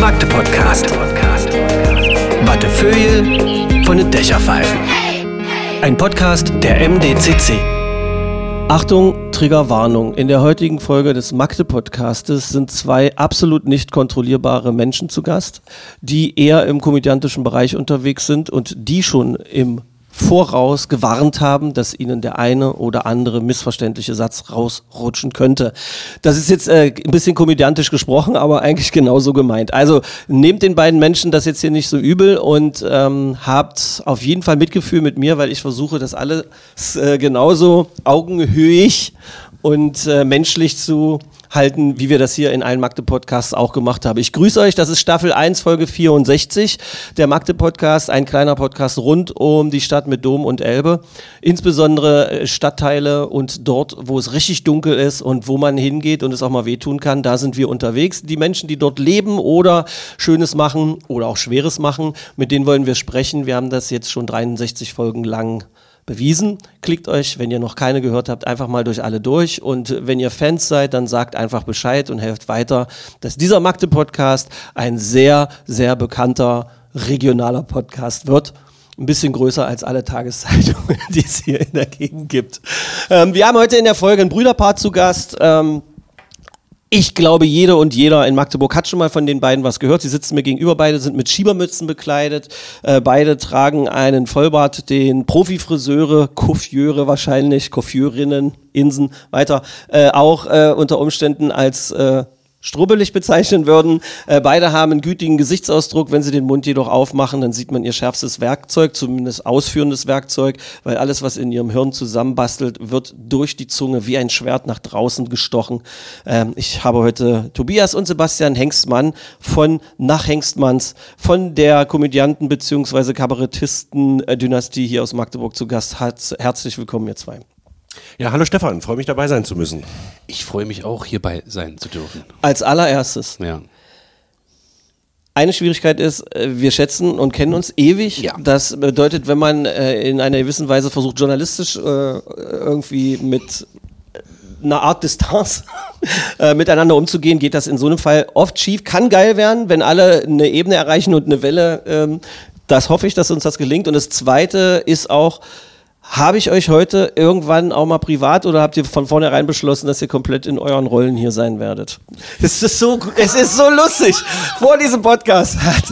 Magde Podcast. Wattefeuille von den Dächerpfeifen. Ein Podcast der MDCC. Achtung, Triggerwarnung. In der heutigen Folge des Magde Podcastes sind zwei absolut nicht kontrollierbare Menschen zu Gast, die eher im komödiantischen Bereich unterwegs sind und die schon im Voraus gewarnt haben, dass ihnen der eine oder andere missverständliche Satz rausrutschen könnte. Das ist jetzt äh, ein bisschen komödiantisch gesprochen, aber eigentlich genauso gemeint. Also nehmt den beiden Menschen das jetzt hier nicht so übel und ähm, habt auf jeden Fall Mitgefühl mit mir, weil ich versuche, das alles äh, genauso augenhöhig und äh, menschlich zu halten, wie wir das hier in allen Magde-Podcasts auch gemacht haben. Ich grüße euch, das ist Staffel 1, Folge 64, der Magde-Podcast, ein kleiner Podcast rund um die Stadt mit Dom und Elbe. Insbesondere äh, Stadtteile und dort, wo es richtig dunkel ist und wo man hingeht und es auch mal wehtun kann, da sind wir unterwegs. Die Menschen, die dort leben oder Schönes machen oder auch Schweres machen, mit denen wollen wir sprechen. Wir haben das jetzt schon 63 Folgen lang bewiesen. Klickt euch, wenn ihr noch keine gehört habt, einfach mal durch alle durch. Und wenn ihr Fans seid, dann sagt einfach Bescheid und helft weiter, dass dieser Magde-Podcast ein sehr, sehr bekannter regionaler Podcast wird. Ein bisschen größer als alle Tageszeitungen, die es hier in der Gegend gibt. Ähm, wir haben heute in der Folge ein Brüderpaar zu Gast. Ähm, ich glaube, jede und jeder in Magdeburg hat schon mal von den beiden was gehört. Sie sitzen mir gegenüber, beide sind mit Schiebermützen bekleidet. Äh, beide tragen einen Vollbart, den Profifriseure, Coiffeure wahrscheinlich, Coiffeurinnen, Insen, weiter, äh, auch äh, unter Umständen als äh, strubbelig bezeichnen würden. Äh, beide haben einen gütigen Gesichtsausdruck. Wenn sie den Mund jedoch aufmachen, dann sieht man ihr schärfstes Werkzeug, zumindest ausführendes Werkzeug, weil alles, was in ihrem Hirn zusammenbastelt, wird durch die Zunge wie ein Schwert nach draußen gestochen. Ähm, ich habe heute Tobias und Sebastian Hengstmann von Nach Hengstmanns, von der Komödianten- bzw. Kabarettisten-Dynastie hier aus Magdeburg zu Gast. Herzlich willkommen, ihr zwei. Ja, hallo Stefan, freue mich dabei sein zu müssen. Ich freue mich auch, hierbei sein zu dürfen. Als allererstes, Ja. Eine Schwierigkeit ist, äh, wir schätzen und kennen uns ewig. Ja. Das bedeutet, wenn man äh, in einer gewissen Weise versucht, journalistisch äh, irgendwie mit einer Art Distanz miteinander umzugehen, geht das in so einem Fall oft schief. Kann geil werden, wenn alle eine Ebene erreichen und eine Welle. Ähm, das hoffe ich, dass uns das gelingt. Und das Zweite ist auch, habe ich euch heute irgendwann auch mal privat oder habt ihr von vornherein beschlossen, dass ihr komplett in euren Rollen hier sein werdet? Es ist so, es ist so lustig. Vor diesem Podcast hat,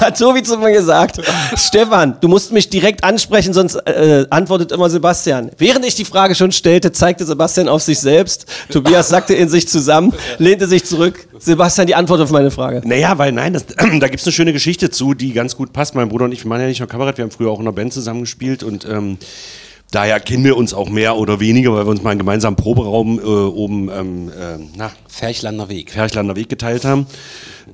hat Tobi zu mir gesagt, Stefan, du musst mich direkt ansprechen, sonst äh, antwortet immer Sebastian. Während ich die Frage schon stellte, zeigte Sebastian auf sich selbst. Tobias sackte in sich zusammen, lehnte sich zurück. Sebastian, die Antwort auf meine Frage. Naja, weil nein, das, da gibt es eine schöne Geschichte zu, die ganz gut passt. Mein Bruder und ich, wir machen ja nicht nur Kabarett, wir haben früher auch in einer Band zusammengespielt und ähm, daher kennen wir uns auch mehr oder weniger, weil wir uns mal einen gemeinsamen Proberaum äh, oben ähm, äh, na, Ferchlander Weg. Ferchlander Weg geteilt haben.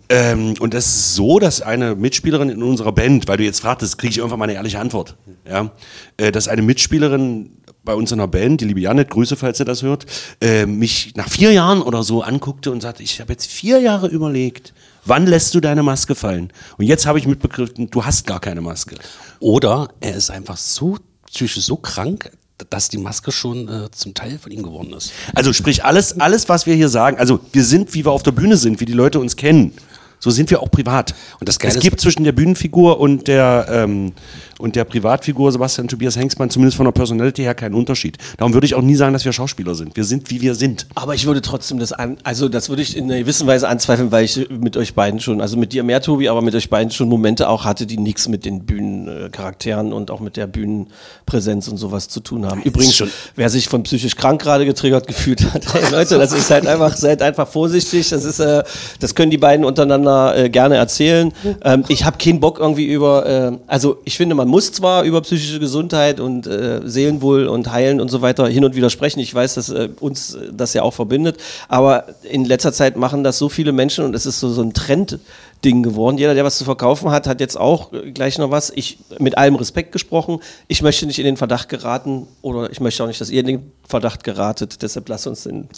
Ähm, und das ist so, dass eine Mitspielerin in unserer Band, weil du jetzt fragtest, kriege ich irgendwann mal eine ehrliche Antwort. Ja? Äh, dass eine Mitspielerin bei uns in der Band, die liebe Janet, Grüße, falls ihr das hört, äh, mich nach vier Jahren oder so anguckte und sagte, ich habe jetzt vier Jahre überlegt, wann lässt du deine Maske fallen? Und jetzt habe ich mitbegriffen, du hast gar keine Maske. Oder er ist einfach so psychisch so krank, dass die Maske schon äh, zum Teil von ihm geworden ist. Also sprich, alles, alles, was wir hier sagen, also wir sind, wie wir auf der Bühne sind, wie die Leute uns kennen. So sind wir auch privat. Und das Geile es gibt zwischen der Bühnenfigur und der, ähm, und der Privatfigur Sebastian Tobias Hengstmann zumindest von der Personality her keinen Unterschied. Darum würde ich auch nie sagen, dass wir Schauspieler sind. Wir sind, wie wir sind. Aber ich würde trotzdem das an, also das würde ich in einer gewissen Weise anzweifeln, weil ich mit euch beiden schon, also mit dir mehr, Tobi, aber mit euch beiden schon Momente auch hatte, die nichts mit den Bühnencharakteren und auch mit der Bühnenpräsenz und sowas zu tun haben. Übrigens, schon- wer sich von psychisch krank gerade getriggert gefühlt hat, hey Leute, das ist halt einfach, seid einfach vorsichtig. Das ist, äh, das können die beiden untereinander äh, gerne erzählen. Ähm, ich habe keinen Bock irgendwie über, äh, also ich finde, man muss zwar über psychische Gesundheit und äh, Seelenwohl und Heilen und so weiter hin und wieder sprechen. Ich weiß, dass äh, uns äh, das ja auch verbindet, aber in letzter Zeit machen das so viele Menschen und es ist so, so ein Trend. Ding geworden. Jeder, der was zu verkaufen hat, hat jetzt auch äh, gleich noch was. Ich mit allem Respekt gesprochen. Ich möchte nicht in den Verdacht geraten oder ich möchte auch nicht, dass ihr in den Verdacht geratet. Deshalb lasst uns den.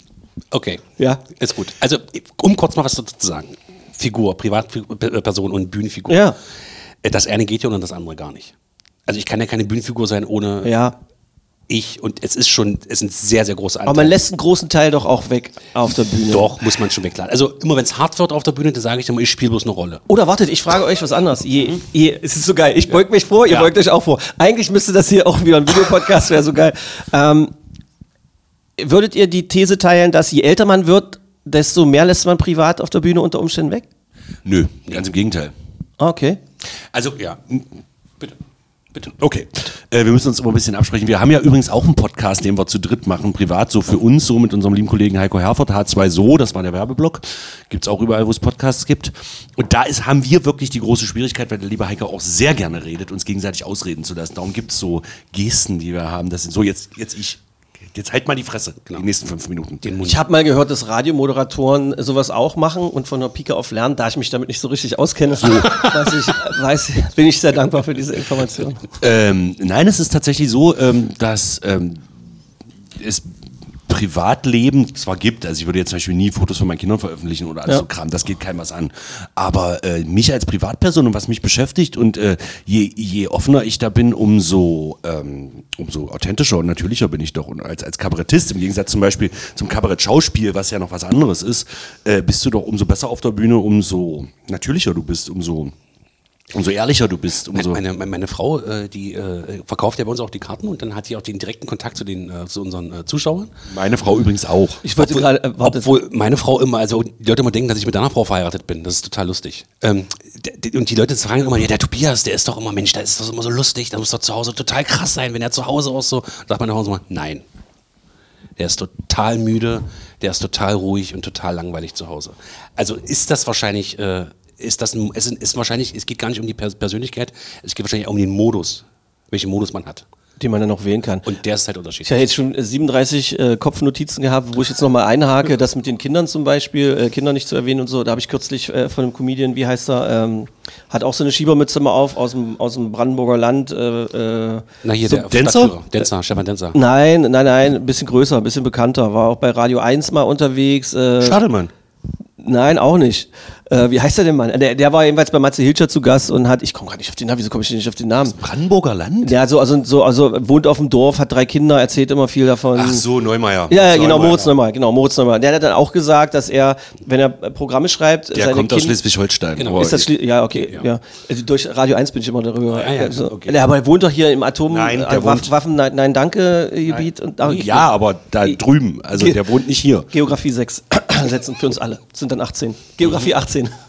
Okay. Ja. Ist gut. Also, um kurz noch was dazu zu sagen. Figur, Privatperson und Bühnenfigur. Ja. Äh, Das eine geht ja und das andere gar nicht. Also ich kann ja keine Bühnenfigur sein ohne Ja. ich und es ist schon, es sind sehr, sehr große Anteile. Aber man lässt einen großen Teil doch auch weg auf der Bühne. Doch, muss man schon wegladen. Also immer wenn es hart wird auf der Bühne, dann sage ich immer, ich spiele bloß eine Rolle. Oder wartet, ich frage euch was anderes. Je, je, es ist so geil. Ich beug mich vor, ihr Ja. beugt euch auch vor. Eigentlich müsste das hier auch wieder ein Videopodcast, wäre so geil. Ähm, würdet ihr die These teilen, dass je älter man wird, desto mehr lässt man privat auf der Bühne unter Umständen weg? Nö, ganz im Gegenteil. Ah, Okay. Also ja, bitte, bitte. Okay, äh, wir müssen uns aber ein bisschen absprechen. Wir haben ja übrigens auch einen Podcast, den wir zu dritt machen, privat, so für uns, so mit unserem lieben Kollegen Heiko Herford, H2 So, das war der Werbeblock. Gibt's auch überall, wo es Podcasts gibt. Und da ist, haben wir wirklich die große Schwierigkeit, weil der liebe Heiko auch sehr gerne redet, uns gegenseitig ausreden zu lassen. Darum gibt's so Gesten, die wir haben. Das sind so, jetzt, jetzt ich. Jetzt halt mal die Fresse, die nächsten fünf Minuten. Ich habe mal gehört, dass Radiomoderatoren sowas auch machen und von der Pike auf lernen, da ich mich damit nicht so richtig auskenne, weiß ich, weiß, bin ich sehr dankbar für diese Information. Ähm, nein, es ist tatsächlich so, ähm, dass ähm, es Privatleben zwar gibt, also ich würde jetzt zum Beispiel nie Fotos von meinen Kindern veröffentlichen oder alles Ja. so Kram, das geht keinem was an. Aber äh, mich als Privatperson und was mich beschäftigt und äh, je, je offener ich da bin, umso, ähm, umso authentischer und natürlicher bin ich doch. Und als, als Kabarettist, im Gegensatz zum Beispiel zum Kabarett-Schauspiel, was ja noch was anderes ist, äh, bist du doch umso besser auf der Bühne, umso natürlicher du bist, umso, umso ehrlicher du bist, umso... Meine, meine, meine Frau, äh, die äh, verkauft ja bei uns auch die Karten und dann hat sie auch den direkten Kontakt zu den äh, zu unseren äh, Zuschauern. Meine Frau übrigens auch. Ich wollte gerade, äh, Obwohl meine Frau immer, also die Leute immer denken, dass ich mit deiner Frau verheiratet bin. Das ist total lustig. Ähm, und die Leute fragen immer, ja, der Tobias, der ist doch immer, Mensch, der ist doch immer so lustig, der muss doch zu Hause total krass sein, wenn er zu Hause auch so. Sagt meine Frau immer, nein. Der ist total müde, der ist total ruhig und total langweilig zu Hause. Also ist das wahrscheinlich, äh, ist das ein, es ist, wahrscheinlich, es geht gar nicht um die Pers Persönlichkeit, es geht wahrscheinlich um den Modus, welchen Modus man hat. die man dann noch wählen kann. Und der ist halt Ich unterschiedlich. habe jetzt schon äh, 37 äh, Kopfnotizen gehabt, wo ich jetzt nochmal einhake, das mit den Kindern zum Beispiel, äh, Kinder nicht zu erwähnen und so. Da habe ich kürzlich äh, von einem Comedian, wie heißt er, ähm, hat auch so eine Schiebermütze mal auf aus dem, aus dem Brandenburger Land. Äh, äh, Na hier, so, der Denzer? Denzer, Stefan Denzer. Nein, nein, nein, ein bisschen größer, ein bisschen bekannter. War auch bei Radio 1 mal unterwegs. Äh, Schademann. Nein, auch nicht. Äh, wie heißt der denn, Mann? Der, der war jedenfalls bei Matze Hilscher zu Gast und hat, ich komme gerade nicht auf den Namen, wieso komme ich denn nicht auf den Namen? Brandenburger Land? Ja, so, also, so, also wohnt auf dem Dorf, hat drei Kinder, erzählt immer viel davon. Ach so, Neumeier. Ja, ja, genau, Neumeier. Moritz Neumann, genau, Moritz Neumann. Der hat dann auch gesagt, dass er, wenn er äh, Programme schreibt, Der seine kommt aus Kind- Schleswig-Holstein. Genau. Ist das Schli ja, okay, ja. Also durch Radio 1 bin ich immer darüber. Ja, ja, also, okay. ja, aber er wohnt doch hier im Atom Nein, äh, der Waff- wohnt- Waffen Nein, Nein Danke äh, Gebiet und ah, ja, aber da drüben. Also Ge- der wohnt nicht hier. Geografie 6 setzen für uns alle. Sind dann 18. Geografie 18.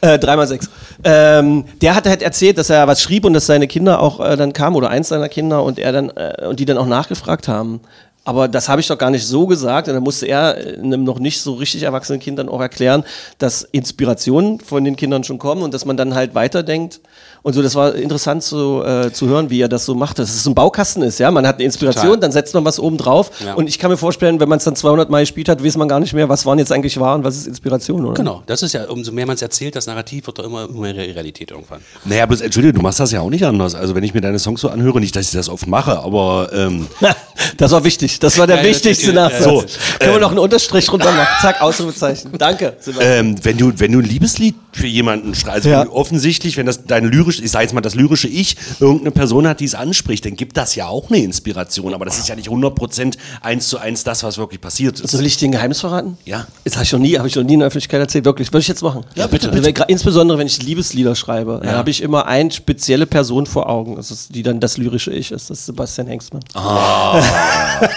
Äh, 3 mal 6. Ähm, der hat halt erzählt, dass er was schrieb und dass seine Kinder auch äh, dann kamen oder eins seiner Kinder und er dann äh, und die dann auch nachgefragt haben. Aber das habe ich doch gar nicht so gesagt. Und dann musste er äh, einem noch nicht so richtig erwachsenen Kind dann auch erklären, dass Inspirationen von den Kindern schon kommen und dass man dann halt weiterdenkt. Und so, das war interessant zu, äh, zu hören, wie er das so macht, dass es so ein Baukasten ist. Ja, man hat eine Inspiration, Total. dann setzt man was oben drauf. Ja. Und ich kann mir vorstellen, wenn man es dann 200 Mal gespielt hat, weiß man gar nicht mehr, was waren jetzt eigentlich wahr und was ist Inspiration, oder? Genau, das ist ja, umso mehr man es erzählt, das Narrativ wird doch immer, immer mehr Realität irgendwann. Naja, bloß entschuldige, du machst das ja auch nicht anders. Also wenn ich mir deine Songs so anhöre, nicht, dass ich das oft mache, aber ähm, Das war wichtig. Das war der Ja, wichtigste Nachsatz. so, Können wir noch einen Unterstrich runter machen? Zack, Ausrufezeichen. Danke. Ähm, wenn du wenn du ein Liebeslied für jemanden schreibst, also Ja. wenn du offensichtlich, wenn das dein lyrisch, ich sage jetzt mal das lyrische Ich, irgendeine Person hat, die es anspricht, dann gibt das ja auch eine Inspiration. Aber das ist ja nicht 100% eins zu eins das, was wirklich passiert ist. Soll ich dir ein Geheimnis verraten? Ja. Das habe ich noch nie, habe ich noch nie in der Öffentlichkeit erzählt. Wirklich, würde ich jetzt machen. Ja, bitte, Also, bitte. Insbesondere wenn ich Liebeslieder schreibe, dann habe ich immer eine spezielle Person vor Augen, das ist, die dann das lyrische Ich ist. Das ist Sebastian Hengstmann.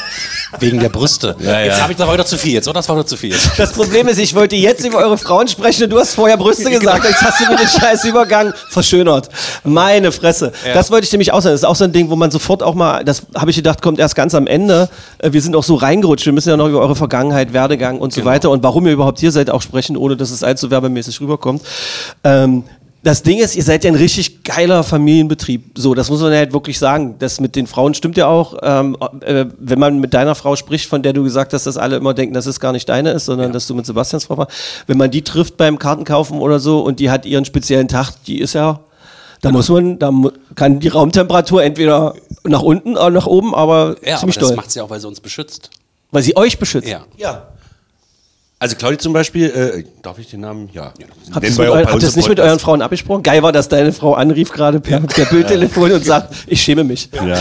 Wegen der Brüste. Jetzt habe ich da wieder zu viel jetzt, oder? Das war wieder zu viel jetzt. Das Problem ist, ich wollte jetzt über eure Frauen sprechen und du hast vorher Brüste gesagt. Jetzt hast du mir den scheiß Übergang verschönert. Meine Fresse. Das wollte ich nämlich auch sagen. Das ist auch so ein Ding, wo man sofort auch mal, das habe ich gedacht, kommt erst ganz am Ende. Äh, Wir sind auch so reingerutscht. Wir müssen ja noch über eure Vergangenheit, Werdegang und so weiter und warum ihr überhaupt hier seid auch sprechen, ohne dass es allzu werbemäßig rüberkommt. Ähm, das Ding ist, ihr seid ja ein richtig geiler Familienbetrieb. So, das muss man halt wirklich sagen. Das mit den Frauen stimmt ja auch. Ähm, äh, wenn man mit deiner Frau spricht, von der du gesagt hast, dass alle immer denken, dass es gar nicht deine ist, sondern dass du mit Sebastians Frau war. Wenn man die trifft beim Kartenkaufen oder so und die hat ihren speziellen Tag, die ist ja, da muss man, da kann die Raumtemperatur entweder nach unten oder nach oben, aber Ja, aber ziemlich das doll. macht sie auch, weil sie uns beschützt. Weil sie euch beschützt. Ja. ja. Also Claudia zum Beispiel, äh, darf ich den Namen? Ja. Habt ihr es bei habt nicht mit euren Frauen abgesprochen? Geil war, dass deine Frau anrief gerade per, per Bildtelefon und sagt, ich schäme mich. Ja.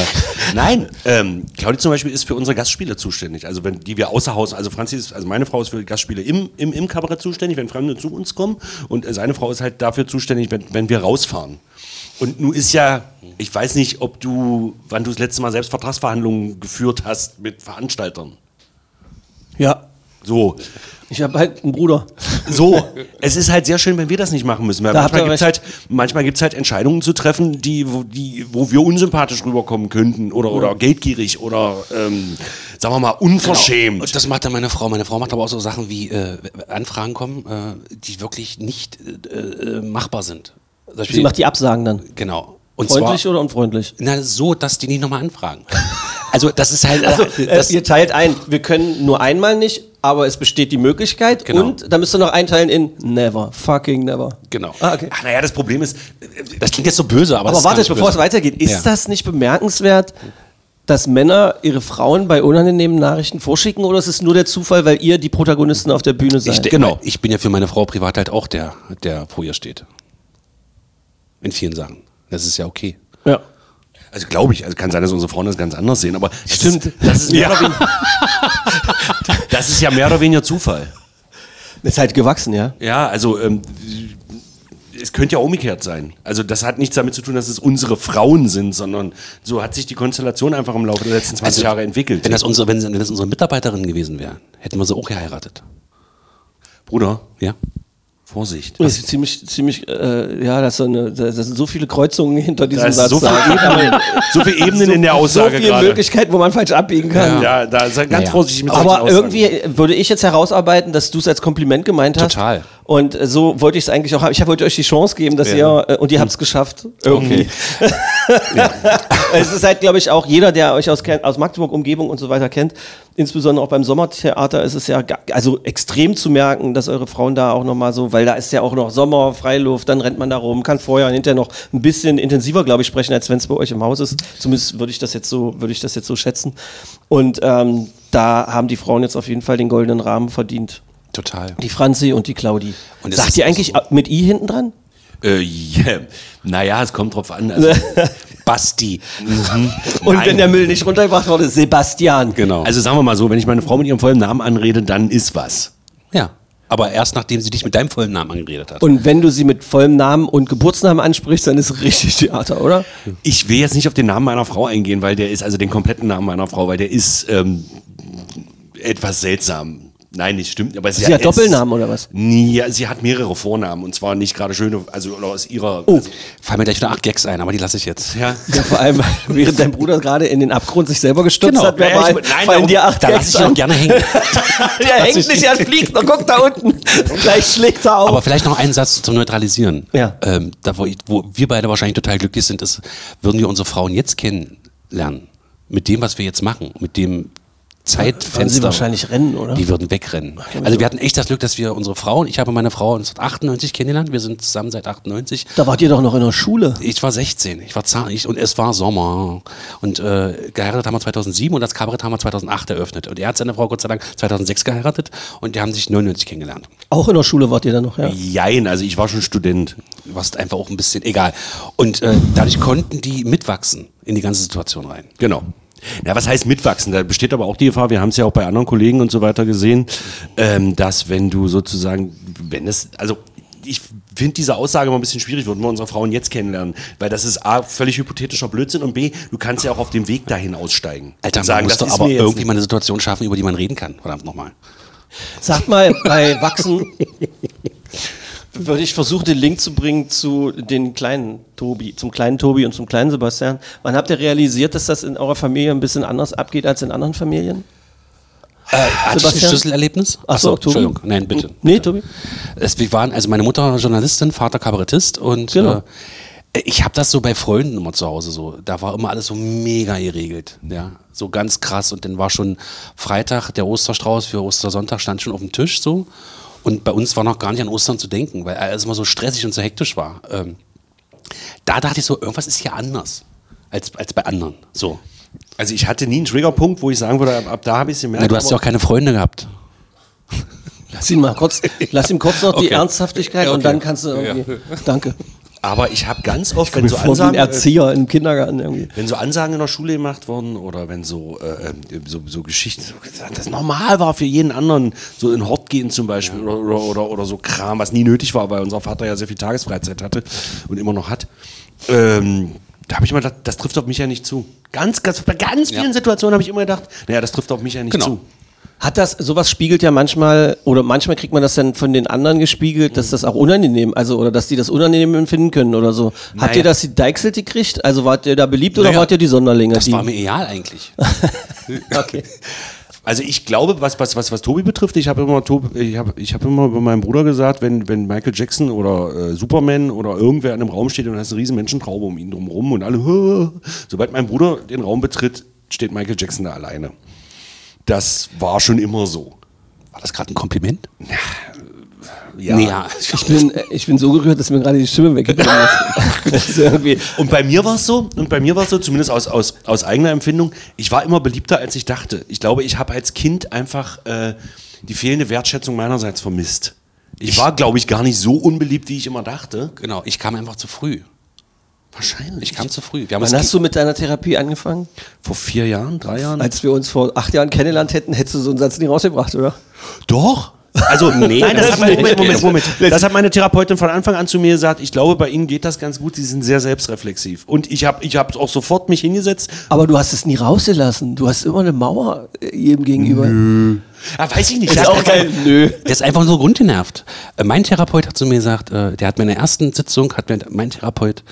Nein, ähm, Claudia zum Beispiel ist für unsere Gastspiele zuständig. Also wenn die wir außer Haus, also Franzi ist, also meine Frau ist für Gastspiele im, im, im Kabarett zuständig, wenn Fremde zu uns kommen. Und äh, seine Frau ist halt dafür zuständig, wenn, wenn wir rausfahren. Und nun ist ja, ich weiß nicht, ob du, wann du das letzte Mal selbst Vertragsverhandlungen geführt hast mit Veranstaltern. Ja, So, ich habe halt einen Bruder. so. es ist halt sehr schön, wenn wir das nicht machen müssen. Weil Da manchmal gibt es halt, manchmal gibt's halt Entscheidungen zu treffen, die, wo, die, wo wir unsympathisch rüberkommen könnten oder, oder geldgierig oder, ähm, sagen wir mal, unverschämt. Und das macht dann meine Frau. Meine Frau macht aber auch so Sachen wie äh, Anfragen kommen, äh, die wirklich nicht äh, äh, machbar sind. Beispiel- Sie macht die Absagen dann. Genau. Und Freundlich zwar, oder unfreundlich? Na, so, dass die nicht nochmal anfragen. Also das ist halt, Also, äh, äh, ihr teilt ein, wir können nur einmal nicht, aber es besteht die Möglichkeit. Genau. Und da müsst ihr noch einteilen in never, fucking never. genau. Ah, okay. Ach naja, das Problem ist, Das klingt jetzt so böse, aber, Aber warte, bevor es böse. weitergeht, ist Ja. das nicht bemerkenswert, dass Männer ihre Frauen bei unangenehmen Nachrichten vorschicken oder ist es nur der Zufall, weil ihr die Protagonisten auf der Bühne Ich, seid? de- Genau. ich bin ja für meine Frau privat halt auch der, der vor ihr steht. In vielen Sachen. Das ist ja okay. Ja. Also glaube ich, also kann sein, dass unsere Frauen das ganz anders sehen, aber das Stimmt. Ist, das, ist mehr oder weniger, das ist ja mehr oder weniger Zufall. Ist halt gewachsen, ja. Ja, also ähm, es könnte ja umgekehrt sein. Also das hat nichts damit zu tun, dass es unsere Frauen sind, sondern so hat sich die Konstellation einfach im Laufe der letzten 20 Jahre entwickelt. Also, Wenn das unsere, wenn, wenn das unsere Mitarbeiterinnen gewesen wären, hätten wir sie auch geheiratet. Bruder, Ja. Vorsicht. Das ist ziemlich, ziemlich, äh, ja, das, ist so eine, das sind so viele Kreuzungen hinter diesem Da ist Satz. so. Ebenen, so viele Ebenen in der Aussage so viele gerade. Möglichkeiten, wo man falsch abbiegen kann. Ja, da seid ganz Naja. vorsichtig mit Aber irgendwie würde ich jetzt herausarbeiten, dass du es als Kompliment gemeint hast. Total. Und äh, so wollte ich es eigentlich auch haben. Ich wollte euch die Chance geben, dass Ja. ihr, äh, und ihr habt es geschafft. Irgendwie. es ist halt, glaube ich, auch jeder, der euch aus, aus Magdeburg, Umgebung und so weiter kennt, insbesondere auch beim Sommertheater ist es ja also extrem zu merken, dass eure Frauen da auch nochmal so, weil da ist ja auch noch Sommer, Freiluft, dann rennt man da rum, kann vorher und hinterher noch ein bisschen intensiver, glaube ich, sprechen, als wenn es bei euch im Haus ist. Zumindest würde ich das jetzt so, würde ich das jetzt so schätzen. Und ähm, da haben die Frauen jetzt auf jeden Fall den goldenen Rahmen verdient. Total. Die Franzi und die Claudi. Und Sagt ihr eigentlich so- mit I hinten dran? Äh, yeah. Naja, es kommt drauf an. Also, Basti. Und Nein. wenn der Müll nicht runtergebracht wurde, Sebastian. Genau. also sagen wir mal so, wenn ich meine Frau mit ihrem vollen Namen anrede, dann ist was. ja. Aber erst nachdem sie dich mit deinem vollen Namen angeredet hat. Und wenn du sie mit vollem Namen und Geburtsnamen ansprichst, dann ist richtig Theater, oder? Ich will jetzt nicht auf den Namen meiner Frau eingehen, weil der ist, also den kompletten Namen meiner Frau, weil der ist ähm, etwas seltsam. Nein, nicht stimmt. Aber Sie hat Doppelnamen oder was? Ja, sie hat mehrere Vornamen und zwar nicht gerade schöne, also oder aus ihrer. Oh. Also, Fallen mir gleich wieder acht Gags ein, aber die lasse ich jetzt. ja. Ja, vor allem, während dein Bruder gerade in den Abgrund sich selber gestürzt Genau. hat, verbal, Ja, ich- nein, fallen dir acht Da lasse Gags ich ihn gerne hängen. Der hängt nicht, er fliegt, noch guck da unten. Gleich schlägt er auf. Aber vielleicht noch einen Satz zum Neutralisieren. Ja. Ähm, da, wo, ich, wo wir beide wahrscheinlich total glücklich sind, ist, würden wir unsere Frauen jetzt kennenlernen. Mit dem, was wir jetzt machen, mit dem Zeitfenster. Würden sie wahrscheinlich rennen, oder? Die würden wegrennen. Also wir hatten echt das Glück, dass wir unsere Frauen, ich habe meine Frau 1998 kennengelernt, wir sind zusammen seit 98. da wart ihr doch noch in der Schule. Ich war 16, ich war zart, ich, und es war Sommer. Und äh, geheiratet haben wir 2007 und das Kabarett haben wir 2008 eröffnet. Und er hat seine Frau Gott sei Dank 2006 geheiratet und die haben sich 99 kennengelernt. Auch in der Schule wart ihr dann noch, ja? Jein, also ich war schon Student. Du warst einfach auch ein bisschen egal. Und äh, dadurch konnten die mitwachsen in die ganze Situation rein. Genau. Ja, was heißt mitwachsen? Da besteht aber auch die Gefahr, wir haben es ja auch bei anderen Kollegen und so weiter gesehen, ähm, dass wenn du sozusagen, wenn es, also ich finde diese Aussage immer ein bisschen schwierig, würden wir unsere Frauen jetzt kennenlernen, weil das ist A, völlig hypothetischer Blödsinn und B, du kannst ja auch auf dem Weg dahin aussteigen. Alter, und man muss das doch aber irgendwie mal eine Situation schaffen, über die man reden kann. Verdammt nochmal. Sag mal, bei Wachsen würde ich versuchen, den Link zu bringen zu den kleinen Tobi, zum kleinen Tobi und zum kleinen Sebastian. Wann habt ihr realisiert, dass das in eurer Familie ein bisschen anders abgeht als in anderen Familien? Hattest du ein Sebastian? Schlüsselerlebnis? Ach so, Tobi. Entschuldigung. Nein, bitte. Nee, Tobi? Es, wir waren, also meine Mutter Journalistin, Vater Kabarettist und Genau. äh, ich habe das so bei Freunden immer zu Hause so. Da war immer alles so mega geregelt, ja, so ganz krass. Und dann war schon Freitag der Osterstrauß für Ostersonntag stand schon auf dem Tisch so. Und bei uns war noch gar nicht an Ostern zu denken, weil alles immer so stressig und so hektisch war. Ähm, da dachte ich so, irgendwas ist hier anders als, als bei anderen. So. Also ich hatte nie einen Triggerpunkt, wo ich sagen würde, ab, ab da habe ich es gemerkt. Na, du hast ja auch keine Freunde gehabt. Lass ihn mal kurz, lass ihm kurz noch die Okay. Ernsthaftigkeit Ja, und okay. dann kannst du irgendwie. Danke. Aber ich habe ganz oft, wenn so, Ansagen, äh, Erzieher im Kindergarten irgendwie. wenn so Ansagen in der Schule gemacht wurden oder wenn so, äh, äh, so, so Geschichten, das normal war für jeden anderen, so in Hort gehen zum Beispiel oder, oder, oder, oder so Kram, was nie nötig war, weil unser Vater ja sehr viel Tagesfreizeit hatte und immer noch hat. Ähm, da habe ich immer gedacht, das trifft auf mich ja nicht zu. Ganz, ganz, bei ganz vielen Ja. Situationen habe ich immer gedacht, naja, das trifft auf mich ja nicht Genau. zu. Hat das, sowas spiegelt ja manchmal, oder manchmal kriegt man das dann von den anderen gespiegelt, dass das auch unangenehm, also, oder dass die das unangenehm empfinden können oder so. Habt Naja. ihr das die Deichselt gekriegt? Also wart ihr da beliebt oder Naja, wart ihr die Sonderlinge? Das die, war mir egal eigentlich. okay. Also ich glaube, was, was, was, was Tobi betrifft, ich habe immer, Tobi- ich hab, ich hab immer über meinen Bruder gesagt, wenn, wenn Michael Jackson oder äh, Superman oder irgendwer in einem Raum steht und da ist eine riesen Menschentraube um ihn drumherum und alle, sobald mein Bruder den Raum betritt, steht Michael Jackson da alleine. Das war schon immer so. War das gerade ein Kompliment? Ja. Nee, ja. Ich bin, äh, ich bin so gerührt, dass mir gerade die Stimme weggegangen ist. Und bei mir war es so, und bei mir war es so, zumindest aus, aus, aus eigener Empfindung, ich war immer beliebter, als ich dachte. Ich glaube, ich habe als Kind einfach äh, die fehlende Wertschätzung meinerseits vermisst. Ich war, glaube ich, gar nicht so unbeliebt, wie ich immer dachte. Genau, ich kam einfach zu früh. Wahrscheinlich. Ich kam zu früh. Wir haben wann das hast du mit deiner Therapie angefangen? Vor vier Jahren, drei Jahren? Als wir uns vor acht Jahren kennengelernt hätten, hättest du so einen Satz nie rausgebracht, oder? Doch. Also, Nee, nein, das, das hat meine. Moment, Moment, Moment. Das hat meine Therapeutin von Anfang an zu mir gesagt. Ich glaube, bei Ihnen geht das ganz gut. Sie sind sehr selbstreflexiv. Und ich habe ich hab auch sofort mich hingesetzt. Aber du hast es nie rausgelassen. Du hast immer eine Mauer äh, jedem gegenüber. Ah, weiß ich nicht. Ist Das auch hat- geil. Nö. Der ist einfach so grundgenervt. Äh, mein Therapeut hat zu mir gesagt, äh, der hat mir in der ersten Sitzung, hat mir mein Therapeut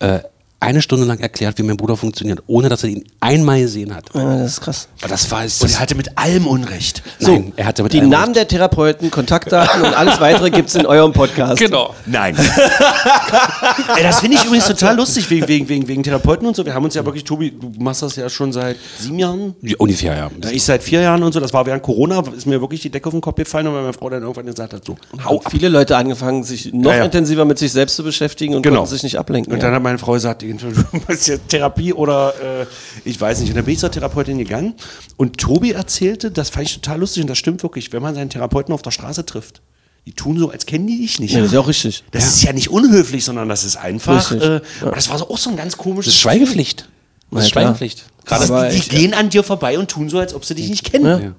äh, eine Stunde lang erklärt, wie mein Bruder funktioniert, ohne dass er ihn einmal gesehen hat. Ja, das ist krass. Aber das war es. Und er hatte mit allem Unrecht. Nein, er hatte mit Die allem Namen der Therapeuten, Kontaktdaten und alles weitere gibt es in eurem Podcast. Genau. Nein. Ey, das finde ich übrigens total lustig wegen, wegen, wegen, wegen Therapeuten und so. Wir haben uns ja wirklich, Tobi, du machst das ja schon seit sieben Jahren. Ja, Ungefähr, ja. Ich seit vier Jahren und so. Das war während Corona, ist mir wirklich die Decke auf den Kopf gefallen und weil meine Frau dann irgendwann gesagt hat, so, hau ab. Viele Leute angefangen, sich noch Ja, ja. intensiver mit sich selbst zu beschäftigen und Genau. konnten sich nicht ablenken. Und dann hat meine Frau gesagt, entweder du machst jetzt Therapie oder äh, ich weiß nicht. Und dann bin ich zur Therapeutin gegangen und Tobi erzählte, das fand ich total lustig und das stimmt wirklich, wenn man seinen Therapeuten auf der Straße trifft. Die tun so, als kennen die dich nicht. ja, das ist ja auch richtig. Das ist ja nicht unhöflich, sondern das ist einfach. Äh, aber Das war so auch so ein ganz komisches. Das ist Schweigepflicht. Das ist. Schweigepflicht. Gerade Das, Aber die, die ich- gehen an dir vorbei und tun so, als ob sie dich nicht kennen. Ja. ja.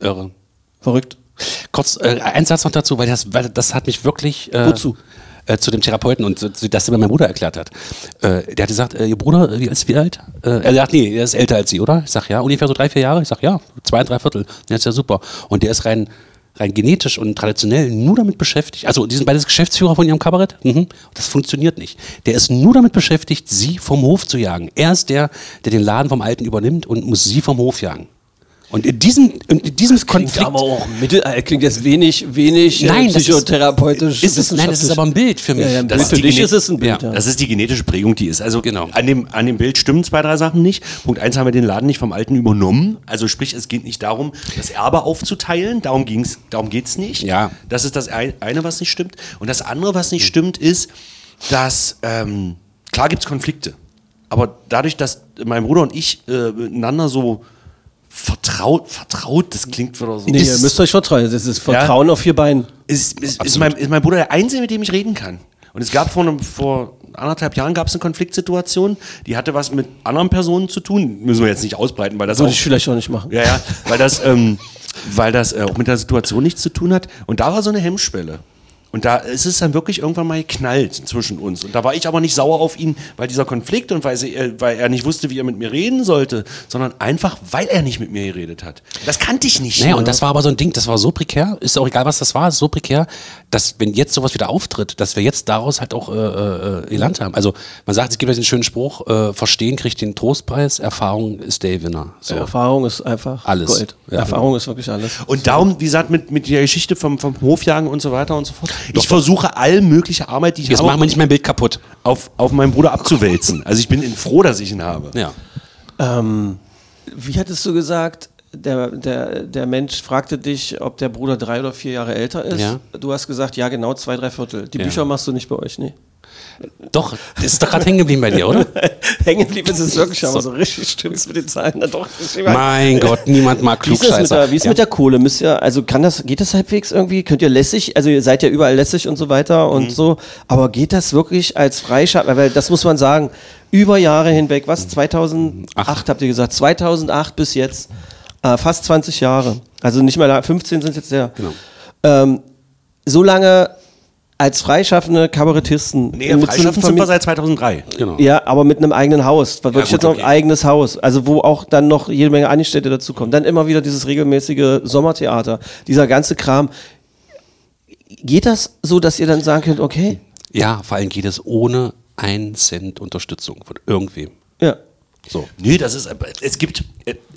irre. Verrückt. Kurz, äh, ein Satz noch dazu, weil das, weil das hat mich wirklich äh, Wozu? Äh, zu dem Therapeuten und so, das mir mein Bruder erklärt hat. Äh, der hat gesagt, äh, ihr Bruder, äh, wie ist wie alt? Äh, er sagt, nee, er ist älter als sie, oder? Ich sag ja, ungefähr so drei, vier Jahre. Ich sag ja, zwei, drei Viertel. Ja, ist ja super. Und der ist rein rein genetisch und traditionell nur damit beschäftigt, also die sind beides Geschäftsführer von ihrem Kabarett, mhm. das funktioniert nicht. Der ist nur damit beschäftigt, sie vom Hof zu jagen. Er ist der, der den Laden vom Alten übernimmt und muss sie vom Hof jagen. Und in diesem, in diesem Klingt Konflikt... aber auch mittel, äh, klingt jetzt wenig, wenig äh, Nein, das ist- psychotherapeutisch. ist es, nein, das ist aber ein Bild für mich. Ja, ja, Das ist für dich ist es ein Bild. Ja, Das ist die genetische Prägung, die ist. Also Genau. an, dem, an dem Bild stimmen zwei, drei Sachen nicht. Punkt eins haben wir den Laden nicht vom Alten übernommen. Also sprich, es geht nicht darum, das Erbe aufzuteilen. Darum, ging's, darum geht es nicht. Ja. Das ist das ein- eine, was nicht stimmt. Und das andere, was nicht stimmt, ist, dass ähm, klar gibt es Konflikte. Aber dadurch, dass mein Bruder und ich äh, miteinander so vertraut, vertraut, das klingt wieder so. Nee, ihr ist, müsst euch vertrauen. Das ist Vertrauen auf vier Beinen. ist, ist, ist, mein, ist mein Bruder der Einzige, mit dem ich reden kann. Und es gab vor, einem, vor anderthalb Jahren gab es eine Konfliktsituation, die hatte was mit anderen Personen zu tun. Müssen wir jetzt nicht ausbreiten, weil das Würde auch, ich vielleicht auch nicht machen. ja, ja, weil das, ähm, weil das äh, auch mit der Situation nichts zu tun hat. Und da war so eine Hemmschwelle. Und da ist es dann wirklich irgendwann mal geknallt zwischen uns. Und da war ich aber nicht sauer auf ihn, weil dieser Konflikt und weil, sie, äh, weil er nicht wusste, wie er mit mir reden sollte, sondern einfach, weil er nicht mit mir geredet hat. Das kannte ich nicht. Naja, und das war aber so ein Ding, das war so prekär, ist auch egal, was das war, ist so prekär, dass wenn jetzt sowas wieder auftritt, dass wir jetzt daraus halt auch äh, äh, Elan haben. Also man sagt, es gibt ja diesen schönen Spruch, äh, Verstehen kriegt den Trostpreis, Erfahrung ist der Gewinner. So. Erfahrung ist einfach Alles. Gold. Ja. Erfahrung ist wirklich alles. Und darum, wie gesagt, mit, mit der Geschichte vom, vom Hofjagen und so weiter und so fort. Ich versuche all mögliche Arbeit, die ich Jetzt habe, machen wir nicht mein Bild kaputt. auf, auf meinen Bruder abzuwälzen. Also ich bin froh, dass ich ihn habe. Ja. Ähm, wie hattest du gesagt, der, der, der Mensch fragte dich, ob der Bruder drei oder vier Jahre älter ist? Ja. Du hast gesagt, ja, genau, zwei, drei Viertel. Die Ja. Bücher machst du nicht bei euch, nee. Doch, das ist doch gerade hängen geblieben bei dir, oder? Hängen geblieben ist es wirklich, aber so richtig stimmt es mit den Zahlen dann doch nicht. Mein Gott, niemand mag Wie ist, das mit Klugscheißer. der, wie ist mit der Kohle? Müsst ihr, also kann das, geht das halbwegs irgendwie? Könnt ihr lässig, also ihr seid ja überall lässig und so weiter und so, aber geht das wirklich als Freischaffender? Weil das muss man sagen, über Jahre hinweg, was? 2008 habt ihr gesagt, 2008 bis jetzt, äh, fast 20 Jahre. Also nicht mehr, lang, 15 sind jetzt ja. Ähm, so lange als freischaffende Kabarettisten. Nee, freischaffend sind wir seit 2003. Genau. ja, aber mit einem eigenen Haus. Wirklich gut, jetzt noch okay. ein eigenes Haus. Also wo auch dann noch jede Menge Angestellte dazukommen. Dann immer wieder dieses regelmäßige Sommertheater. Dieser ganze Kram. Geht das so, dass ihr dann sagen könnt, okay, Ja, vor allem geht es ohne einen Cent Unterstützung von irgendwem. ja. So. Nee, das ist, es gibt,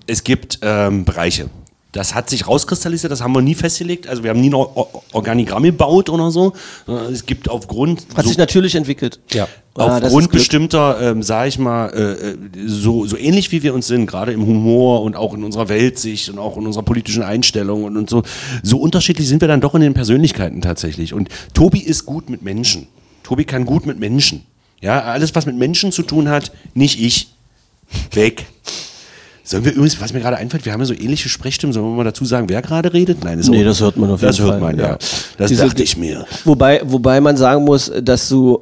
es gibt ähm, Bereiche. Das hat sich rauskristallisiert, das haben wir nie festgelegt. Also wir haben nie ein Or- Or- Organigramm gebaut oder so. sondern Es gibt aufgrund Hat so, sich natürlich entwickelt. Ja. Ah, aufgrund bestimmter, ähm, sage ich mal, äh, äh, so, so ähnlich wie wir uns sind, gerade im Humor und auch in unserer Weltsicht und auch in unserer politischen Einstellung und, und so, so unterschiedlich sind wir dann doch in den Persönlichkeiten tatsächlich. Und Tobi ist gut mit Menschen. Tobi kann gut mit Menschen. Ja, alles, was mit Menschen zu tun hat, nicht ich. Weg. Sollen wir übrigens, was mir gerade einfällt, wir haben ja so ähnliche Sprechstimmen, sollen wir mal dazu sagen, wer gerade redet? Nein, ist Nee, das hört man auf jeden Das hört Fall, man, ja. ja. Das Diese- dachte ich mir. Wobei, wobei man sagen muss, dass du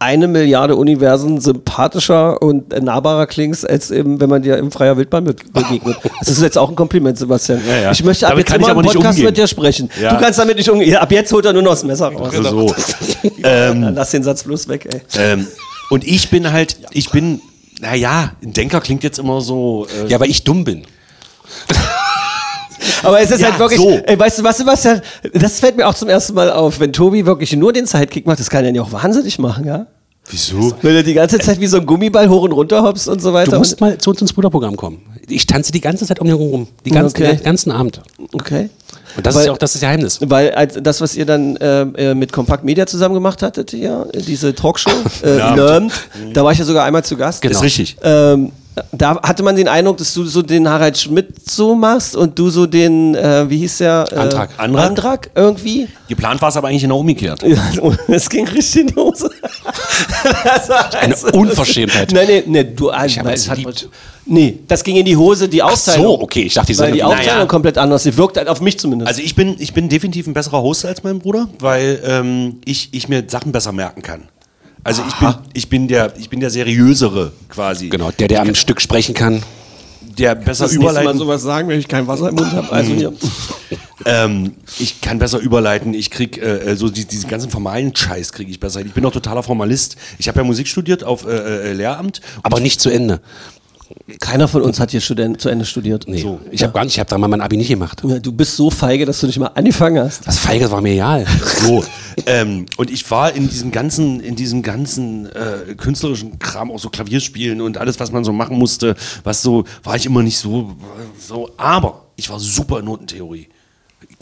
eine Milliarde Universen sympathischer und nahbarer klingst, als eben, wenn man dir im freier Wildbahn be begegnet. Das ist jetzt auch ein Kompliment, Sebastian. Ja, ja. Ich möchte ab Damit jetzt immer im Podcast mit dir sprechen. Ja. Du kannst damit nicht umgehen. Ab jetzt holt er nur noch das Messer raus. Also so. Dann lass den Satz bloß weg, ey. ähm, und ich bin halt, ich bin, naja, ein Denker klingt jetzt immer so. Äh, Ja, weil ich dumm bin. Aber es ist Ja, halt wirklich, so. ey, weißt du was, Sebastian? Das fällt mir auch zum ersten Mal auf. Wenn Tobi wirklich nur den Sidekick macht, das kann er ja auch wahnsinnig machen, ja? Wieso? Wenn er die ganze Zeit wie so ein Gummiball hoch und runter hoppst und so weiter. Du musst mal zu uns ins Bruderprogramm kommen. Ich tanze die ganze Zeit um den rum. Die ganzen, Okay. Den ganzen Abend. okay. Und das Weil- ist ja auch das Geheimnis. Weil als, das, was ihr dann äh, äh, mit Kompakt Media zusammen gemacht hattet, äh, diese Talkshow, äh, Ja. Learned, da war ich ja sogar einmal zu Gast. Genau. Ist richtig. Ähm, da hatte man den Eindruck, dass du so den Harald Schmidt so machst und du so den, äh, wie hieß der? Äh, Antrag. Antrag? Antrag irgendwie. Geplant war es aber eigentlich genau umgekehrt. Ja, Es ging richtig in die Hose. Eine also- Unverschämtheit. Nein, nee, nee, du, Ich habe nein, es es hat-. Nee, das ging in die Hose, die Aufteilung. so, okay, ich dachte, die Weil die Aufteilung Naja. komplett anders. Sie wirkt halt auf mich zumindest. Also ich bin, ich bin definitiv ein besserer Host als mein Bruder, weil ähm, ich, ich mir Sachen besser merken kann. Also ich bin, ich bin der, ich bin der seriösere quasi. Genau, der, der am Stück sprechen kann. Der besser das nächste Mal überleiten. sowas sagen, wenn ich kein Wasser im Mund habe. Also hier. Ähm, ich kann besser überleiten. Ich krieg äh, so die, diesen ganzen formalen Scheiß kriege ich besser. Ich bin doch totaler Formalist. Ich habe ja Musik studiert auf äh, äh, Lehramt. Aber nicht zu Ende. Keiner von uns hat hier Student, zu Ende studiert. Nee. Ich habe gar nicht, ich habe da mal mein Abi nicht gemacht. Ja, Du bist so feige, dass du nicht mal angefangen hast. Das Feige war mir egal. So. ähm, und ich war in diesem ganzen, in diesem ganzen äh, künstlerischen Kram, auch so Klavierspielen und alles, was man so machen musste, was so, war ich immer nicht so, so. Aber ich war super in Notentheorie.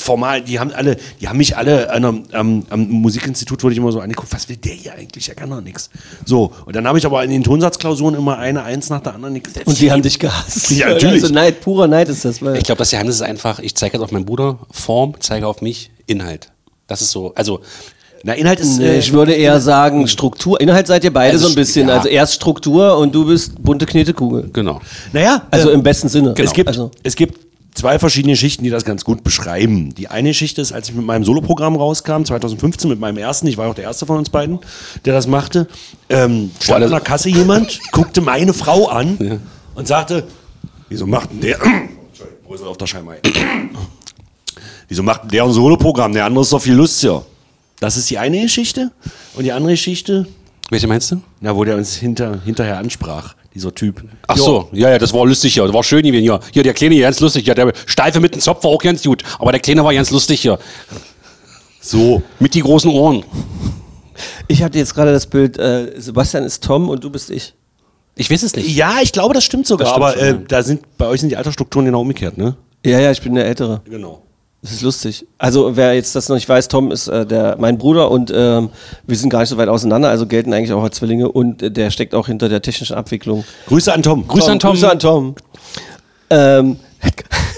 Formal, die haben alle, die haben mich alle einem, am, am Musikinstitut wurde ich immer so angeguckt, was will der hier eigentlich? Er kann doch nichts. So, und dann habe ich aber in den Tonsatzklausuren immer eine Eins nach der anderen gesetzt. Und die haben dich gehasst. Ja, natürlich. Also Neid, purer Neid ist das. Weil Ich glaube, das Geheimnis ist einfach, ich zeige jetzt auf meinen Bruder Form, zeige auf mich Inhalt. Das ist so, also Na, Inhalt ist. Nee, äh, ich würde eher sagen Struktur. Inhalt seid ihr beide Also, so ein bisschen. ja. Also erst Struktur und du bist bunte Knetekugel. genau. naja, Also äh, im besten Sinne. Es gibt, Also, es gibt zwei verschiedene Schichten, die das ganz gut beschreiben. Die eine Geschichte ist, als ich mit meinem Soloprogramm rauskam, 2015, mit meinem ersten, ich war auch der erste von uns beiden, der das machte, ähm, stand an der Kasse jemand, guckte meine Frau an und sagte, wieso macht denn der, wo ist er auf der Scheinmeier? wieso macht denn der ein Soloprogramm? Der andere ist doch viel lustiger. Das ist die eine Geschichte. Und die andere Geschichte, Welche meinst du? na, wo der uns hinter, hinterher ansprach, dieser Typ. Ach Jo. so, ja, ja, das war lustig hier. Das war schön gewesen hier. Hier, der Kleine, ganz lustig. Ja, der Steife mit dem Zopf war auch ganz gut. Aber der Kleine war ganz lustig hier. So. Mit die großen Ohren. ich hatte jetzt gerade das Bild, äh, Sebastian ist Tom und du bist ich. Ich weiß es nicht. Ja, ich glaube, das stimmt sogar. Das stimmt aber schon, äh, ja. da sind bei euch sind die Altersstrukturen genau umgekehrt, ne? Ja, ja, ich bin der Ältere. Genau. Das ist lustig. Also wer jetzt das noch nicht weiß, Tom ist äh, der, mein Bruder und ähm, wir sind gar nicht so weit auseinander, also gelten eigentlich auch als Zwillinge und äh, der steckt auch hinter der technischen Abwicklung. Grüße an Tom. Grüße an Tom. Grüße an Tom. Ähm,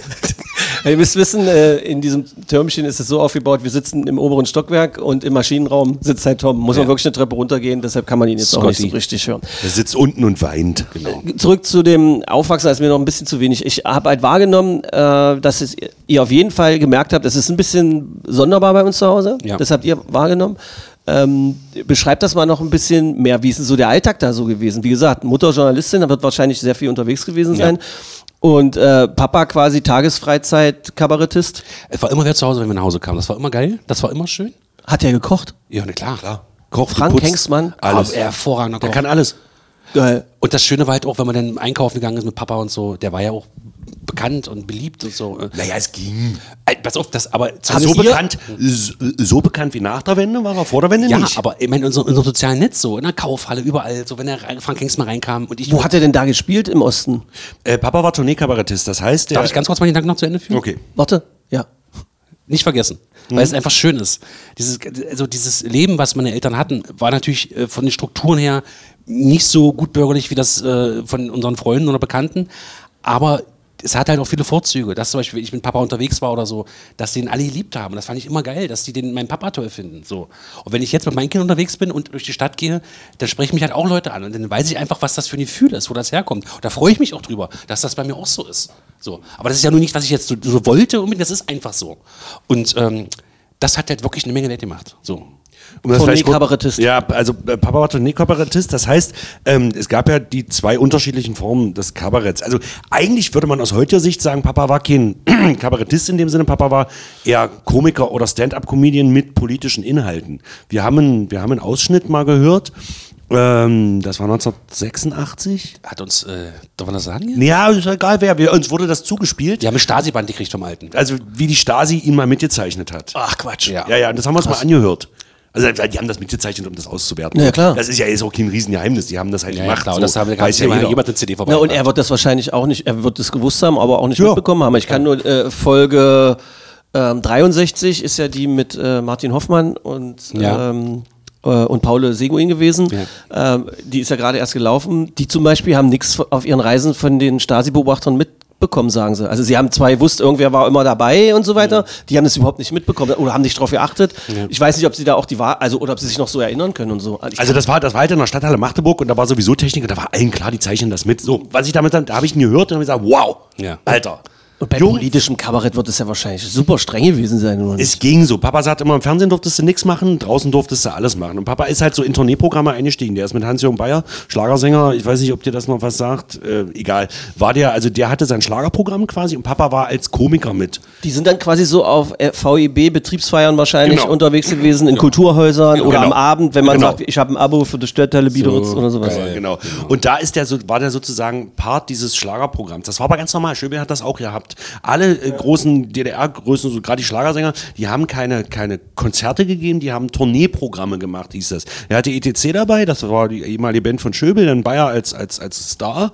Ihr müsst wissen, äh, in diesem Türmchen ist es so aufgebaut, wir sitzen im oberen Stockwerk und im Maschinenraum sitzt halt Tom. Muss man wirklich eine Treppe runtergehen, deshalb kann man ihn jetzt auch nicht so Scotty. richtig hören. Er sitzt unten und weint. Genau. Zurück zu dem Aufwachsen, das ist mir noch ein bisschen zu wenig. Ich habe halt wahrgenommen, äh, dass es, ihr auf jeden Fall gemerkt habt, es ist ein bisschen sonderbar bei uns zu Hause. Ja. Das habt ihr wahrgenommen. Ähm, beschreibt das mal noch ein bisschen mehr. Wie ist denn so der Alltag da so gewesen? Wie gesagt, Mutter Journalistin, da wird wahrscheinlich sehr viel unterwegs gewesen Ja. Und äh, Papa quasi Tagesfreizeit-Kabarettist. Es war immer wer zu Hause, wenn wir nach Hause kamen. Das war immer geil. Das war immer schön. Hat er gekocht? Ja, na klar. Klar. Koch, Frank geputzt, Hengstmann? Alles. Aber hervorragender Der Koch. kann alles. Geil. Und das Schöne war halt auch, wenn man dann einkaufen gegangen ist mit Papa und so, der war ja auch bekannt und beliebt und so. Naja, es ging. Äh, Pass auf, das aber Haben So ihr- bekannt, so, so bekannt wie nach der Wende war er vor der Wende ja, nicht. aber ich meine, in unserem, sozialen Netz so, in der Kaufhalle, überall, so wenn der Frank Hengstmann reinkam und ich. Wo hat er denn da gespielt im Osten? äh, Papa war Tourneekabarettist, das heißt, der. Darf ich ganz kurz mal den Gedanken noch zu Ende führen? Okay. Warte. Ja. Nicht vergessen, weil es einfach schön ist. Dieses, also dieses Leben, was meine Eltern hatten, war natürlich äh, von den Strukturen her nicht so gut bürgerlich wie das äh, von unseren Freunden oder Bekannten, aber es hat halt auch viele Vorzüge, dass zum Beispiel, wenn ich mit Papa unterwegs war oder so, dass den alle geliebt haben. Das fand ich immer geil, dass die den meinen Papa toll finden. So. Und wenn ich jetzt mit meinen Kindern unterwegs bin und durch die Stadt gehe, dann sprechen mich halt auch Leute an. Und dann weiß ich einfach, was das für ein Gefühl ist, wo das herkommt. Und da freue ich mich auch drüber, dass das bei mir auch so ist. So. Aber das ist ja nur nicht, was ich jetzt so, so wollte, das ist einfach so. Und ähm, das hat halt wirklich eine Menge Geld gemacht. So. Um Tournee-Kabarettist. Ja, also äh, Papa war Tournee-Kabarettist. Das heißt, ähm, es gab ja die zwei unterschiedlichen Formen des Kabaretts. Also eigentlich würde man aus heutiger Sicht sagen, Papa war kein Kabarettist in dem Sinne. Papa war eher Komiker oder Stand-up-Comedian mit politischen Inhalten. Wir haben, einen- wir haben einen Ausschnitt mal gehört. Ähm, das war 1986. Hat uns, äh, darf man das sagen? Ja, ist egal wer. Wir, uns wurde das zugespielt. Die haben ein Stasi-Band gekriegt vom Alten. Also wie die Stasi ihn mal mitgezeichnet hat. Ach Quatsch. Ja. Ja, ja, das haben wir uns mal angehört. Also die haben das mitgezeichnet, um das auszuwerten. Ja, klar. Das ist ja jetzt auch kein Riesengeheimnis. Die haben das halt Ja, ja, gemacht. klar. so. Und das haben wir Weiß ja jeder. jemand eine CD vorbei. Ja, und er wird das wahrscheinlich auch nicht, er wird es gewusst haben, aber auch nicht Ja. mitbekommen haben. Ich kann nur äh, Folge ähm, 63 ist ja die mit äh, Martin Hoffmann und, Ja. ähm, äh, und Paul Seguin gewesen. Ähm, die ist ja gerade erst gelaufen. Die zum Beispiel haben nichts auf ihren Reisen von den Stasi-Beobachtern mitbekommen, sagen sie. Also sie haben zwar gewusst, irgendwer war immer dabei und so weiter, die haben das überhaupt nicht mitbekommen oder haben nicht darauf geachtet. Ich weiß nicht, ob sie da auch die Wahr, also oder ob sie sich noch so erinnern können und so. Ich Also das war, das war halt in der Stadthalle Magdeburg und da war sowieso Technik und da war allen klar, die zeichnen das mit. So, was ich damit dann, da habe ich ihn gehört und habe gesagt, wow, Ja. Alter. Und bei Jung- politischem Kabarett wird es ja wahrscheinlich super streng gewesen sein. Oder nicht? Es ging so. Papa sagt immer, im Fernsehen durftest du nichts machen, draußen durftest du alles machen. Und Papa ist halt so in Tourneeprogramme eingestiegen. Der ist mit Hans-Jürgen Bayer, Schlagersänger, ich weiß nicht, ob dir das noch was sagt, äh, egal. War der, also der hatte sein Schlagerprogramm quasi und Papa war als Komiker mit. Die sind dann quasi so auf äh, VEB-Betriebsfeiern wahrscheinlich Genau. unterwegs gewesen, in Kulturhäusern oder Genau. am Abend, wenn man Genau. sagt, ich habe ein Abo für die Stadtteile Biederitz oder sowas. Ja, genau. Und da ist der so, war der sozusagen Part dieses Schlagerprogramms. Das war aber ganz normal. Schöbel hat das auch gehabt. Alle äh, großen DDR-Größen, so gerade die Schlagersänger, die haben keine, keine Konzerte gegeben, die haben Tourneeprogramme gemacht, hieß das. Er hatte ETC dabei, das war die ehemalige Band von Schöbel, dann Bayer als, als, als Star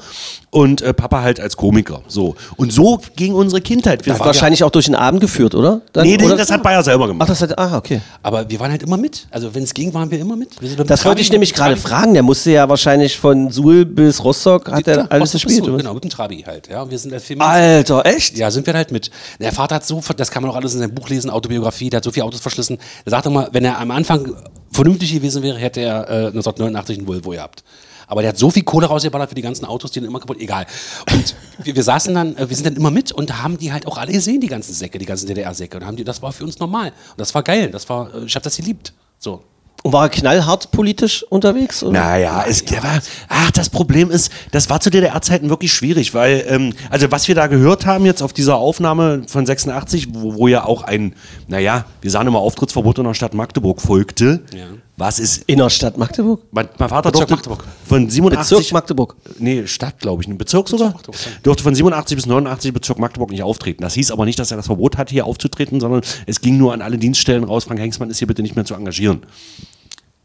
und äh, Papa halt als Komiker. So. Und so ging unsere Kindheit. Wir Das wahrscheinlich auch durch den Abend geführt, oder? Dann, ja, nee, oder? das hat Bayer selber Ach, gemacht. das hat, ah, okay. Aber wir waren halt immer mit. Also wenn es ging, waren wir immer mit. Das wollte ich nämlich gerade fragen. Der musste ja wahrscheinlich von Suhl bis Rostock, hat er alles gespielt. Genau, mit dem Trabi halt. Ja, wir sind als Film. Alter, echt? Ja, sind wir halt mit. Der Vater hat so, das kann man auch alles in seinem Buch lesen, Autobiografie, der hat so viele Autos verschlissen. Er sagt immer, wenn er am Anfang vernünftig gewesen wäre, hätte er äh, 1989 einen Volvo gehabt. Aber der hat so viel Kohle rausgeballert für die ganzen Autos, die sind immer kaputt. Egal. Und wir, wir saßen dann, äh, wir sind dann immer mit und haben die halt auch alle gesehen, die ganzen Säcke, die ganzen DDR-Säcke. Und haben die, das war für uns normal. Und das war geil. Das war, äh, ich habe das geliebt. So. Und war er knallhart politisch unterwegs? Oder? Naja, es der war, ach, das Problem ist, das war zu DDR-Zeiten wirklich schwierig, weil, ähm, also was wir da gehört haben jetzt auf dieser Aufnahme von 86, wo, wo ja auch ein, naja, wir sagen immer Auftrittsverbot in der Stadt Magdeburg folgte. Ja. Was ist, Innerstadt Magdeburg? mein, mein Vater Bezirk durfte Magdeburg. von 87, Bezirk Magdeburg. nee, Stadt glaube ich, ein Bezirk sogar, durfte von 87 bis 89 Bezirk Magdeburg nicht auftreten. Das hieß aber nicht, dass er das Verbot hatte, hier aufzutreten, sondern es ging nur an alle Dienststellen raus, Frank Hengstmann ist hier bitte nicht mehr zu engagieren.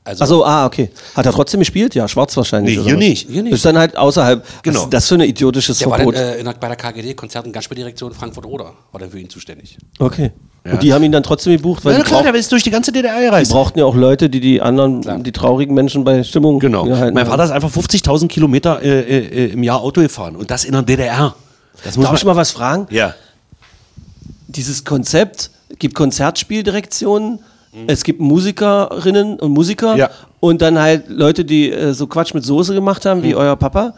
Also, Achso, ah, okay. Hat er trotzdem gespielt? Ja, schwarz wahrscheinlich. Nee, hier nicht. Hier nicht. Ist dann halt außerhalb. Genau. Was ist das für ein idiotisches der war dann Verbot? äh, bei der KGD, Konzert- und Gastspieldirektion Frankfurt-Oder, war dann für ihn zuständig. okay. Und die haben ihn dann trotzdem gebucht, weil Ja, die, klar, brauch, der ist durch die ganze DDR die gereist. brauchten ja auch Leute, die die anderen, die traurigen Menschen bei Stimmung Genau. gehalten mein haben. Vater ist einfach 50.000 Kilometer äh, äh, im Jahr Auto gefahren und das in der DDR. Das muss Darf ich mal was fragen? Ja. dieses Konzept, gibt Konzertspieldirektionen, es gibt Musikerinnen und Musiker Ja. und dann halt Leute, die äh, so Quatsch mit Soße gemacht haben, wie euer Papa.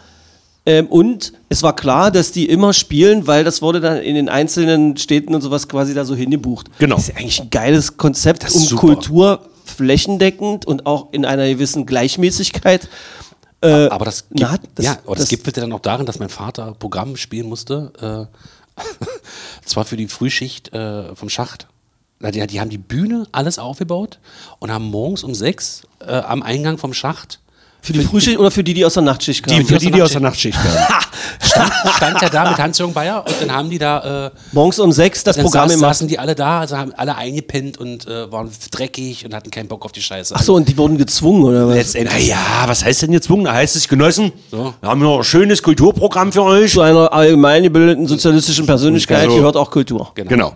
Ähm, und es war klar, dass die immer spielen, weil das wurde dann in den einzelnen Städten und sowas quasi da so hingebucht. Genau. Das ist ja eigentlich ein geiles Konzept, um super. Kultur flächendeckend und auch in einer gewissen Gleichmäßigkeit. Äh, Aber das, na, gibt, das- ja, aber das, das- gipfelte dann auch darin, dass mein Vater Programm spielen musste. Äh, zwar für die Frühschicht äh, vom Schacht. Die, die haben die Bühne alles aufgebaut und haben morgens um sechs äh, am Eingang vom Schacht Für die Frühschicht oder für die, die aus der Nachtschicht kamen? Die, für die, die aus der Nachtschicht kamen. stand, stand er da mit Hans-Jürgen Bayer und dann haben die da äh, Morgens um sechs das Programm saß, saßen die alle da, also haben alle eingepennt und äh, waren dreckig und hatten keinen Bock auf die Scheiße. Ach so, und die wurden gezwungen, oder was? letztendlich. Naja, was heißt denn gezwungen? Da heißt es, Genossen, So. wir haben noch ein schönes Kulturprogramm für euch. Zu einer allgemein gebildeten sozialistischen Persönlichkeit Also- gehört auch Kultur. Genau.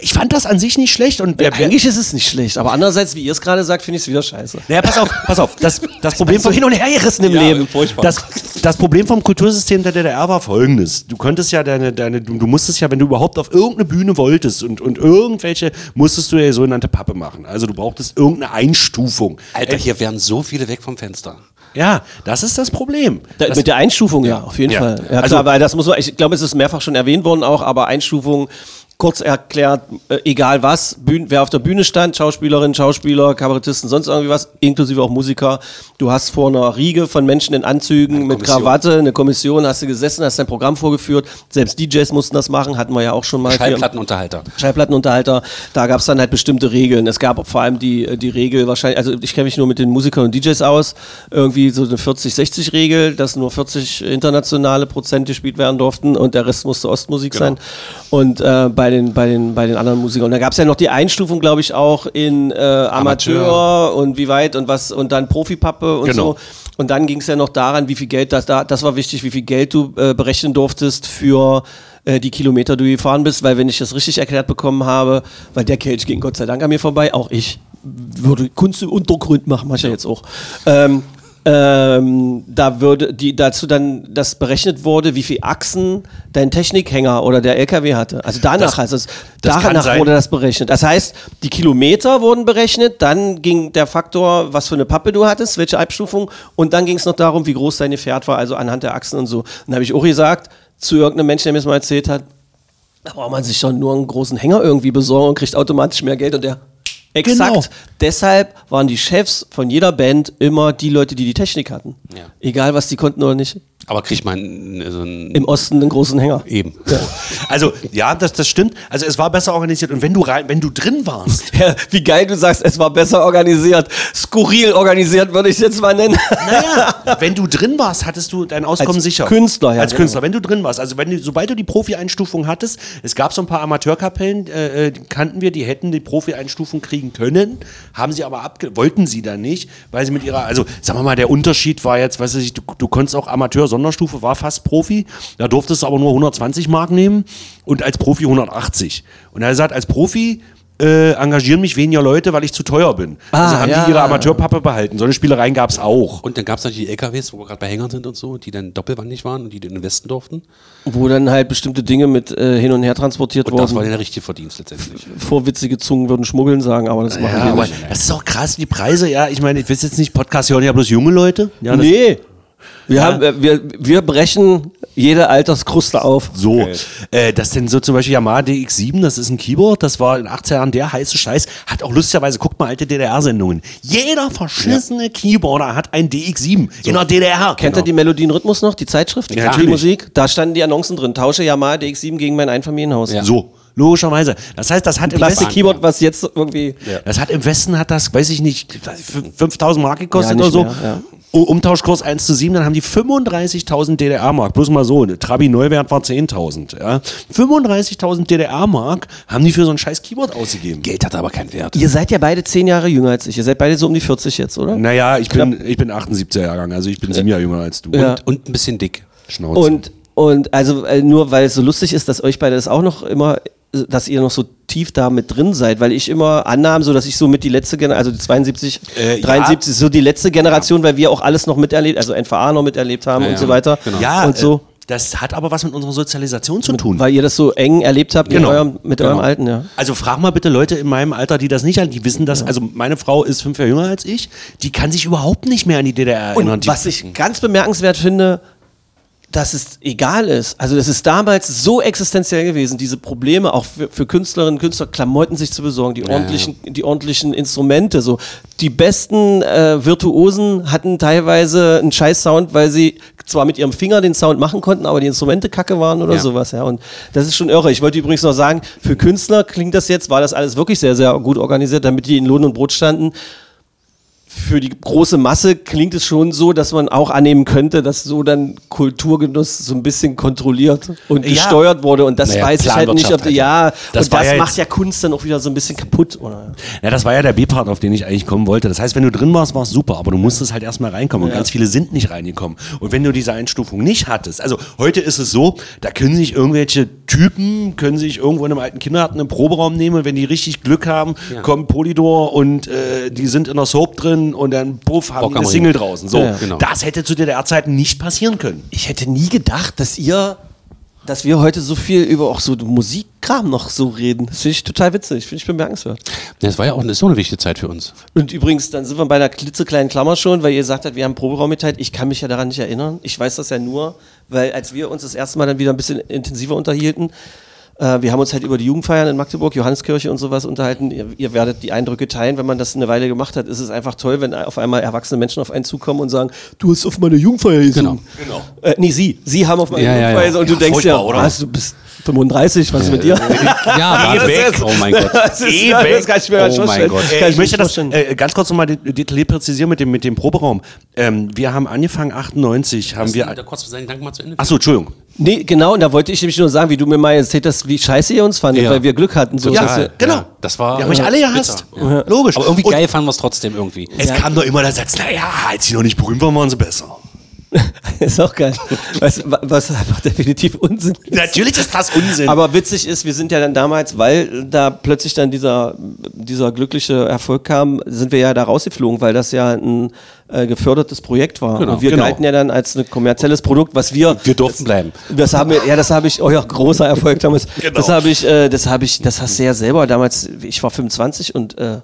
Ich fand das an sich nicht schlecht. Und wer, wer, Eigentlich ist es nicht schlecht, aber andererseits, wie ihr es gerade sagt, finde ich es wieder scheiße. naja, pass auf, pass auf. Das, das Problem So vom, hin und her gerissen im Ja, Leben. furchtbar. das, das Problem vom Kultursystem der DDR war folgendes. Du konntest ja deine, deine, du, du musstest ja, wenn du überhaupt auf irgendeine Bühne wolltest und, und irgendwelche, musstest du ja sogenannte Pappe machen. Also du brauchtest irgendeine Einstufung. Alter, hier wären so viele weg vom Fenster. Ja, das ist das Problem. Da, das, mit der Einstufung, ja, auf jeden Ja. Fall. Ja, Also- klar, weil das muss man, ich glaube, es ist mehrfach schon erwähnt worden auch, aber Einstufung, kurz erklärt, äh, egal was, Bühn, wer auf der Bühne stand, Schauspielerinnen, Schauspieler, Kabarettisten, sonst irgendwie was, inklusive auch Musiker. Du hast vor einer Riege von Menschen in Anzügen mit Kommission. Krawatte, eine Kommission, hast du gesessen, hast dein Programm vorgeführt. Selbst DJs mussten das machen, hatten wir ja auch schon mal. Schallplattenunterhalter. Schallplattenunterhalter, da gab es dann halt bestimmte Regeln. Es gab vor allem die, die Regel wahrscheinlich, also ich kenne mich nur mit den Musikern und DJs aus, irgendwie so eine 40-60-Regel, dass nur 40 internationale Prozent gespielt werden durften und der Rest musste Ostmusik sein. Und äh, bei, den, bei, den, bei den anderen Musikern. Und da gab es ja noch die Einstufung, glaube ich, auch in äh, Amateur, Amateur. und wie weit und was und dann Profipappe und Genau. so. Und dann ging es ja noch daran, wie viel Geld, das, da, das war wichtig, wie viel Geld du äh, berechnen durftest für äh, die Kilometer, die du gefahren bist, weil wenn ich das richtig erklärt bekommen habe, weil der Kelch ging Gott sei Dank an mir vorbei, auch ich würde Kunst im Untergrund machen, mach ich ja jetzt auch. Ähm, ähm, da würde die dazu dann das berechnet wurde, wie viel Achsen dein Technikhänger oder der LKW hatte. Also danach Das- heißt es, danach wurde das berechnet. Das heißt, die Kilometer wurden berechnet, dann ging der Faktor, was für eine Pappe du hattest, welche Abstufung, und dann ging es noch darum, wie groß deine Pferd war, also anhand der Achsen und so. Und dann habe ich auch gesagt, zu irgendeinem Menschen, der mir das mal erzählt hat, da braucht man sich doch nur einen großen Hänger irgendwie besorgen und kriegt automatisch mehr Geld und der. Exakt. Genau. Deshalb waren die Chefs von jeder Band immer die Leute, die die Technik hatten. Ja. Egal, was die konnten oder nicht. Aber kriegt man so ein. Im Osten einen großen Hänger. Eben. also ja, das, das stimmt. Also es war besser organisiert. Und wenn du rein, wenn du drin warst, Ja, wie geil du sagst, es war besser organisiert. Skurril organisiert, würde ich es jetzt mal nennen. Naja, wenn du drin warst, hattest du dein Auskommen Als sicher. Künstler, ja, Als genau. Künstler, wenn du drin warst. Also wenn du, sobald du die Profi-Einstufung hattest, es gab so ein paar Amateurkapellen, äh, äh, die kannten wir, die hätten die Profi-Einstufung kriegen können, haben sie aber abge wollten sie dann nicht, weil sie mit ihrer, also sagen wir mal, der Unterschied war jetzt, weiß ich, du, du konntest auch Amateur-Sonderstufe, war fast Profi, da durftest du aber nur 120 Mark nehmen und als Profi 180. Und er hat gesagt, als Profi äh, engagieren mich weniger Leute, weil ich zu teuer bin. also Ah, haben ja. die ihre Amateurpappe behalten. So eine Spielereien gab es auch. Und dann gab es natürlich die LKWs, wo wir gerade bei Hängern sind und so, die dann doppelwandig waren und die in den Westen durften. Wo dann halt bestimmte Dinge mit äh, hin und her transportiert Und das war wurden. der richtige Verdienst letztendlich. Vorwitzige Zungen würden schmuggeln sagen, aber das machen Ja, wir aber nicht. das ist auch krass, die Preise, ja. Ich meine, ich weiß jetzt nicht, Podcast hören ja bloß junge Leute. Ja, das- Nee. Wir, Ja. haben, äh, wir, wir brechen jede Alterskruste auf. So, äh, das denn so zum Beispiel Yamaha DX7, das ist ein Keyboard, das war in den 80er Jahren der heiße Scheiß, hat auch lustigerweise, guckt mal alte DDR-Sendungen. Jeder verschissene Keyboarder hat ein DX7 in der DDR. Kennt ihr die Melodien Rhythmus noch, die Zeitschrift? Ja, die natürlich. Musik? Da standen die Annoncen drin. Tausche Yamaha DX7 gegen mein Einfamilienhaus. Ja. So, logischerweise. Das heißt, das hat im Westen, Plastik-Keyboard, was jetzt irgendwie. das hat im Westen hat das, weiß ich nicht, 5000 Mark gekostet Ja, oder so. mehr, ja. Umtauschkurs 1 zu 7, dann haben die 35.000 DDR-Mark. Bloß mal so, der Trabi Neuwert war 10.000. Ja. 35.000 DDR-Mark haben die für so ein scheiß Keyboard ausgegeben. Geld hat aber keinen Wert. Ihr seid ja beide zehn Jahre jünger als ich. Ihr seid beide so um die 40 jetzt, oder? Naja, ich bin, ich bin 78er Jahrgang, also ich bin sieben Jahre jünger als du. Ja. Und ein bisschen dick. Schnauze. Und, und also äh, nur weil es so lustig ist, dass euch beide das auch noch immer, dass ihr noch so tief da mit drin seid, weil ich immer annahm, so dass ich so mit die letzte Generation, also die 72, Äh, 73, so die letzte Generation, weil wir auch alles noch miterlebt, also NVA noch miterlebt haben Ja, und ja, so weiter. genau. Ja, und so. äh, Das hat aber was mit unserer Sozialisation zu tun. Weil ihr das so eng erlebt habt Genau. mit, eurem, mit eurem Alten, ja. Also frag mal bitte Leute in meinem Alter, die das nicht an, die wissen das. Also meine Frau ist fünf Jahre jünger als ich, die kann sich überhaupt nicht mehr an die DDR erinnern. Und was ich ganz bemerkenswert finde, dass es egal ist. Also das ist damals so existenziell gewesen, diese Probleme auch für, für Künstlerinnen und Künstler, Klamotten sich zu besorgen, die ordentlichen, die ordentlichen Instrumente. So die besten äh, Virtuosen hatten teilweise einen scheiß Sound, weil sie zwar mit ihrem Finger den Sound machen konnten, aber die Instrumente kacke waren oder Ja. sowas. Ja. Und das ist schon irre. Ich wollte übrigens noch sagen, für Künstler klingt das jetzt, war das alles wirklich sehr, sehr gut organisiert, damit die in Lohn und Brot standen für die große Masse klingt es schon so, dass man auch annehmen könnte, dass so dann Kulturgenuss so ein bisschen kontrolliert und Ja. gesteuert wurde. Und das Naja, weiß ich halt nicht, ob halt, ja, Das und das ja macht ja Kunst dann auch wieder so ein bisschen kaputt. Oder? Ja, das war ja der B-Part, auf den ich eigentlich kommen wollte. Das heißt, wenn du drin warst, war es super, aber du musstest halt erstmal reinkommen. Und ganz viele sind nicht reingekommen. Und wenn du diese Einstufung nicht hattest, also heute ist es so, da können sich irgendwelche Typen, können sich irgendwo in einem alten Kindergarten einen Proberaum nehmen und wenn die richtig Glück haben, kommt Polydor und äh, die sind in der Soap drin und dann puff, haben die eine Ring. Single draußen. So, Ja, ja. Genau. das hätte zu DDR-Zeiten nicht passieren können. Ich hätte nie gedacht, dass ihr, dass wir heute so viel über auch so Musikkram noch so reden. Das finde ich total witzig, finde ich bemerkenswert. Das war ja auch ist so eine wichtige Zeit für uns. Und übrigens, dann sind wir bei einer klitzekleinen Klammer schon, weil ihr gesagt habt, wir haben Proberaum geteilt. Ich kann mich ja daran nicht erinnern. Ich weiß das ja nur, weil als wir uns das erste Mal dann wieder ein bisschen intensiver unterhielten, äh, wir haben uns halt über die Jugendfeiern in Magdeburg, Johanneskirche und sowas unterhalten. Ihr, ihr werdet die Eindrücke teilen, wenn man das eine Weile gemacht hat. Ist es einfach toll, wenn auf einmal erwachsene Menschen auf einen zukommen und sagen, du hast auf meine Jugendfeier gesungen. Genau. Äh, nee, sie. Sie haben auf meine Ja, ja, Jugendfeier ja. und du Ja, denkst ja, was, du bist 35, was ist mit dir? Ja, Geh weg. Oh mein Gott. Das ist, Geh ja, das weg. kann ich mir Oh mein. Gott. Kann Äh, ich ich möchte das vorstellen. äh, ganz kurz nochmal det- detailliert präzisieren mit dem, mit dem Proberaum. Ähm, wir haben angefangen 98, haben wir... Da kurz seinen Dank mal zu Ende. Achso, Entschuldigung. Nee, genau, und da wollte ich nämlich nur sagen, wie du mir mal erzählt hast, wie scheiße ihr uns fandet, Ja. weil wir Glück hatten. So, dass wir- Genau. Ja, das war. Wir haben euch alle gehasst. Ja. Logisch. Aber irgendwie Und geil fanden wir es trotzdem irgendwie. Es kam doch immer der Satz, naja, als sie noch nicht berühmt waren, waren sie besser. ist auch geil. Was, was einfach definitiv Unsinn ist. Natürlich ist das Unsinn. Aber witzig ist, wir sind ja dann damals, weil da plötzlich dann dieser, dieser glückliche Erfolg kam, sind wir ja da rausgeflogen, weil das ja ein äh, gefördertes Projekt war. Genau, und wir genau. galten ja dann als ein kommerzielles Produkt, was wir. Wir durften bleiben. Das haben wir, ja, das habe ich, euer großer Erfolg damals. Genau. Das habe ich, äh, das habe ich, das hast du ja selber damals, ich war 25 und äh,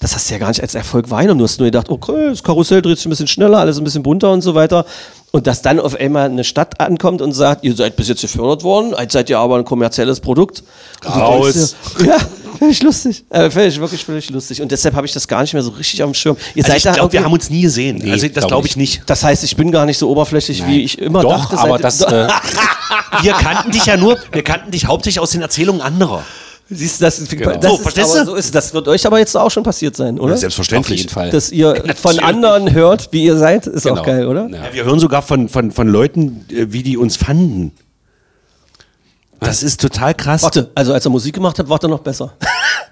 das hast du ja gar nicht als Erfolg wahrgenommen. Du hast nur gedacht, okay, das Karussell dreht sich ein bisschen schneller, alles ein bisschen bunter und so weiter. Und dass dann auf einmal eine Stadt ankommt und sagt, ihr seid bis jetzt gefördert worden, jetzt seid ihr aber ein kommerzielles Produkt. Raus. dir, Ja, völlig lustig. Äh, völlig, wirklich völlig lustig. Und deshalb habe ich das gar nicht mehr so richtig auf dem Schirm. Ihr also ich da glaube, wir haben uns nie gesehen. Nee, also das glaub glaube ich nicht. das heißt, ich bin gar nicht so oberflächlich, wie ich immer Doch, dachte. aber das. Äh, Wir kannten dich ja nur, wir kannten dich hauptsächlich aus den Erzählungen anderer. Siehst du, das, ist- Genau. das So, ist, aber so ist, das wird euch aber jetzt auch schon passiert sein, oder? auf Selbstverständlich. jeden Fall. Dass ihr von anderen hört, wie ihr seid, ist Genau. auch geil, oder? Ja. Ja, wir hören sogar von, von, von Leuten, äh, wie die uns fanden. Das ist total krass. Warte, also als er Musik gemacht hat, war er noch besser.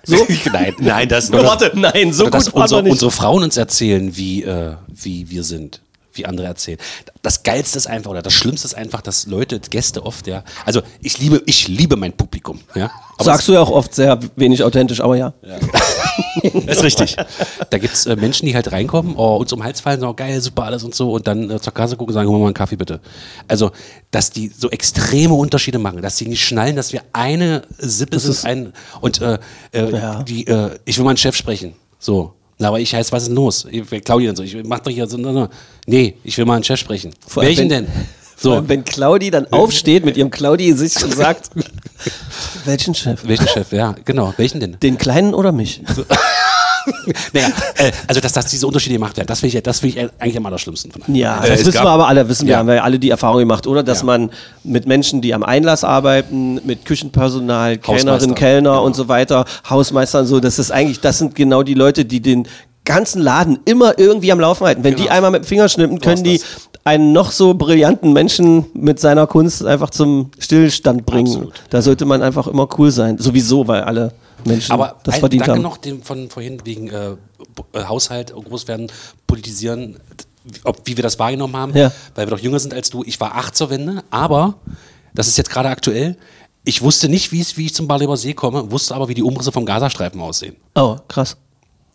So? Nein, Nein, das Warte, nein, so dass gut war unsere, nicht. unsere Frauen uns erzählen, wie, äh, wie wir sind, wie andere erzählen. Das Geilste ist einfach, oder das Schlimmste ist einfach, dass Leute, Gäste oft, ja. Also ich liebe, ich liebe mein Publikum, ja. Aber Sagst du ja auch oft sehr wenig authentisch, aber ja. Das ist richtig. Da gibt es äh, Menschen, die halt reinkommen, oh, uns um den Hals fallen, sagen, oh, geil, super alles und so, und dann äh, zur Kasse gucken und sagen, hol mal einen Kaffee bitte. Also, dass die so extreme Unterschiede machen, dass sie nicht schnallen, dass wir eine Sippe sind, ein, und äh, äh, Ja. die, äh, ich will meinen Chef sprechen. So. Na, aber ich heiße, was ist los? Ich, Claudia und so, ich mach doch hier so, nee, ich will mal einen Chef sprechen. Vor Welchen denn? So, Wenn Claudi dann aufsteht mit ihrem Claudi-Gesicht und sagt, welchen Chef? welchen Chef? Ja, genau, welchen denn? Den kleinen oder mich? Naja, äh, also, dass, dass diese Unterschiede gemacht werden, das will ich, das will ich eigentlich am allerschlimmsten von allen. Ja, Äh, das es wissen wir aber alle, wissen wir, Ja. haben wir ja alle die Erfahrung gemacht, oder? Dass Ja. man mit Menschen, die am Einlass arbeiten, mit Küchenpersonal, Kellnerin, Hausmeister, Kellner genau. und so weiter, Hausmeister und so, das ist eigentlich, das sind genau die Leute, die den ganzen Laden immer irgendwie am Laufen halten. Wenn die Genau. einmal mit dem Finger schnippen, können die das. einen noch so brillanten Menschen mit seiner Kunst einfach zum Stillstand bringen. Absolut. Da sollte man einfach immer cool sein. Sowieso, weil alle Menschen Aber das verdient danke haben. noch dem von vorhin wegen äh, äh, Haushalt groß werden, politisieren, ob, wie wir das wahrgenommen haben, Ja. weil wir doch jünger sind als du. Ich war acht zur Wende, aber das ist jetzt gerade aktuell. Ich wusste nicht, wie ich zum Barleber See komme, wusste aber, wie die Umrisse vom Gazastreifen aussehen. Oh, krass.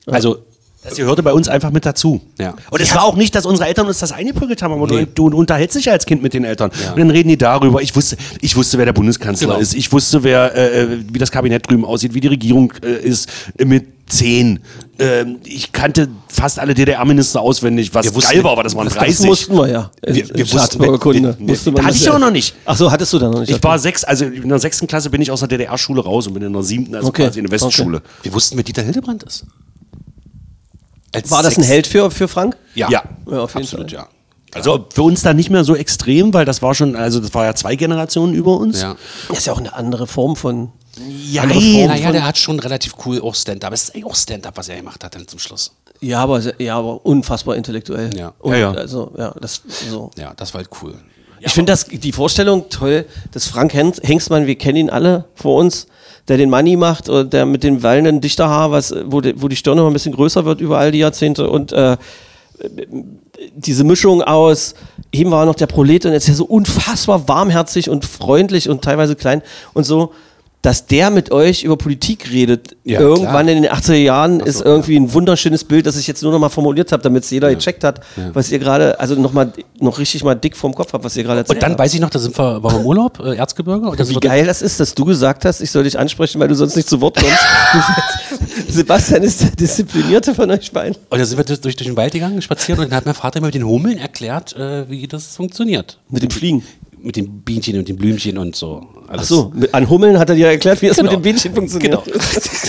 Also Das gehörte bei uns einfach mit dazu. Ja. Und es war auch nicht, dass unsere Eltern uns das eingeprügelt haben, aber Nee. du, du unterhältst dich ja als Kind mit den Eltern. Ja. Und dann reden die darüber. Ich wusste, ich wusste, wer der Bundeskanzler Genau. ist. Ich wusste, wer, äh, äh, wie das Kabinett drüben aussieht, wie die Regierung äh, ist äh, mit zehn. Ähm, ich kannte fast alle DDR-Minister auswendig. Was Wir wussten- geil war, war das waren Das 30. mussten wir ja. Wir- wir wussten- Staatsbürgerkunde. wir- wir- man hatte das ich ja. auch noch nicht. Ach so, hattest du dann noch nicht. Ich war sechs, also in der sechsten Klasse bin ich aus der DDR-Schule raus und bin in der siebten, also Okay. quasi in der Westschule. Wir wussten, wer Dieter Hildebrand ist. Als War das ein Held für, für Frank? Ja, Ja. Ja, auf jeden absolut, Fall. ja. Also für uns dann nicht mehr so extrem, weil das war schon, also das war ja zwei Generationen über uns. Ja. Das ist ja auch eine andere Form von. Ja, Form Naja, der hat schon relativ cool auch Stand-up. Es ist eigentlich auch Stand-up, was er gemacht hat dann zum Schluss. Ja, aber, ja, aber unfassbar intellektuell. Ja. Und Ja, ja. Also, ja, das so. Ja, das war halt cool. Ich finde das die Vorstellung toll, dass Frank Hengstmann, wir kennen ihn alle vor uns, der den Money macht der mit dem wallenden Dichterhaar, was, wo, die, wo die Stirn noch ein bisschen größer wird über all die Jahrzehnte. Und äh, diese Mischung aus, eben war noch der Prolet und jetzt ist er so unfassbar warmherzig und freundlich und teilweise klein und so, dass der mit euch über Politik redet. Ja, Irgendwann klar. in den 80er Jahren so, ist irgendwie ein wunderschönes Bild, das ich jetzt nur noch mal formuliert habe, damit es jeder gecheckt hat, was ihr gerade, also noch mal noch richtig mal dick vorm Kopf habt, was ihr gerade erzählt Und dann habt. weiß ich noch, da sind wir, waren im Urlaub, äh, Erzgebirge. Und das Wie geil das ist, dass du gesagt hast, ich soll dich ansprechen, weil du sonst nicht zu Wort kommst. Sebastian ist der Disziplinierte von euch beiden. Und da sind wir durch, durch den Wald gegangen, spazieren und dann hat mein Vater mir mit den Hummeln erklärt, äh, wie das funktioniert. Mit dem Fliegen. Mit den Bienchen und den Blümchen und so. Ach Alles. so, mit, an Hummeln hat er dir erklärt, wie es Genau. mit dem Bienchen funktioniert. Genau.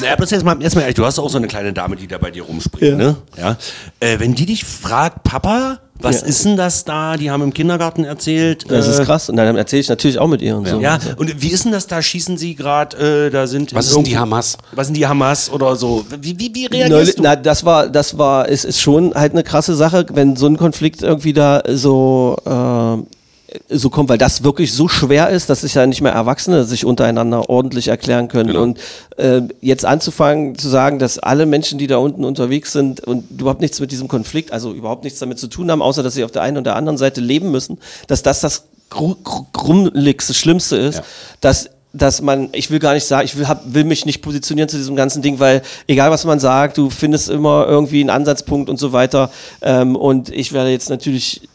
Naja, bloß jetzt mal, erstmal ehrlich, du hast auch so eine kleine Dame, die da bei dir rumspringt, Ja. ne? Ja. Äh, wenn die dich fragt, Papa, was Ja. ist denn das da? Die haben im Kindergarten erzählt. Das äh, ist krass. Und dann erzähle ich natürlich auch mit ihr und so. Ja, und wie ist denn das da? Schießen sie gerade, äh, da sind. Was ist denn die Hamas? Was sind die Hamas oder so? Wie, wie, wie reagierst Neulich, du? na, das war, das war, es ist schon halt eine krasse Sache, wenn so ein Konflikt irgendwie da so, äh, so kommt, weil das wirklich so schwer ist, dass sich ja nicht mehr Erwachsene sich untereinander ordentlich erklären können. Genau. Und äh, jetzt anzufangen zu sagen, dass alle Menschen, die da unten unterwegs sind und überhaupt nichts mit diesem Konflikt, also überhaupt nichts damit zu tun haben, außer dass sie auf der einen und der anderen Seite leben müssen, dass das das gru- gru- grummeligste, Schlimmste ist, Ja. dass dass man, ich will gar nicht sagen, ich will, hab, will mich nicht positionieren zu diesem ganzen Ding, weil egal was man sagt, du findest immer irgendwie einen Ansatzpunkt und so weiter. Ähm, und ich werde jetzt natürlich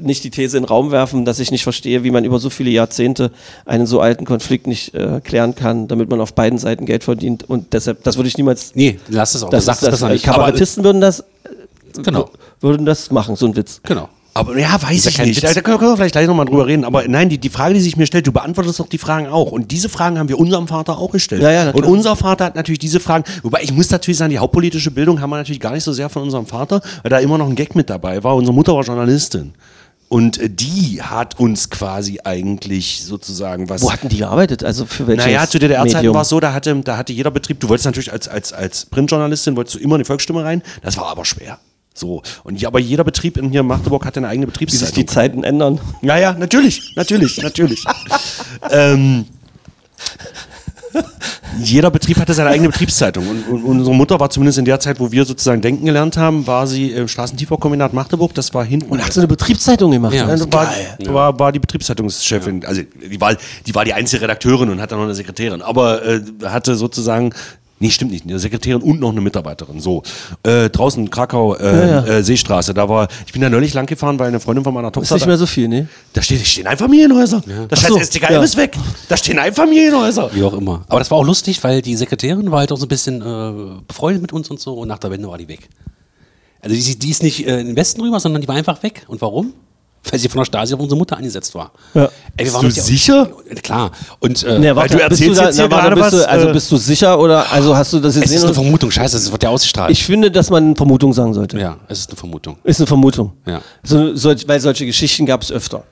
nicht die These in den Raum werfen, dass ich nicht verstehe, wie man über so viele Jahrzehnte einen so alten Konflikt nicht äh, klären kann, damit man auf beiden Seiten Geld verdient. Und deshalb, das würde ich niemals. Nee, lass es auch. Das, das, besser äh, nicht. Aber, Kabarettisten würden das, genau, würden das machen, so ein Witz. genau. Aber ja, weiß ja ich nicht. Witz. Da, können wir vielleicht gleich nochmal drüber reden. Aber nein, die, die Frage, die sich mir stellt, du beantwortest doch die Fragen auch. Und diese Fragen haben wir unserem Vater auch gestellt. Ja, ja, und unser Vater hat natürlich diese Fragen. Wobei ich muss natürlich sagen, die hauptpolitische Bildung haben wir natürlich gar nicht so sehr von unserem Vater, weil da immer noch ein Gag mit dabei war. Unsere Mutter war Journalistin. Und äh, die hat uns quasi eigentlich sozusagen was. Wo hatten die gearbeitet? Also für welches Naja, zu DDR-Zeiten war es so, da hatte, da hatte jeder Betrieb, du wolltest natürlich als, als, als Printjournalistin, wolltest du immer in die Volksstimme rein, das war aber schwer. So. Und ja, aber jeder Betrieb in hier in Magdeburg hatte eine eigene Wie sich Betriebszeitung. die Zeiten ändern. Ja, ja, natürlich, natürlich, natürlich. ähm, jeder Betrieb hatte seine eigene Betriebszeitung. Und, und unsere Mutter war zumindest in der Zeit, wo wir sozusagen denken gelernt haben, war sie im Straßentiefbaukombinat Magdeburg. Das war hinten. Und hat so eine Betriebszeitung gemacht. Ja. Ja, war, war, war die Betriebszeitungschefin, also die war, die war die einzige Redakteurin und hatte noch eine Sekretärin, aber äh, hatte sozusagen, nee, stimmt nicht, eine Sekretärin und noch eine Mitarbeiterin, so. Äh, draußen, Krakau, äh, Ja, ja. Äh, Seestraße, da war, ich bin da neulich lang gefahren, weil eine Freundin von meiner Ist Tochter, nicht da, mehr so viel, ne? da steht, stehen Einfamilienhäuser, das Ach so, scheiß STKM ja. ist weg, da stehen Einfamilienhäuser. Wie auch immer. Aber das war auch lustig, weil die Sekretärin war halt auch so ein bisschen äh, befreundet mit uns und so und nach der Wende war die weg. Also die, die ist nicht äh, in den Westen rüber, sondern die war einfach weg. Und warum? Weil sie von der Stasi auf unsere Mutter eingesetzt war. Ja. Ey, wir Bist du sicher? Klar. Und äh, Nee, warte, du bist erzählst da- jetzt hier na, warte, gerade was, Du, also äh, bist du sicher oder also hast du das jetzt es ist eine? Vermutung. Scheiße, es wird ja ausgestrahlt. Ich finde, dass man Vermutung sagen sollte. ja, es ist eine Vermutung. Ist eine Vermutung. Ja. So, solch, weil solche Geschichten gab es öfter.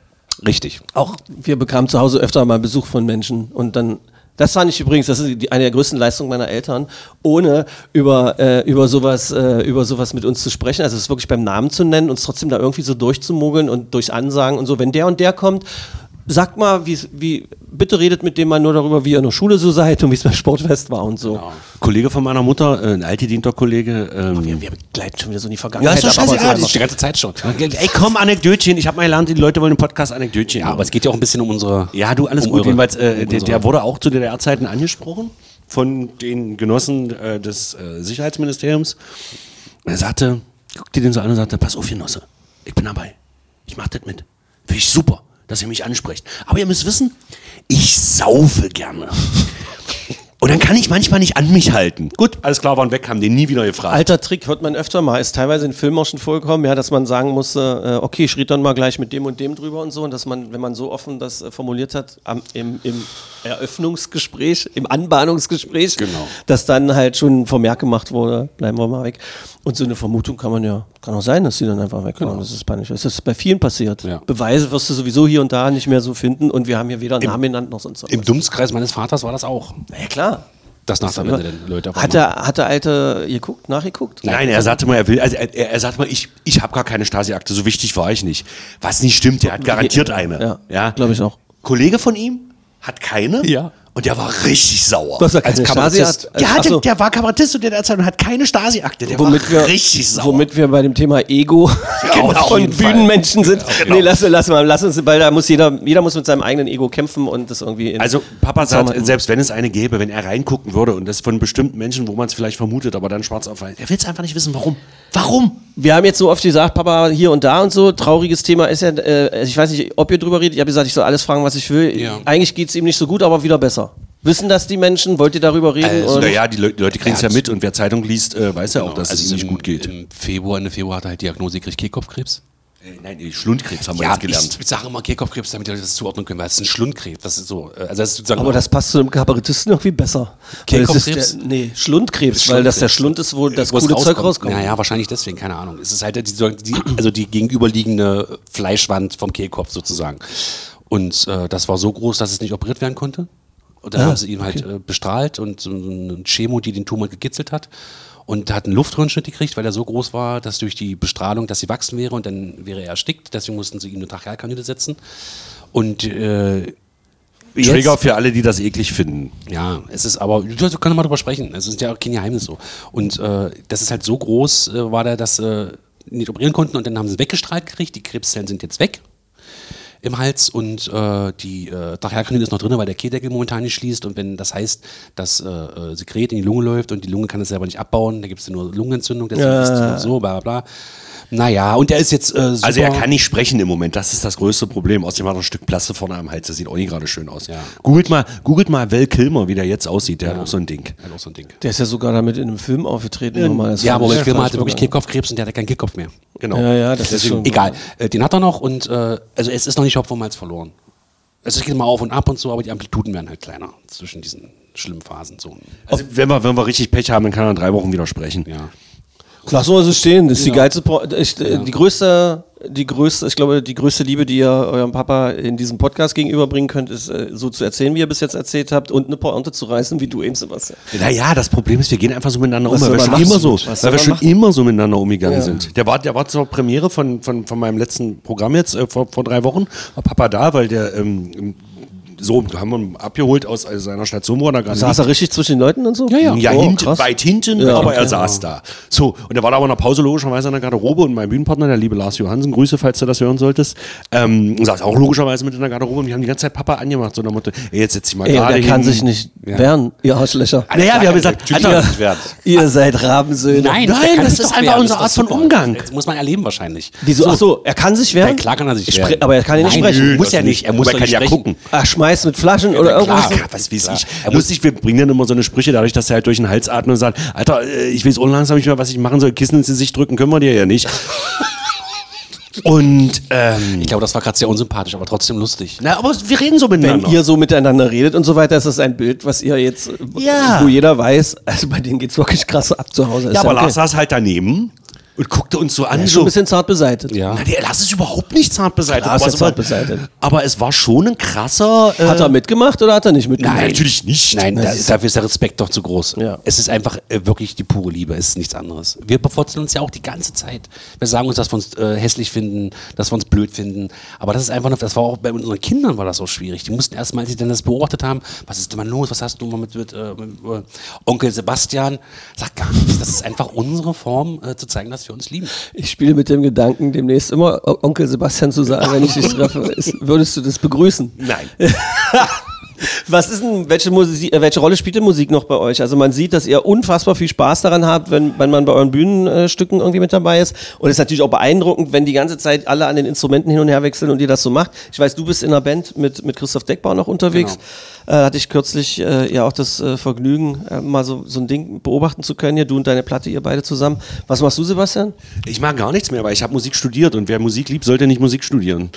Richtig. Auch wir bekamen zu Hause öfter mal Besuch von Menschen und dann. Das fand ich übrigens, das ist eine der größten Leistungen meiner Eltern, ohne über, äh, über, sowas, äh, über sowas mit uns zu sprechen, also es wirklich beim Namen zu nennen, uns trotzdem da irgendwie so durchzumogeln und durch Ansagen und so. Wenn der und der kommt, sagt mal, wie, wie, bitte redet mit dem mal nur darüber, wie ihr in der Schule so seid und wie es beim Sportfest war und so. Kollege von meiner Mutter, äh, ein altgedienter Kollege, ähm, Wir, wir begleiten schon wieder so in die Ja, Vergangenheit. ist doch scheißegal, Das ist die ganze Zeit schon. ey komm, Anekdötchen, ich habe mal gelernt, die Leute wollen im Podcast Anekdötchen. Ja, aber es geht ja auch ein bisschen um unsere. Ja, du, alles um gut. eure- Jedenfalls, äh, um der, der wurde auch zu DDR-Zeiten angesprochen von den Genossen äh, des äh, Sicherheitsministeriums. Er sagte, guckte den so an und sagte, pass auf, Genosse, ich bin dabei. Ich mach das mit. Finde ich super, dass ihr mich ansprecht. Aber ihr müsst wissen, ich saufe gerne. Und dann kann ich manchmal nicht an mich halten. Gut, alles klar, waren weg, haben den nie wieder gefragt. Alter Trick hört man öfter mal, ist teilweise in Filmen auch schon vorgekommen, ja, dass man sagen musste, äh, okay, ich rede dann mal gleich mit dem und dem drüber und so und dass man, wenn man so offen das äh, formuliert hat, am, im, im Eröffnungsgespräch, im Anbahnungsgespräch, Genau. dass dann halt schon Vermerk gemacht wurde, bleiben wir mal weg. Und so eine Vermutung kann man ja, kann auch sein, dass sie dann einfach weg waren. Das ist panisch. Das ist bei vielen passiert. Ja. Beweise wirst du sowieso hier und da nicht mehr so finden und wir haben hier weder Namen genannt noch sonst Im was. Dunstkreis meines Vaters war das auch. Ja, klar. Das nach der Wende Leute Hat der, hat der Alte geguckt, nachgeguckt? Nein, er sagte mal, er will, also er, er er sagte mal, ich, ich habe gar keine Stasi-Akte, so wichtig war ich nicht. Was nicht stimmt, der hat garantiert eine. Ja, ja? glaub ich auch. Kollege von ihm hat keine. Ja. Und der war richtig sauer. Er keine Als Kabarettist. ja, Ach der, so. der war Kabarettist und der und hat keine Stasi-Akte. Der womit war wir, richtig sauer. womit wir bei dem Thema Ego Genau, von. Bühnenmenschen sind. Genau. Nee, lass, lass mal, lass uns, weil da muss jeder, jeder muss mit seinem eigenen Ego kämpfen und das irgendwie Also Papa sagt, selbst wenn es eine gäbe, wenn er reingucken würde und das von bestimmten Menschen, wo man es vielleicht vermutet, aber dann schwarz auf weiß, er will es einfach nicht wissen, warum. Warum? Wir haben jetzt so oft gesagt, Papa hier und da und so, trauriges Thema ist ja, äh, ich weiß nicht, ob ihr drüber redet, ich habe gesagt, ich soll alles fragen, was ich will. Ja. Eigentlich geht es ihm nicht so gut, aber wieder besser. Wissen das die Menschen? Wollt ihr darüber reden? Also, Naja, die, Leu die Leute kriegen es ja mit und wer Zeitung liest, äh, weiß ja auch, dass es nicht im, gut geht. Im Februar, Ende Februar hat er halt Diagnose gekriegt, Kehlkopfkrebs. Äh, Nein, die Schlundkrebs haben wir Ja, jetzt gelernt. ich, ich sage immer Kehlkopfkrebs, damit die Leute das zuordnen können, weil es ist ein Schlundkrebs. Das ist so. äh, Also das ist sozusagen aber das passt zu einem Kabarettisten irgendwie besser. Kehlkopfkrebs? Der, nee, Schlundkrebs, weil das der Schlund ist, wo das coole Zeug rauskommt. rauskommt. Naja, wahrscheinlich deswegen, keine Ahnung. Es ist halt die, die, also die gegenüberliegende Fleischwand vom Kehlkopf sozusagen. Und äh, das war so groß, dass es nicht operiert werden konnte. Und dann haben sie ihn halt äh, bestrahlt und so eine Chemo, die den Tumor gekitzelt hat. Und hat einen Luftröhrenschnitt gekriegt, weil er so groß war, dass durch die Bestrahlung, dass sie wachsen wäre und dann wäre er erstickt. Deswegen mussten sie ihm eine Trachealkanüle setzen. Und äh, Trigger für alle, die das eklig finden. ja, es ist aber, da können wir mal drüber sprechen. Es ist ja auch kein Geheimnis so. Und äh, das ist halt so groß, äh, war der, dass äh, nicht operieren konnten und dann haben sie weggestrahlt gekriegt. Die Krebszellen sind jetzt weg im Hals und äh, die äh, Trachealkanüle ist noch drin, weil der Kehldeckel momentan nicht schließt. Und wenn das heißt, dass äh, äh, Sekret in die Lunge läuft und die Lunge kann es selber nicht abbauen, da gibt es nur Lungenentzündung, deswegen Ja. ist so, bla bla bla. Naja, und der ist jetzt äh, super. Also er kann nicht sprechen im Moment, das ist das größte Problem. Außerdem hat er ein Stück Plaste vorne am Hals, das sieht auch nicht gerade schön aus. Ja. Googelt mal, googelt mal Val Kilmer, wie der jetzt aussieht, der hat auch so ein Ding. Hat auch so ein Ding. Der ist ja sogar damit in einem Film aufgetreten. nochmal. Das Ja, aber Will Kilmer hatte wirklich. Kehlkopfkrebs und der hatte keinen Kehlkopf mehr. Genau. Ja, ja, das ist schon. Egal, äh, den hat er noch und äh, also es ist noch nicht Hopfen und Malz verloren. Es geht immer auf und ab und so, aber die Amplituden werden halt kleiner zwischen diesen schlimmen Phasen. So. Also wenn wir, wenn wir richtig Pech haben, dann kann er in drei Wochen wieder sprechen. Ja. Lass mal so stehen. Das ist die Ja. geilste, Pro ich, äh, die größte, die größte, ich glaube, die größte Liebe, die ihr eurem Papa in diesem Podcast gegenüberbringen könnt, ist äh, so zu erzählen, wie ihr bis jetzt erzählt habt und eine Pointe zu reißen, wie du eben, Sebastian. Naja, das Problem ist, wir gehen einfach so miteinander Was um, weil wir schon immer so, weil wir schon machen? immer so miteinander umgegangen Ja. sind. Der war, der war zur Premiere von, von, von meinem letzten Programm jetzt äh, vor, vor drei Wochen. War Papa da, weil der ähm, so haben wir ihn abgeholt aus äh, seiner Station, wo er da gerade Saß er richtig zwischen den Leuten und so? Ja, ja, Oh, hinten, krass. weit hinten, Ja, aber okay. er saß da. So, und er war da aber in der Pause logischerweise in der Garderobe und mein Bühnenpartner, der liebe Lars Johansen, Grüße, falls du das hören solltest, ähm, saß auch logischerweise mit in der Garderobe und wir haben die ganze Zeit Papa angemacht, so dem Motto, ey, jetzt setz dich mal Ey, gerade der hin. kann sich nicht wehren, ihr Arschlöcher. Naja, wir haben gesagt, Alter, er werden. Ihr seid Rabensöhne. Nein, Nein, der das ist doch einfach unsere Art von. Umgang. Das muss man erleben wahrscheinlich. Wieso? Ach so, er kann sich wehren? Ja, klar kann er sich wehren. Aber er kann ja nicht sprechen. muss ja nicht. Er muss nicht ja gucken. Ach, schmeißt mit Flaschen oder irgendwas? Ach, was weiß ich. Er muss sich, wir bringen dann immer so eine Sprüche, dadurch, dass er halt durch den Hals atmet und sagt, Alter, äh, ich weiß langsam nicht mehr, was ich machen soll. Kissen ins Gesicht drücken können wir dir ja nicht. Und, ähm, Ich glaube, das war gerade sehr unsympathisch, aber trotzdem lustig. na, aber wir reden so Wenn miteinander. ihr so miteinander redet und so weiter, ist das ein Bild, was ihr jetzt, Ja. wo jeder weiß, also bei denen geht's wirklich krass ab zu Hause. Ist ja, aber okay. Lars saß halt daneben und guckte uns so an. Er ist so, schon ein bisschen zart beseitigt. Ja. Na, der Lars ist überhaupt nicht zart beseitigt. Klar ist aber, er es war, zart beseitigt. aber es war schon ein krasser. Äh, Hat er mitgemacht oder hat er nicht mitgemacht? Nein, natürlich nicht. Nein, da, dafür ist der Respekt doch zu groß. Ja. Es ist einfach äh, wirklich die pure Liebe, es ist nichts anderes. Wir bevorzugen uns ja auch die ganze Zeit. Wir sagen uns, dass wir uns äh, hässlich finden, dass wir uns blöd finden. Aber das ist einfach, noch- das war auch bei unseren Kindern war das so schwierig. Die mussten erstmal, als sie dann das beobachtet haben, was ist denn mal los, was hast du mal mit, mit, äh, mit äh, Onkel Sebastian? Sag gar nichts. Das ist einfach unsere Form, äh, zu zeigen, dass wir uns lieben. Ich spiele mit dem Gedanken, demnächst immer Onkel Sebastian zu sagen, wenn ich dich treffe. Ist, würdest du das begrüßen? Nein. Was ist denn, welche, Musik, äh, welche Rolle spielt denn Musik noch bei euch? Also man sieht, dass ihr unfassbar viel Spaß daran habt, wenn, wenn man bei euren Bühnenstücken irgendwie mit dabei ist. Und es ist natürlich auch beeindruckend, wenn die ganze Zeit alle an den Instrumenten hin und her wechseln und ihr das so macht. Ich weiß, du bist in einer Band mit, mit Christoph Deckbau noch unterwegs. Äh, hatte ich kürzlich äh, ja auch das äh, Vergnügen, äh, mal so, so ein Ding beobachten zu können. Hier, du und deine Platte, ihr beide zusammen. Was machst du, Sebastian? Ich mag gar nichts mehr, weil ich habe Musik studiert und wer Musik liebt, sollte nicht Musik studieren.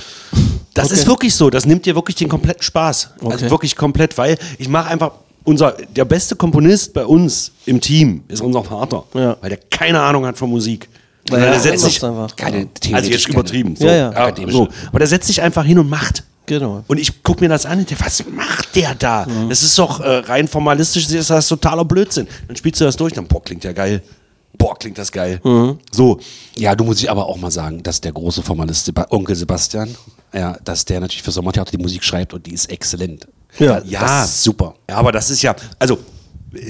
Das Okay. ist wirklich so, das nimmt dir wirklich den kompletten Spaß. Okay. Also wirklich komplett, weil ich mache einfach unser der beste Komponist bei uns im Team ist unser Vater, Ja. weil der keine Ahnung hat von Musik. Ja, der setzt das sich. Keine also jetzt keine- übertrieben, so, Ja, ja. So. aber der setzt sich einfach hin und macht. Genau. Und ich gucke mir das an und denke, was macht der da? Mhm. Das ist doch äh, rein formalistisch, ist das totaler Blödsinn. Dann spielst du das durch, dann, boah, klingt ja geil. Boah, klingt das geil. Mhm. So, Ja, du musst ich aber auch mal sagen, dass der große Formalist Onkel Sebastian, ja, dass der natürlich für Sommertheater die Musik schreibt und die ist exzellent. Ja. Ja. Das ist super. Ja, aber das ist ja, also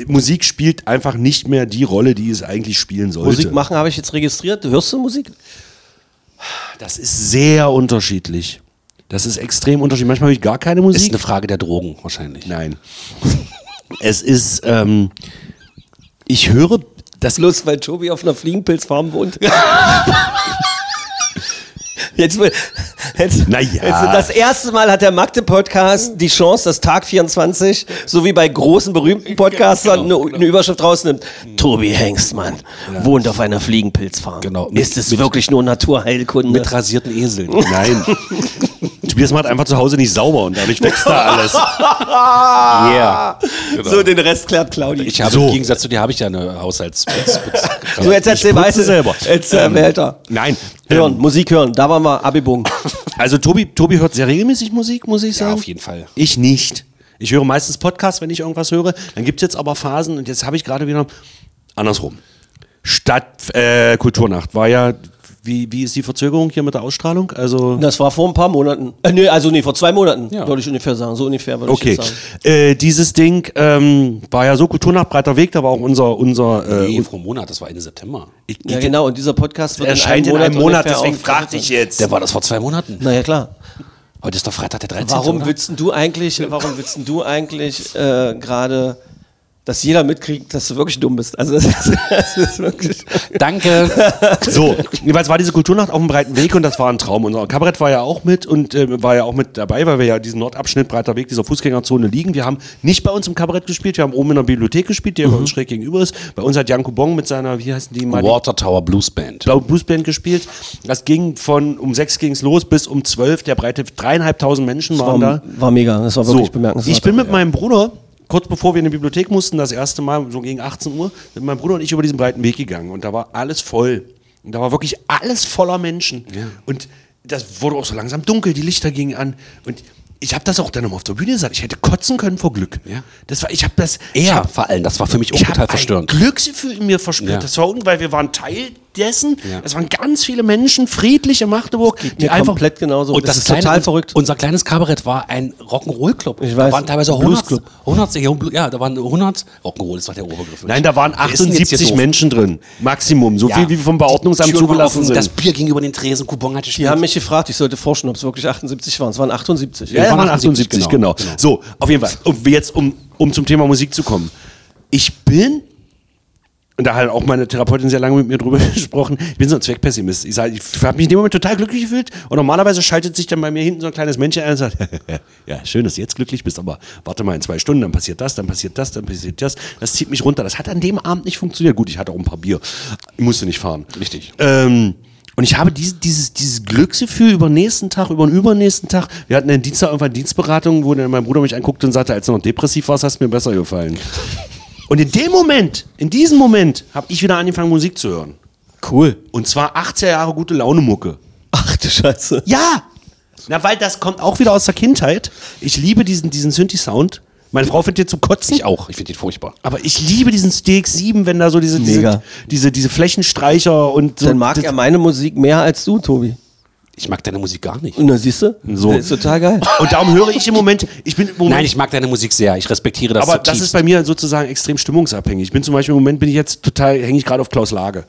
Musik spielt einfach nicht mehr die Rolle, die es eigentlich spielen sollte. Musik machen habe ich jetzt registriert. Hörst du Musik? Das ist sehr unterschiedlich. Das ist extrem unterschiedlich. Manchmal habe ich gar keine Ist Musik. eine Frage der Drogen wahrscheinlich. Nein. es ist, ähm, ich höre, Das los, weil Tobi auf einer Fliegenpilzfarm wohnt. Jetzt, jetzt, Na ja. jetzt, das erste Mal hat der Magde-Podcast die Chance, dass Tag 24, so wie bei großen, berühmten Podcastern, Genau, eine, eine Überschrift rausnimmt. Tobi Hengstmann wohnt auf einer Fliegenpilzfarm. Genau, mit- Ist es mit- wirklich nur Naturheilkunde? Mit rasierten Eseln. nein. Tobias macht einfach zu Hause nicht sauber und dadurch wächst da alles. Yeah. So, den Rest klärt Claudia. Ich habe So. im Gegensatz zu dir habe ich ja eine Haushaltsputz. so, jetzt erzähl weiter. selber. Jetzt äh, weiter. Nein. Hören, Ähm, Musik hören. Da waren wir Abibung. also Tobi, Tobi hört sehr regelmäßig Musik, muss ich Ja, sagen. auf jeden Fall. Ich nicht. Ich höre meistens Podcasts, wenn ich irgendwas höre. Dann gibt es jetzt aber Phasen und jetzt habe ich gerade wieder andersrum. Stadt äh, Kulturnacht war ja, wie, wie ist die Verzögerung hier mit der Ausstrahlung? Also Das war vor ein paar Monaten. Äh, nee, also nee, vor zwei Monaten, Ja. würde ich ungefähr sagen. So ungefähr würde ich Okay, jetzt sagen. äh, dieses Ding ähm, war ja so Kulturnacht breiter Weg, da war auch unser unser äh, Nee, vor einem Monat, das war Ende September. ich, Ja, ich- genau. Und dieser Podcast wird erscheint in einem Monat, ungefähr deswegen aufgenommen fragte ich jetzt. Der war das vor zwei Monaten. Naja, klar. Heute ist doch Freitag der 13. Warum oder? willst du eigentlich, warum willst du eigentlich äh, gerade, dass jeder mitkriegt, dass du wirklich dumm bist? Also das ist, das ist wirklich. Danke. So, jedenfalls war diese Kulturnacht auf dem breiten Weg und das war ein Traum. Unser Kabarett war ja auch mit und äh, war ja auch mit dabei, weil wir ja diesen Nordabschnitt breiter Weg dieser Fußgängerzone liegen. Wir haben nicht bei uns im Kabarett gespielt, wir haben oben in der Bibliothek gespielt, die ja bei uns schräg gegenüber ist. Bei uns hat Janko Bong mit seiner, wie heißen die mal? Water Tower Blues Band. Blaue Bluesband gespielt. Das ging von um sechs ging es los bis um zwölf. Der breite dreieinhalbtausend Menschen waren da. War, war mega. Das war wirklich bemerkenswert. Ich bin mit meinem Bruder, kurz bevor wir in die Bibliothek mussten, das erste Mal, so gegen 18 Uhr, mit meinem Bruder und ich über diesen breiten Weg gegangen. Und da war alles voll. Und da war wirklich alles voller Menschen. Und das wurde auch so langsam dunkel, die Lichter gingen an. Und ich habe das auch dann immer auf der Bühne gesagt. Ich hätte kotzen können vor Glück. Ja. Das war, ich habe das. Er hab, vor allem, das war für mich auch total verstörend. Glücksgefühl in mir verspürt. Ja. Das war un, weil wir waren Teil dessen. Ja. Es waren ganz viele Menschen, friedlich in Magdeburg, die mir einfach komplett genauso. Und das, ist kleine, total verrückt. Unser kleines Kabarett war ein Rock'n'Roll-Club. Ich Da weiß, waren teilweise ein 100, Bluesclub. 100, ja, da waren 100. Rock'n'Roll, das war der Oberbegriff. Nein, da waren Wer ist denn jetzt hier 78 doof? Menschen drin. Maximum. So Ja. viel, wie vom Beordnungsamt zugelassen offen, sind. Das Bier ging über den Tresen, Coupon hatte Die haben mich gefragt, ich sollte forschen, ob es wirklich 78 waren. Es waren 78. ja, ja, waren waren 78, 78, genau. genau. So, auf jeden Fall. Und jetzt, um, um zum Thema Musik zu kommen. Ich bin, und da hat auch meine Therapeutin sehr lange mit mir drüber gesprochen, ich bin so ein Zweckpessimist. Ich, sag, ich habe mich in dem Moment total glücklich gefühlt und normalerweise schaltet sich dann bei mir hinten so ein kleines Männchen ein und sagt, ja, schön, dass du jetzt glücklich bist, aber warte mal in zwei Stunden, dann passiert das, dann passiert das, dann passiert das. Das zieht mich runter. Das hat an dem Abend nicht funktioniert. Gut, ich hatte auch ein paar Bier. Ich musste nicht fahren. Richtig. Ähm, und ich habe diese, dieses, dieses Glücksgefühl über den nächsten Tag, über den übernächsten Tag. Wir hatten einen Dienstag irgendwann Dienstberatung, wo dann mein Bruder mich anguckte und sagte, als du noch depressiv warst, hast du mir besser gefallen. Und in dem Moment, in diesem Moment, habe ich wieder angefangen, Musik zu hören. Cool. Und zwar 18 Jahre gute Laune-Mucke. Ach du Scheiße. Ja! Na, weil das kommt auch wieder aus der Kindheit. Ich liebe diesen, diesen Synthi-Sound. Meine Frau findet den zu kotzen. Ich auch, ich finde den furchtbar. Aber ich liebe diesen DX7, wenn da so diese, Mega. diese, diese, diese Flächenstreicher und so. Dann mag das, er meine Musik mehr als du, Tobi. Ich mag deine Musik gar nicht. Und dann siehst du, So. das ist total geil. Und darum höre ich im Moment, ich bin im Moment, Nein, ich mag deine Musik sehr. Ich respektiere das aber das zutiefst. ist bei mir sozusagen extrem stimmungsabhängig. Ich bin zum Beispiel im Moment bin ich jetzt total, hänge ich gerade auf Klaus Lage.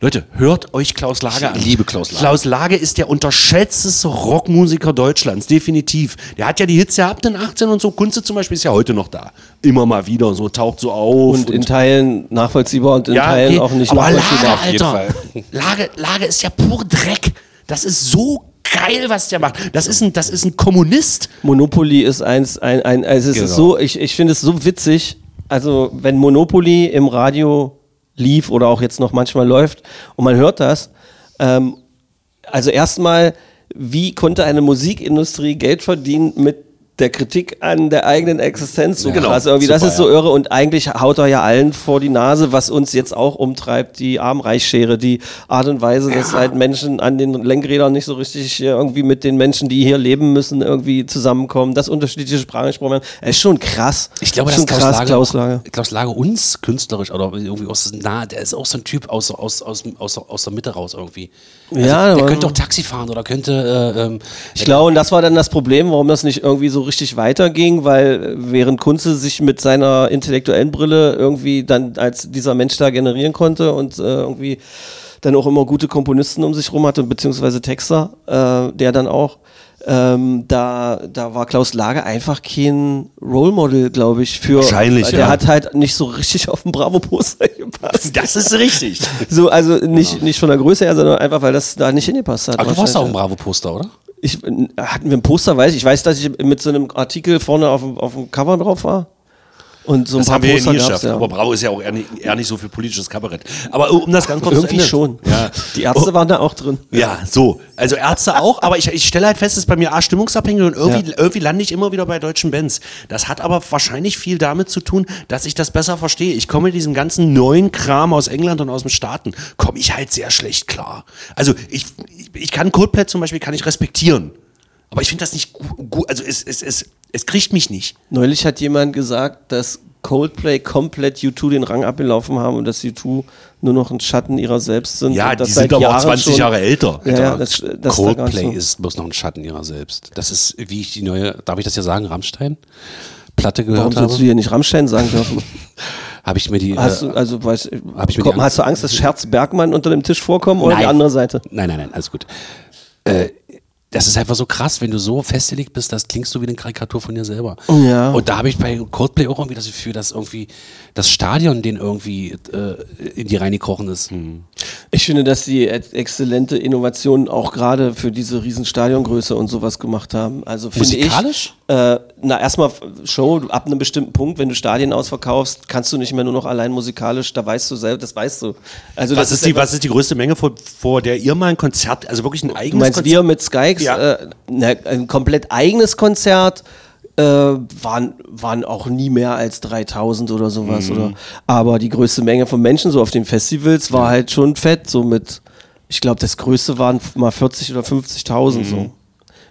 Leute, hört euch Klaus Lage an. Ich liebe Klaus Lage. Klaus Lage ist der unterschätzteste Rockmusiker Deutschlands, definitiv. Der hat ja die Hits gehabt in den 18 und so. Kunze zum Beispiel ist ja heute noch da. Immer mal wieder, so taucht so auf. Und in Teilen nachvollziehbar und in Teilen okay. auch nicht Aber nachvollziehbar. Lage, Alter, Lage, Lage ist ja pur Dreck. Das ist so geil, was der macht. Das ist ein, das ist ein Kommunist. Monopoly ist eins, ein, ein also es Genau. ist so, ich, ich finde es so witzig, also wenn Monopoly im Radio lief oder auch jetzt noch manchmal läuft und man hört das, ähm, also erstmal, wie konnte eine Musikindustrie Geld verdienen mit der Kritik an der eigenen Existenz so Genau, krass irgendwie. Das super, ist so ja. irre und eigentlich haut er ja allen vor die Nase, was uns jetzt auch umtreibt, die Arm-Reich-Schere, die Art und Weise, dass halt Menschen an den Lenkrädern nicht so richtig irgendwie mit den Menschen, die hier leben müssen, irgendwie zusammenkommen, dass unterschiedliche Sprachen gesprochen werden. Es ist schon krass. Ich glaube, dass Klaus krass, Lage, Klaus Lage. Klaus Lage uns künstlerisch oder irgendwie aus nah, der ist auch so ein Typ aus, aus, aus, aus, aus der Mitte raus irgendwie. Also, Ja, der könnte auch Taxi fahren oder könnte. Äh, ähm, Ich glaube, und das war dann das Problem, warum das nicht irgendwie so richtig weiterging, weil äh, während Kunze sich mit seiner intellektuellen Brille irgendwie dann als dieser Mensch da generieren konnte und äh, irgendwie dann auch immer gute Komponisten um sich rum hatte, beziehungsweise Texter, äh, der dann auch, ähm, da, da war Klaus Lage einfach kein Role Model, glaube ich, für. Wahrscheinlich, Der ja. hat halt nicht so richtig auf den Bravo-Poster gepasst. Das ist richtig. So, also nicht, nicht von der Größe her, sondern einfach, weil das da nicht hingepasst hat. aber du warst auch ein Bravo-Poster, oder? Ich, hatten wir ein Poster, weiß ich. Ich weiß, dass ich mit so einem Artikel vorne auf dem, auf dem Cover drauf war. Und so ein Das paar haben wir ja nie geschafft. ja. Aber Bravo ist ja auch eher nicht, eher nicht so für politisches Kabarett. Aber um das ganz kurz Irgendwie zu Ende. schon. Ja. Die Ärzte waren da auch drin. Ja, so. Also Ärzte auch, aber ich, ich stelle halt fest, es ist bei mir A, stimmungsabhängig und irgendwie, irgendwie lande ich immer wieder bei deutschen Bands. Das hat aber wahrscheinlich viel damit zu tun, dass ich das besser verstehe. Ich komme mit diesem ganzen neuen Kram aus England und aus den Staaten, komme ich halt sehr schlecht klar. Also ich, ich, ich kann Coldplay zum Beispiel, kann ich respektieren. Aber ich finde das nicht gut, also es, es, es, es kriegt mich nicht. Neulich hat jemand gesagt, dass Coldplay komplett U2 den Rang abgelaufen haben und dass U2 nur noch ein Schatten ihrer selbst sind. Ja, und das die seit sind aber auch Jahren 20 schon- Jahre älter. Ja, ja, das, das ist Coldplay so. ist bloß noch ein Schatten ihrer selbst. Das ist, wie ich die neue, darf ich das ja sagen, Rammstein? Platte Warum gehört sollst du habe. hier nicht Rammstein sagen dürfen? Habe ich mir die. Hast äh, du, also, weiß, hab ich mir komm, die hast du Angst, dass Scherz Bergmann unter dem Tisch vorkommen oder die andere Seite? Nein, nein, nein, alles gut. Äh, das ist einfach so krass, wenn du so festgelegt bist, das klingst du wie eine Karikatur von dir selber. Ja. Und da habe ich bei Coldplay auch irgendwie das Gefühl, dass irgendwie das Stadion den irgendwie äh, in die Reine gekrochen ist. Ich finde, dass die exzellente Innovationen auch gerade für diese riesen Stadiongröße und sowas gemacht haben. Also finde Musikalisch? Äh, na, erstmal Show, du- ab einem bestimmten Punkt, wenn du Stadien ausverkaufst, kannst du nicht mehr nur noch allein musikalisch, da weißt du selbst, das weißt du. Also Was das ist, die, was ist die größte Menge, vor, vor der ihr mal ein Konzert, also wirklich ein Du eigenes meinst Konzert? wir mit Skykes? Ja. Äh, na, ein komplett eigenes Konzert äh, waren, waren auch nie mehr als 3000 oder sowas. Mhm. Oder, aber die größte Menge von Menschen so auf den Festivals war halt schon fett. So mit, ich glaube, das größte waren mal 40 oder 50.000 Mhm. so.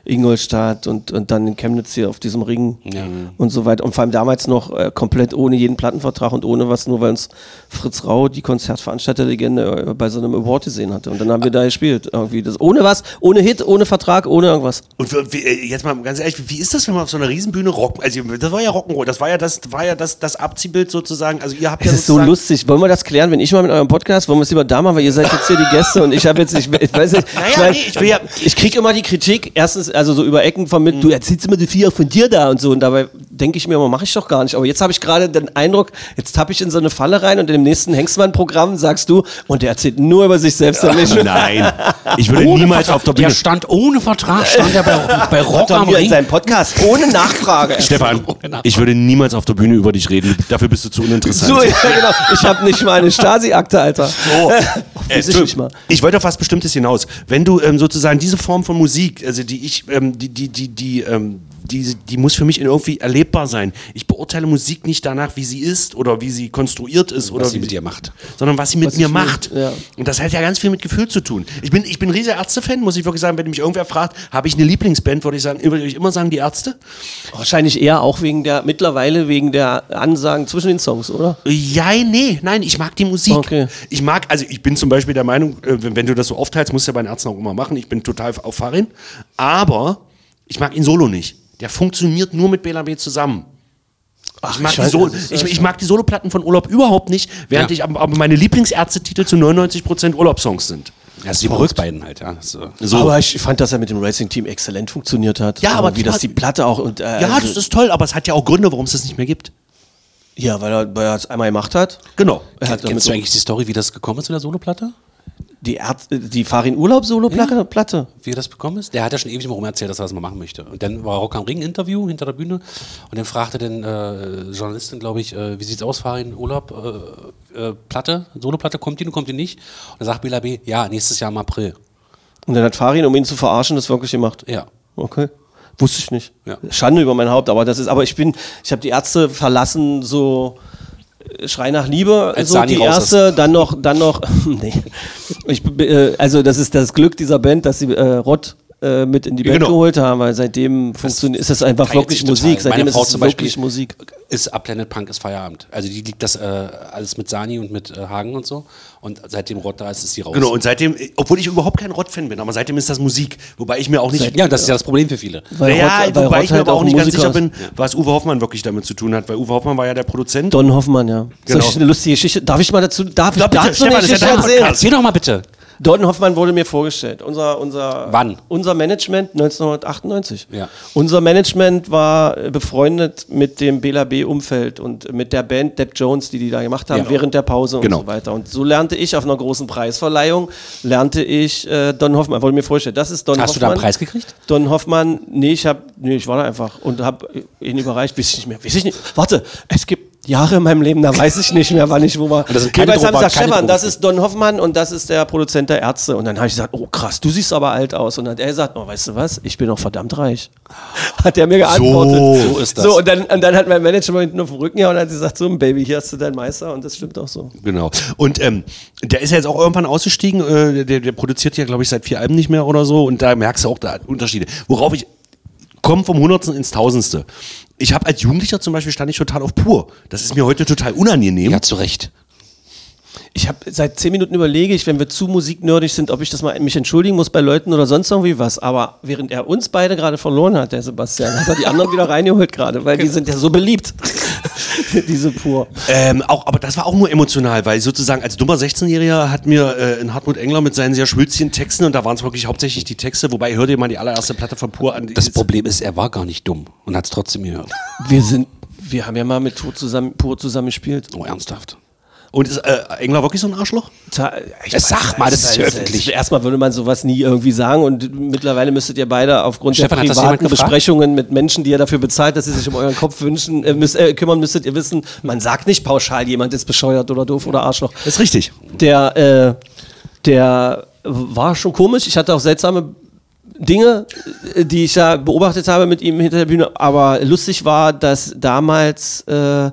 Ingolstadt und, und dann in Chemnitz hier auf diesem Ring Ja. und so weiter. Und vor allem damals noch äh, komplett ohne jeden Plattenvertrag und ohne was, nur weil uns Fritz Rau, die Konzertveranstalterlegende, äh, bei so einem Award gesehen hatte. Und dann haben wir da gespielt. Irgendwie das, ohne was, ohne Hit, ohne Vertrag, ohne irgendwas. Und wie, äh, jetzt mal ganz ehrlich, wie ist das, wenn man auf so einer Riesenbühne rocken? Also das war ja Rock'n'Roll, das war ja das, war ja das, das Abziehbild sozusagen. Also ihr habt ja ist so lustig. Wollen wir das klären, wenn ich mal mit eurem Podcast, wollen wir es lieber da machen, weil ihr seid jetzt hier die Gäste und ich habe jetzt, ich, ich weiß nicht, Naja, ich, mein, nee, ich ja- ich kriege immer die Kritik, erstens, also so über Ecken von mit, du erzählst immer die vier von dir da und so. Und dabei denke ich mir immer, mache ich doch gar nicht. Aber jetzt habe ich gerade den Eindruck, jetzt tappe ich in so eine Falle rein und in dem nächsten Hengstmann-Programm sagst du, und der erzählt nur über sich selbst und nicht. Nein, ich würde Ohne niemals Vertrag. auf der Bühne. Der stand ohne Vertrag, stand er bei, bei Rock am in Ring. seinem Podcast ohne Nachfrage. Stefan, ich würde niemals auf der Bühne über dich reden. Dafür bist du zu uninteressant. So, ja, genau. Ich habe nicht mal eine Stasi-Akte, Alter. So. Äh, Offensichtlich mal. ich wollte auf was Bestimmtes hinaus. Wenn du ähm, sozusagen diese Form von Musik, also die ich, ähm, die, die, die, die, ähm, die, die muss für mich irgendwie erlebbar sein. Ich beurteile Musik nicht danach, wie sie ist oder wie sie konstruiert ist oder was sie wie mit dir macht. sondern was sie mit Was mir macht. will, ja. Und das hat ja ganz viel mit Gefühl zu tun. Ich bin, ich bin ein riesiger Ärzte-Fan, muss ich wirklich sagen. Wenn mich irgendwer fragt, habe ich eine Lieblingsband, würde ich sagen, würde ich immer sagen, die Ärzte. Wahrscheinlich eher auch wegen der, mittlerweile wegen der Ansagen zwischen den Songs, oder? Ja, nee, nein, ich mag die Musik. Okay. Ich mag, also ich bin zum Beispiel der Meinung, äh, wenn, wenn du das so aufteilst, musst du ja bei den Ärzten auch immer machen. Ich bin total auf Farin. Aber ich mag ihn solo nicht. Der funktioniert nur mit Bela B zusammen. Ach, ich, mag die Solo, ich, ich mag die Soloplatten von Urlaub überhaupt nicht, während Ja. ich aber, meine Lieblingsärzte-Titel zu 99% Urlaubssongs sind. Ja, das ist die verrückt beiden halt, ja. Das, äh, So. Aber ich fand, dass er mit dem Racing-Team exzellent funktioniert hat. Ja, aber wie das die Platte auch und äh, ja, also- das ist toll, aber es hat ja auch Gründe, warum es das nicht mehr gibt. ja, weil er, weil er es einmal gemacht hat. Genau. Er hat Kennst du so eigentlich die Story, wie das gekommen ist mit der Soloplatte? Die Ärzte, die Farin Urlaub Solo Platte, Platte. Wie er das bekommen ist? Der hat ja schon ewig mal rum erzählt, dass er das mal machen möchte. Und dann war Rock am Ring Interview hinter der Bühne und dann fragte dann äh, Journalistin, glaube ich, äh, wie sieht's aus, Farin Urlaub, äh, äh, Platte, Soloplatte, kommt die, kommt die nicht? Und dann sagt Bela B, ja, nächstes Jahr im April. Und dann hat Farin, um ihn zu verarschen, das wirklich gemacht. Ja. Okay. Wusste ich nicht. Ja. Schande über mein Haupt, aber das ist, aber ich bin, ich habe die Ärzte verlassen, so Schrei nach Liebe, Als so Sani die erste, dann noch, dann noch, nee. Ich, äh, also das ist das Glück dieser Band, dass sie äh, Rott äh, mit in die Band Genau. geholt haben, weil seitdem funktioniert, ist das einfach wirklich Musik, total. seitdem Meine ist Frau es zum wirklich Beispiel Musik. Ist ab Planet Punk ist Feierabend. Also die liegt das äh, alles mit Sani und mit äh, Hagen und so. Und seitdem Rott da ist, ist die raus. Genau, und seitdem, obwohl ich überhaupt kein Rott-Fan bin, aber seitdem ist das Musik. Wobei ich mir auch nicht. ja, das ist ja das Problem für viele. Weil naja, Rott- weil wobei Rott ich mir halt aber auch nicht ganz Musiker sicher ist. bin, was Uwe Hoffmann wirklich damit zu tun hat, weil Uwe Hoffmann war ja der Produzent. Don Hoffmann, ja. Genau. Ich eine lustige Geschichte? Darf ich mal dazu? Darf ich Ja, bitte, dazu eine Stefan, das ist ja Geschichte erzählen? Erzähl doch mal bitte. Don Hoffmann wurde mir vorgestellt. Unser, unser, Wann? Unser Management 1998. Ja. Unser Management war äh, befreundet mit dem Bela B-Umfeld und mit der Band Depp Jones, die die da gemacht haben, Ja. während der Pause Genau. und so weiter. Und so lernte ich auf einer großen Preisverleihung, lernte ich äh, Don Hoffmann, wurde mir vorgestellt. Das ist Don Hast du da Hoffmann. einen Preis gekriegt? Don Hoffmann, nee, ich hab, nee, ich war da einfach und habe ihn überreicht, weiß ich nicht mehr, weiß ich nicht. Warte, es gibt Jahre in meinem Leben, da weiß ich nicht mehr, wann ich wo war. das Jedenfalls haben sie gesagt, Stefan, das ist Don Hoffmann und das ist der Produzent der Ärzte. Und dann habe ich gesagt, oh krass, du siehst aber alt aus. Und dann hat er gesagt, oh, weißt du was, ich bin noch verdammt reich. Hat er mir geantwortet. So ist das. So, und dann, und dann hat mein Manager mal hinten auf dem Rücken ja und hat gesagt, so Baby, hier hast du deinen Meister und das stimmt auch so. Genau. Und ähm, der ist ja jetzt auch irgendwann ausgestiegen. Äh, der, der produziert ja, glaube ich, seit vier Alben nicht mehr oder so. Und da merkst du auch da Unterschiede. Worauf ich komme vom Hundertsten ins Tausendste. Ich habe als Jugendlicher zum Beispiel stand ich total auf pur. Das ist mir heute total unangenehm. Ja, zu Recht. Ich habe seit zehn Minuten überlege ich, wenn wir zu musiknerdig sind, ob ich das mal mich entschuldigen muss bei Leuten oder sonst irgendwie was. Aber während er uns beide gerade verloren hat, der Sebastian, hat er die anderen wieder reingeholt gerade, weil die sind ja so beliebt. Diese pur. Ähm, auch, aber das war auch nur emotional, weil sozusagen als dummer 16-Jähriger hat mir äh, in Hartmut Engler mit seinen sehr schwülzigen Texten, und da waren es wirklich hauptsächlich die Texte, wobei hör dir mal die allererste Platte von Pur an. Das Problem ist, er war gar nicht dumm und hat es trotzdem gehört. Wir sind, wir haben ja mal mit Pur zusammen, pur zusammen gespielt. Oh, ernsthaft. Und ist äh, Engler wirklich so ein Arschloch? Ta- ich Es sag mal, das ist ja weiß- öffentlich. Erstmal würde man sowas nie irgendwie sagen und mittlerweile müsstet ihr beide aufgrund Stefan, der privaten? Besprechungen mit Menschen, die ihr dafür bezahlt, dass sie sich um euren Kopf wünschen, äh, müsst, äh, kümmern müsstet, ihr wissen, man sagt nicht pauschal, jemand ist bescheuert oder doof oder Arschloch. Das ist richtig. Der, äh, der war schon komisch. Ich hatte auch seltsame Dinge, äh, die ich ja beobachtet habe mit ihm hinter der Bühne. Aber lustig war, dass damals äh,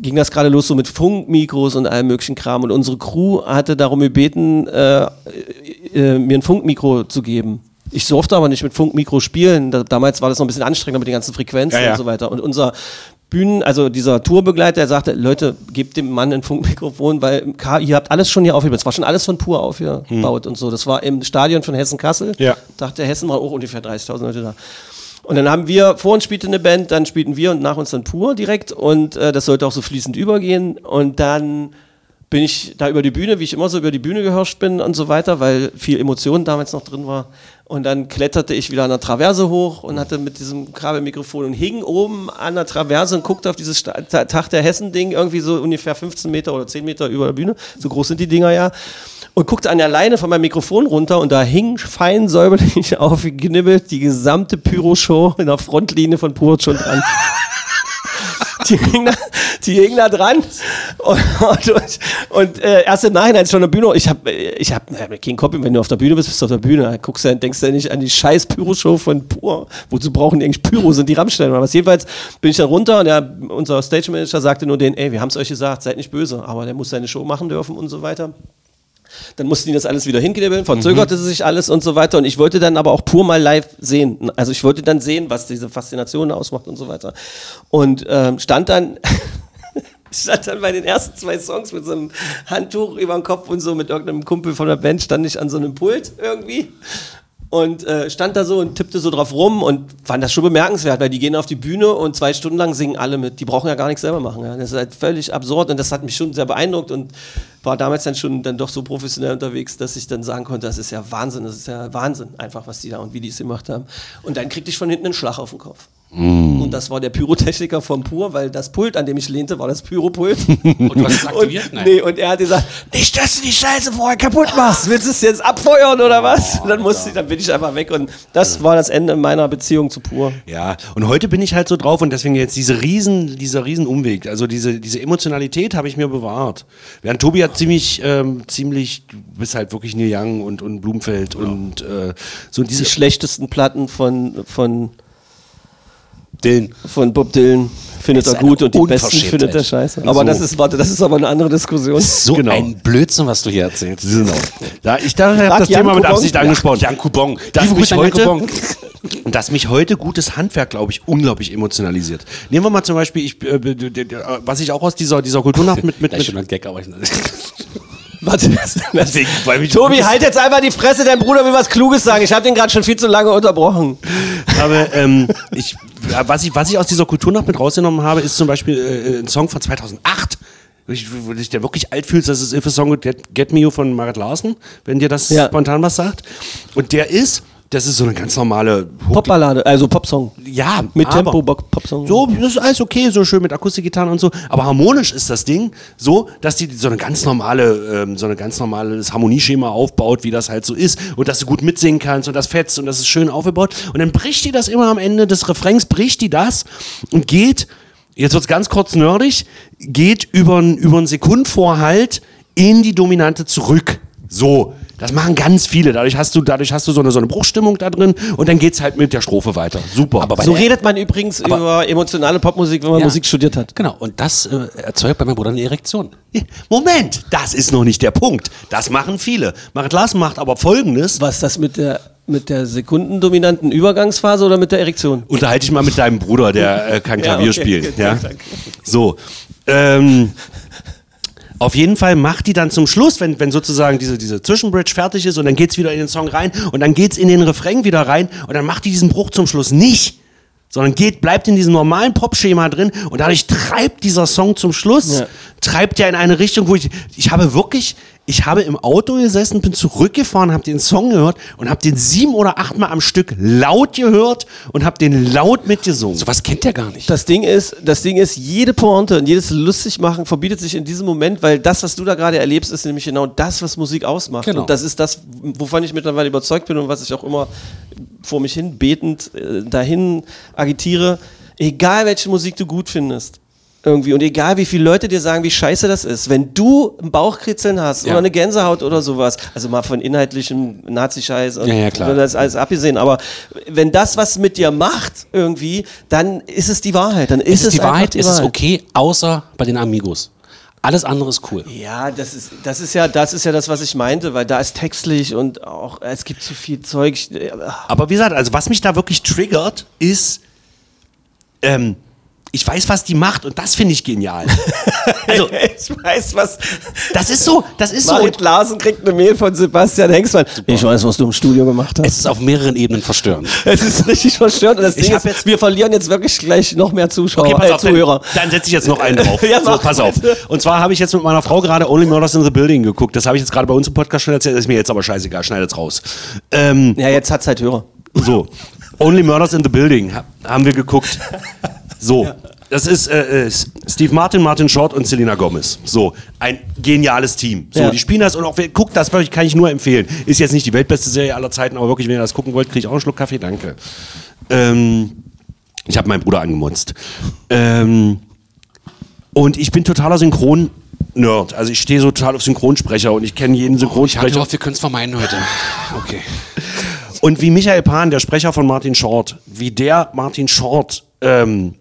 ging das gerade los so mit Funkmikros und allem möglichen Kram. Und unsere Crew hatte darum gebeten, äh, äh, mir ein Funkmikro zu geben. Ich durfte aber nicht mit Funkmikro spielen. Da, damals war das noch ein bisschen anstrengender mit den ganzen Frequenzen Ja, ja. und so weiter. Und unser Bühnen, also dieser Tourbegleiter, der sagte, Leute, gebt dem Mann ein Funkmikrofon, weil ihr habt alles schon hier aufgebaut. Es war schon alles von pur aufgebaut und so. Das war im Stadion von Hessen-Kassel. Ja. Dachte Hessen waren auch ungefähr 30.000 Leute da. Und dann haben wir, vor uns spielte eine Band, dann spielten wir und nach uns dann pur direkt. Und äh, das sollte auch so fließend übergehen. Und dann bin ich da über die Bühne, wie ich immer so über die Bühne gehirscht bin und so weiter, weil viel Emotion damals noch drin war. Und dann kletterte ich wieder an der Traverse hoch und hatte mit diesem Kabelmikrofon und hing oben an der Traverse und guckte auf dieses Tag der Hessen-Ding, irgendwie so ungefähr 15 Meter oder 10 Meter über der Bühne. So groß sind die Dinger ja. Und guckte an der Leine von meinem Mikrofon runter und da hing fein säuberlich aufgeknibbelt die gesamte Pyro-Show in der Frontlinie von Purt schon dran. Die hing, da, die hing da dran und, und, und äh, erst im Nachhinein schon auf der Bühne. Ich habe ich hab, äh, keinen Kopf, wenn du auf der Bühne bist, bist du auf der Bühne. Da guckst du, denkst du nicht an die scheiß Pyro-Show von Pur. Wozu brauchen die eigentlich Pyro? Sind die Rammstein oder was? Jedenfalls bin ich dann runter und der, unser Stage-Manager sagte nur den, ey, wir haben es euch gesagt, seid nicht böse, aber der muss seine Show machen dürfen und so weiter. Dann mussten die das alles wieder hinknibbeln, verzögerte sich alles und so weiter. Und ich wollte dann aber auch pur mal live sehen. Also ich wollte dann sehen, was diese Faszination ausmacht und so weiter. Und ähm, stand dann. Stand dann bei den ersten zwei Songs mit so einem Handtuch über dem Kopf und so mit irgendeinem Kumpel von der Band stand ich an so einem Pult irgendwie und äh, stand da so und tippte so drauf rum und fand das schon bemerkenswert, weil die gehen auf die Bühne und zwei Stunden lang singen alle mit. Die brauchen ja gar nichts selber machen. Ja. Das ist halt völlig absurd und das hat mich schon sehr beeindruckt und war damals dann schon dann doch so professionell unterwegs, dass ich dann sagen konnte, das ist ja Wahnsinn, das ist ja Wahnsinn, einfach was die da und wie die es gemacht haben. Und dann kriegte ich von hinten einen Schlag auf den Kopf. Und das war der Pyrotechniker vom Pur, weil das Pult, an dem ich lehnte, war das Pyropult. Und du hast es aktiviert? Und, nee, und er hat gesagt, nicht, dass du die Scheiße vorher kaputt machst. Willst du es jetzt abfeuern oder was? Und dann musste ich, dann bin ich einfach weg. Und das war das Ende meiner Beziehung zu Pur. Ja, und heute bin ich halt so drauf und deswegen jetzt diese riesen, dieser riesen Umweg, also diese, diese Emotionalität habe ich mir bewahrt. Während Tobi hat ziemlich, ähm, ziemlich, du bist halt wirklich Neil Young und, und Blumfeld und äh, so diese Die schlechtesten Platten von, von, Dylan. von Bob Dylan findet Das er gut und die besten findet er scheiße. Aber So. das ist, warte, das ist aber eine andere Diskussion. So Genau. ein Blödsinn, was du hier erzählst. Genau. Ja, ich dachte, ich habe das Jan Thema mit Coupon? Absicht angesprochen. Jan Coupon. Dass Liebe mich, heute, dass mich heute gutes Handwerk, glaube ich, unglaublich emotionalisiert. Nehmen wir mal zum Beispiel, ich, äh, was ich auch aus dieser, dieser Kulturnacht mit, mit, Das ist mit schon ein Gag, aber ich. Warte, deswegen, weil mich Tobi, halt jetzt einfach die Fresse, dein Bruder will was Kluges sagen. Ich habe den gerade schon viel zu lange unterbrochen. habe, ähm, ich, ja, was, ich, was ich aus dieser Kulturnacht mit rausgenommen habe, ist zum Beispiel äh, ein Song von 2008. Wo ich, wo dich der wirklich alt fühlst, das ist If a Song Would Get, Get Me You von Marit Larsen, wenn dir das Ja. spontan was sagt. Und der ist, das ist so eine ganz normale Popballade, also Popsong. Ja, Mit Tempo, Popsong. So, das ist alles okay, so schön mit Akustikgitarren und so. Aber harmonisch ist das Ding so, dass die so eine ganz normale, ähm, so eine ganz normales Harmonieschema aufbaut, wie das halt so ist. Und dass du gut mitsingen kannst und das fetzt und das ist schön aufgebaut. Und dann bricht die das immer am Ende des Refrains, bricht die das und geht, jetzt wird's ganz kurz nerdig, geht über einen über einen Sekundenvorhalt in die Dominante zurück. So. Das machen ganz viele. Dadurch hast du, dadurch hast du so eine, so eine Bruchstimmung da drin und dann geht's halt mit der Strophe weiter. Super. Aber So redet man übrigens über emotionale Popmusik, wenn man Ja. Musik studiert hat. Genau, und das äh, erzeugt bei meinem Bruder eine Erektion. Moment, das ist noch nicht der Punkt. Das machen viele. Marit Larsen macht aber folgendes. Was das mit der mit der sekundendominanten Übergangsphase oder mit der Erektion? Unterhalte ich mal mit deinem Bruder, der äh, kann Ja, Klavier okay, spielen. gut, Ja? danke. So. Ähm, auf jeden Fall macht die dann zum Schluss, wenn, wenn sozusagen diese, diese Zwischenbridge fertig ist und dann geht's wieder in den Song rein und dann geht's in den Refrain wieder rein und dann macht die diesen Bruch zum Schluss nicht, sondern geht, bleibt in diesem normalen Popschema drin und dadurch treibt dieser Song zum Schluss, Ja. treibt ja in eine Richtung, wo ich, ich habe wirklich, ich habe im Auto gesessen, bin zurückgefahren, habe den Song gehört und habe den sieben oder achtmal am Stück laut gehört und habe den laut mitgesungen. Sowas kennt der gar nicht. Das Ding ist, das Ding ist, jede Pointe und jedes Lustigmachen verbietet sich in diesem Moment, weil das, was du da gerade erlebst, ist nämlich genau das, was Musik ausmacht. Genau. Und das ist das, wovon ich mittlerweile überzeugt bin und was ich auch immer vor mich hin betend äh, dahin agitiere. Egal, welche Musik du gut findest. Irgendwie. Und egal, wie viele Leute dir sagen, wie scheiße das ist, wenn du ein Bauchkritzeln hast Ja. oder eine Gänsehaut oder sowas, also mal von inhaltlichem Nazi-Scheiß und Ja, ja, klar. das alles abgesehen, aber wenn das was mit dir macht irgendwie, dann ist es die Wahrheit. Dann ist Es ist die einfach Wahrheit, die es ist Wahrheit. okay, außer bei den Amigos. Alles andere ist cool. Ja, das ist, das ist ja, das ist ja das, was ich meinte, weil da ist textlich und auch, es gibt zu viel Zeug. Aber wie gesagt, also was mich da wirklich triggert, ist, ähm, ich weiß, was die macht und das finde ich genial. Also, ich weiß, was. das ist so, das ist so. Marit Larsen kriegt eine Mail von Sebastian Hengstmann. Ich weiß, was du im Studio gemacht hast. Es ist auf mehreren Ebenen verstörend. Es ist richtig verstört und das Ich Ding ist, jetzt- wir verlieren jetzt wirklich gleich noch mehr Zuschauer, Okay, pass äh, auf, dann, Zuhörer. dann setze ich jetzt noch einen drauf. Ja, so, pass auf. Und zwar habe ich jetzt mit meiner Frau gerade Only Murders in the Building geguckt. Das habe ich jetzt gerade bei uns im Podcast schon erzählt. Ist mir jetzt aber scheißegal, schneidet's raus. Ähm, Ja, jetzt hat's halt Hörer. so, Only Murders in the Building ha- haben wir geguckt. So, das ist äh, äh, Steve Martin, Martin Short und Selena Gomez. So, ein geniales Team. So, Ja. die spielen das und auch, wer guckt das, wirklich, kann ich nur empfehlen. Ist jetzt nicht die weltbeste Serie aller Zeiten, aber wirklich, wenn ihr das gucken wollt, kriege ich auch einen Schluck Kaffee, danke. Ähm, ich habe meinen Bruder angemunzt. Ähm, und ich bin totaler Synchron-Nerd. Also ich stehe so total auf Synchronsprecher und ich kenne jeden Oh, Ich habe Synchronsprecher. gehofft, wir können es vermeiden heute. Okay. Und wie Michael Pan, der Sprecher von Martin Short, wie der Martin Short ähm,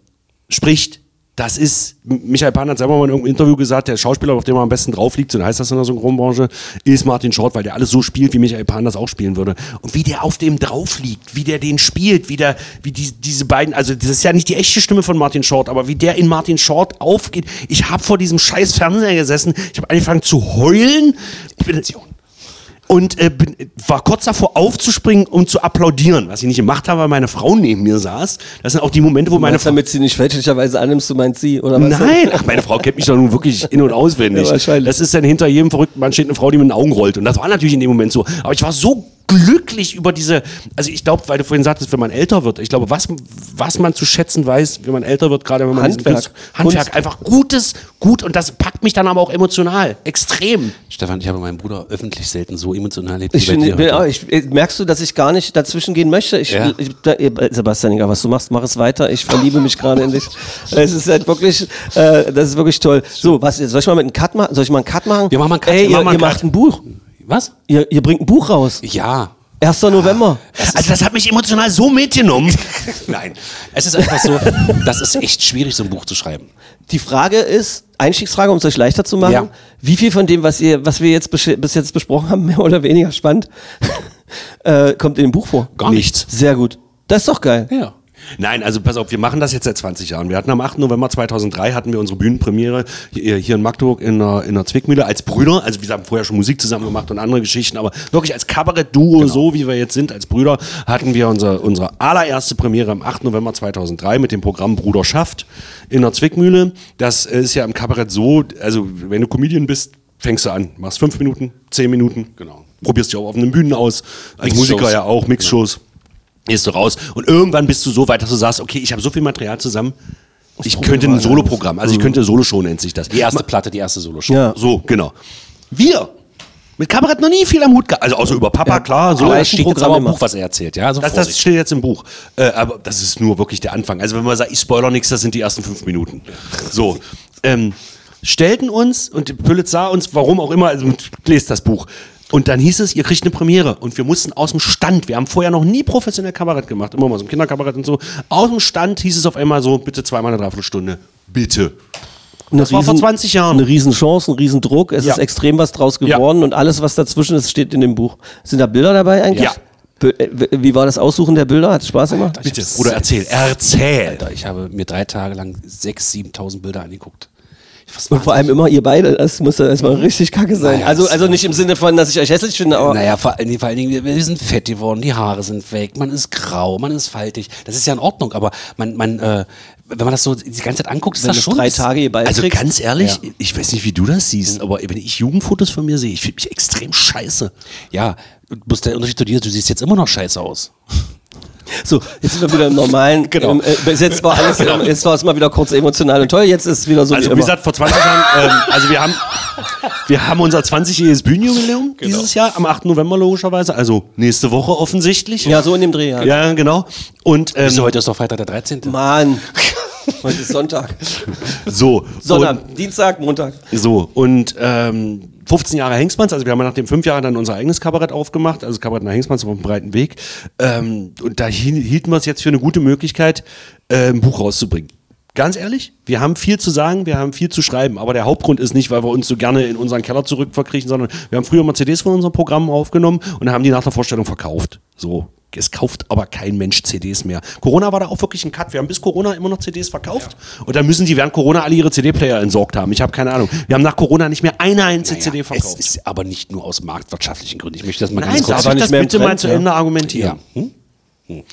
spricht, das ist, Michael Pan hat selber mal in irgendeinem Interview gesagt, der Schauspieler, auf dem er am besten drauf liegt, so heißt das in der Synchronbranche, ist Martin Short, weil der alles so spielt, wie Michael Pan das auch spielen würde. Und wie der auf dem drauf liegt, wie der den spielt, wie der, wie die, diese beiden, also das ist ja nicht die echte Stimme von Martin Short, aber wie der in Martin Short aufgeht. Ich habe vor diesem scheiß Fernseher gesessen, ich habe angefangen zu heulen. Ich bin, und äh, bin, war kurz davor aufzuspringen, um zu applaudieren, was ich nicht gemacht habe, weil meine Frau neben mir saß. Das sind auch die Momente, wo meine Meinst, Frau... damit sie nicht fälschlicherweise annimmst, du meinst sie, oder was? Nein, ach, meine Frau kennt mich doch nun wirklich in- und auswendig. Ja, wahrscheinlich. das ist dann hinter jedem verrückten Mann steht eine Frau, die mit den Augen rollt. Und das war natürlich in dem Moment so. Aber ich war so glücklich über diese, also ich glaube, weil du vorhin sagtest, wenn man älter wird, ich glaube, was, was man zu schätzen weiß, wenn man älter wird, gerade wenn man diesen Handwerk. Kunst- Handwerk, Kunst. einfach gutes, gut und das packt mich dann aber auch emotional, extrem. Stefan, ich habe meinen Bruder öffentlich selten so emotional erlebt Ich, dir. ja, ich, äh, merkst du, dass ich gar nicht dazwischen gehen möchte? Ich, Ja. ich, da, äh, Sebastian, egal was du machst, mach es weiter. Ich verliebe mich gerade in dich. Es ist halt wirklich, äh, das ist wirklich toll. So, was, soll ich mal mit einem Cut machen? Soll ich mal einen Cut machen? Wir machen mal einen Cut. Ey, Wir ihr, machen ihr einen macht Cut. ein Buch. Was? Ihr, ihr bringt ein Buch raus. Ja. 1. November. Also das hat mich emotional so mitgenommen. Nein. Es ist einfach so, das ist echt schwierig, so ein Buch zu schreiben. Die Frage ist, Einstiegsfrage, um es euch leichter zu machen, Ja. wie viel von dem, was, ihr, was wir jetzt bis jetzt besprochen haben, mehr oder weniger spannend, äh, kommt in dem Buch vor? Gar Nichts. Sehr gut. Das ist doch geil. Ja. Nein, also pass auf, wir machen das jetzt seit 20 Jahren. Wir hatten am 8. November 2003 hatten wir unsere Bühnenpremiere hier, hier in Magdeburg in der, in der Zwickmühle als Brüder. Also wir haben vorher schon Musik zusammen gemacht und andere Geschichten, aber wirklich als Kabarett-Duo, so wie wir jetzt sind, als Brüder, hatten wir unser, unsere allererste Premiere am 8. November 2003 mit dem Programm Bruderschaft in der Zwickmühle. Das ist ja im Kabarett so, also wenn du Comedian bist, fängst du an, machst fünf Minuten, zehn Minuten, Genau. probierst dich auch auf offenen Bühnen aus, als Mixshows. Musiker ja auch, Mixshows gehst du raus und irgendwann bist du so weit, dass du sagst, okay, ich habe so viel Material zusammen, ich könnte ein Soloprogramm, also ich könnte Solo-Show nennt sich das. Die erste Platte, die erste Solo-Show. Ja. So, genau. Wir mit Kabarett noch nie viel am Hut gehabt, also außer über Papa, klar, so. Aber das steht ein jetzt aber im. Buch, was er erzählt. Ja, also Das, das steht jetzt im Buch. Äh, aber das ist nur wirklich der Anfang. Also wenn man sagt, ich spoiler nichts, das sind die ersten fünf Minuten. So. Ähm, stellten uns, und Püllitz sah uns, warum auch immer, also lest das Buch. Und dann hieß es, ihr kriegt eine Premiere. Und wir mussten aus dem Stand, wir haben vorher noch nie professionell Kabarett gemacht, immer mal so ein Kinderkabarett und so. Aus dem Stand hieß es auf einmal so, bitte zweimal eine Dreiviertelstunde. Bitte. Eine Das war vor 20 Jahren. Eine Riesenchance, ein Riesendruck. Es Ja. ist extrem was draus Ja. geworden und alles, was dazwischen ist, steht in dem Buch. Sind da Bilder dabei eigentlich? Ja. Äh, Wie war das Aussuchen der Bilder? Hat es Spaß gemacht? Bitte. Oder erzähl. Erzähl. Alter, ich habe mir drei Tage lang 6.000, 7.000 Bilder angeguckt. Was Und vor allem immer ihr beide. Das muss ja erstmal richtig kacke sein. Naja, also, also nicht im Sinne von, dass ich euch hässlich finde, aber. Naja, vor allen, Dingen, vor allen Dingen, wir, sind fett geworden, die Haare sind weg, man ist grau, man ist faltig. Das ist ja in Ordnung, aber man, man äh, wenn man das so die ganze Zeit anguckt, ist wenn das schon. drei Tage ihr beide Also kriegst. ganz ehrlich, Ja. ich weiß nicht, wie du das siehst, aber wenn ich Jugendfotos von mir sehe, ich finde mich extrem scheiße. Ja, bloß der Unterschied zu dir, du siehst jetzt immer noch scheiße aus. So, jetzt sind wir wieder im normalen. Genau. Im, äh, bis jetzt war alles, jetzt war es mal wieder kurz emotional und toll. Jetzt ist es wieder so Also wie wie immer. gesagt, vor 20 Jahren, ähm, also wir haben, wir haben unser 20-jähriges Bühnenjubiläum dieses Jahr, am 8. November logischerweise, also nächste Woche offensichtlich. ja, so in dem Dreh. Ja. Ja, genau. Und ähm, Wieso, heute ist doch Freitag der 13. Mann, heute ist Sonntag. so. Sonntag, Dienstag, Montag. So, und ähm, 15 Jahre Hengstmanns, also wir haben nach den fünf Jahren dann unser eigenes Kabarett aufgemacht, also Kabarett nach Hengstmanns auf dem breiten Weg. Ähm, und da hi- hielten wir es jetzt für eine gute Möglichkeit, äh, ein Buch rauszubringen. Ganz ehrlich, wir haben viel zu sagen, wir haben viel zu schreiben, aber der Hauptgrund ist nicht, weil wir uns so gerne in unseren Keller zurückverkriechen, sondern wir haben früher mal CDs von unserem Programm aufgenommen und haben die nach der Vorstellung verkauft. So. Es kauft aber kein Mensch CDs mehr. Corona war da auch wirklich ein Cut. Wir haben bis Corona immer noch CDs verkauft. Und dann müssen die während Corona alle ihre CD-Player entsorgt haben. Ich habe keine Ahnung. Wir haben nach Corona nicht mehr eine einzige CD es verkauft. ist aber nicht nur aus marktwirtschaftlichen Gründen. Ich möchte das mal Nein, ganz kurz darf aber ich das bitte mal Trend, zu ja. Ende argumentieren? Ja. Hm?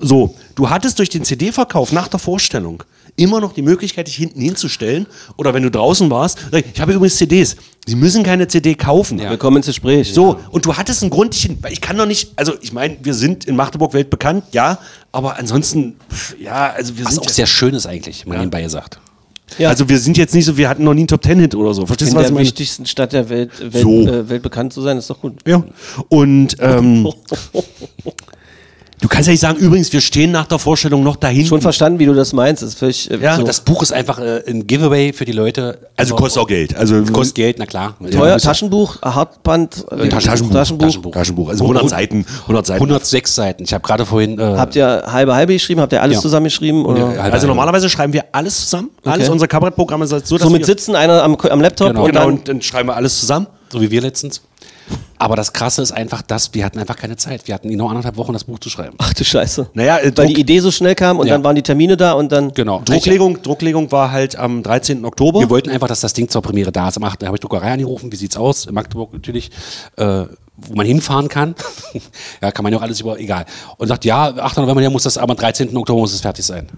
So, du hattest durch den CD-Verkauf nach der Vorstellung immer noch die Möglichkeit, dich hinten hinzustellen. Oder wenn du draußen warst, sag ich ich habe übrigens CDs. Sie müssen keine CD kaufen. Willkommen ins Gespräch. So, und du hattest einen Grund, weil ich kann doch nicht, also ich meine, wir sind in Magdeburg weltbekannt, ja, aber ansonsten, pff, ja, also wir Was sind auch ja, sehr schön ist eigentlich, man nebenbei gesagt. Ja. also wir sind jetzt nicht so, wir hatten noch nie einen Top Ten Hit oder so. Verstehst in du, was der ich meine? wichtigsten Stadt der Welt, Welt, So. äh, weltbekannt zu sein, ist doch gut. Ja. Und ähm, du kannst ja nicht sagen, übrigens, wir stehen nach der Vorstellung noch dahin. Schon verstanden, wie du das meinst. Das ist völlig, äh, Ja, so. Das Buch ist einfach äh, ein Giveaway für die Leute. Also Aber- kostet auch Geld. Also Kostet Geld, na klar. Teuer, Ja, Taschenbuch, Hartband, äh, Taschenbuch. Taschenbuch. Taschenbuch. Also 100 Seiten. 100 Seiten. 106 Seiten. Ich habe gerade vorhin. Äh, Habt ihr halbe halbe geschrieben? Habt ihr alles Ja. zusammengeschrieben? Oder? Ja, halbe, Also halbe. normalerweise schreiben wir alles zusammen. Alles unsere Kabarettprogramme sind so, dass so mit wir, Sitzen, einer am, am Laptop Genau. und genau, dann. und dann schreiben wir alles zusammen. so wie wir letztens. Aber das Krasse ist einfach, dass wir hatten einfach keine Zeit. Wir hatten genau anderthalb Wochen das Buch zu schreiben. Ach du Scheiße. Naja, äh, Weil Druck, die Idee so schnell kam und Ja. dann waren die Termine da und dann. Genau. Drucklegung, Drucklegung war halt am 13. Oktober. Wir wollten einfach, dass das Ding zur Premiere da ist. Am 8. habe ich Druckerei angerufen. Wie sieht's aus? In Magdeburg natürlich. Äh, wo man hinfahren kann. ja, kann man ja auch alles über, egal. Und sagt, ja, 8. November, ja, muss das, aber am 13. Oktober muss es fertig sein.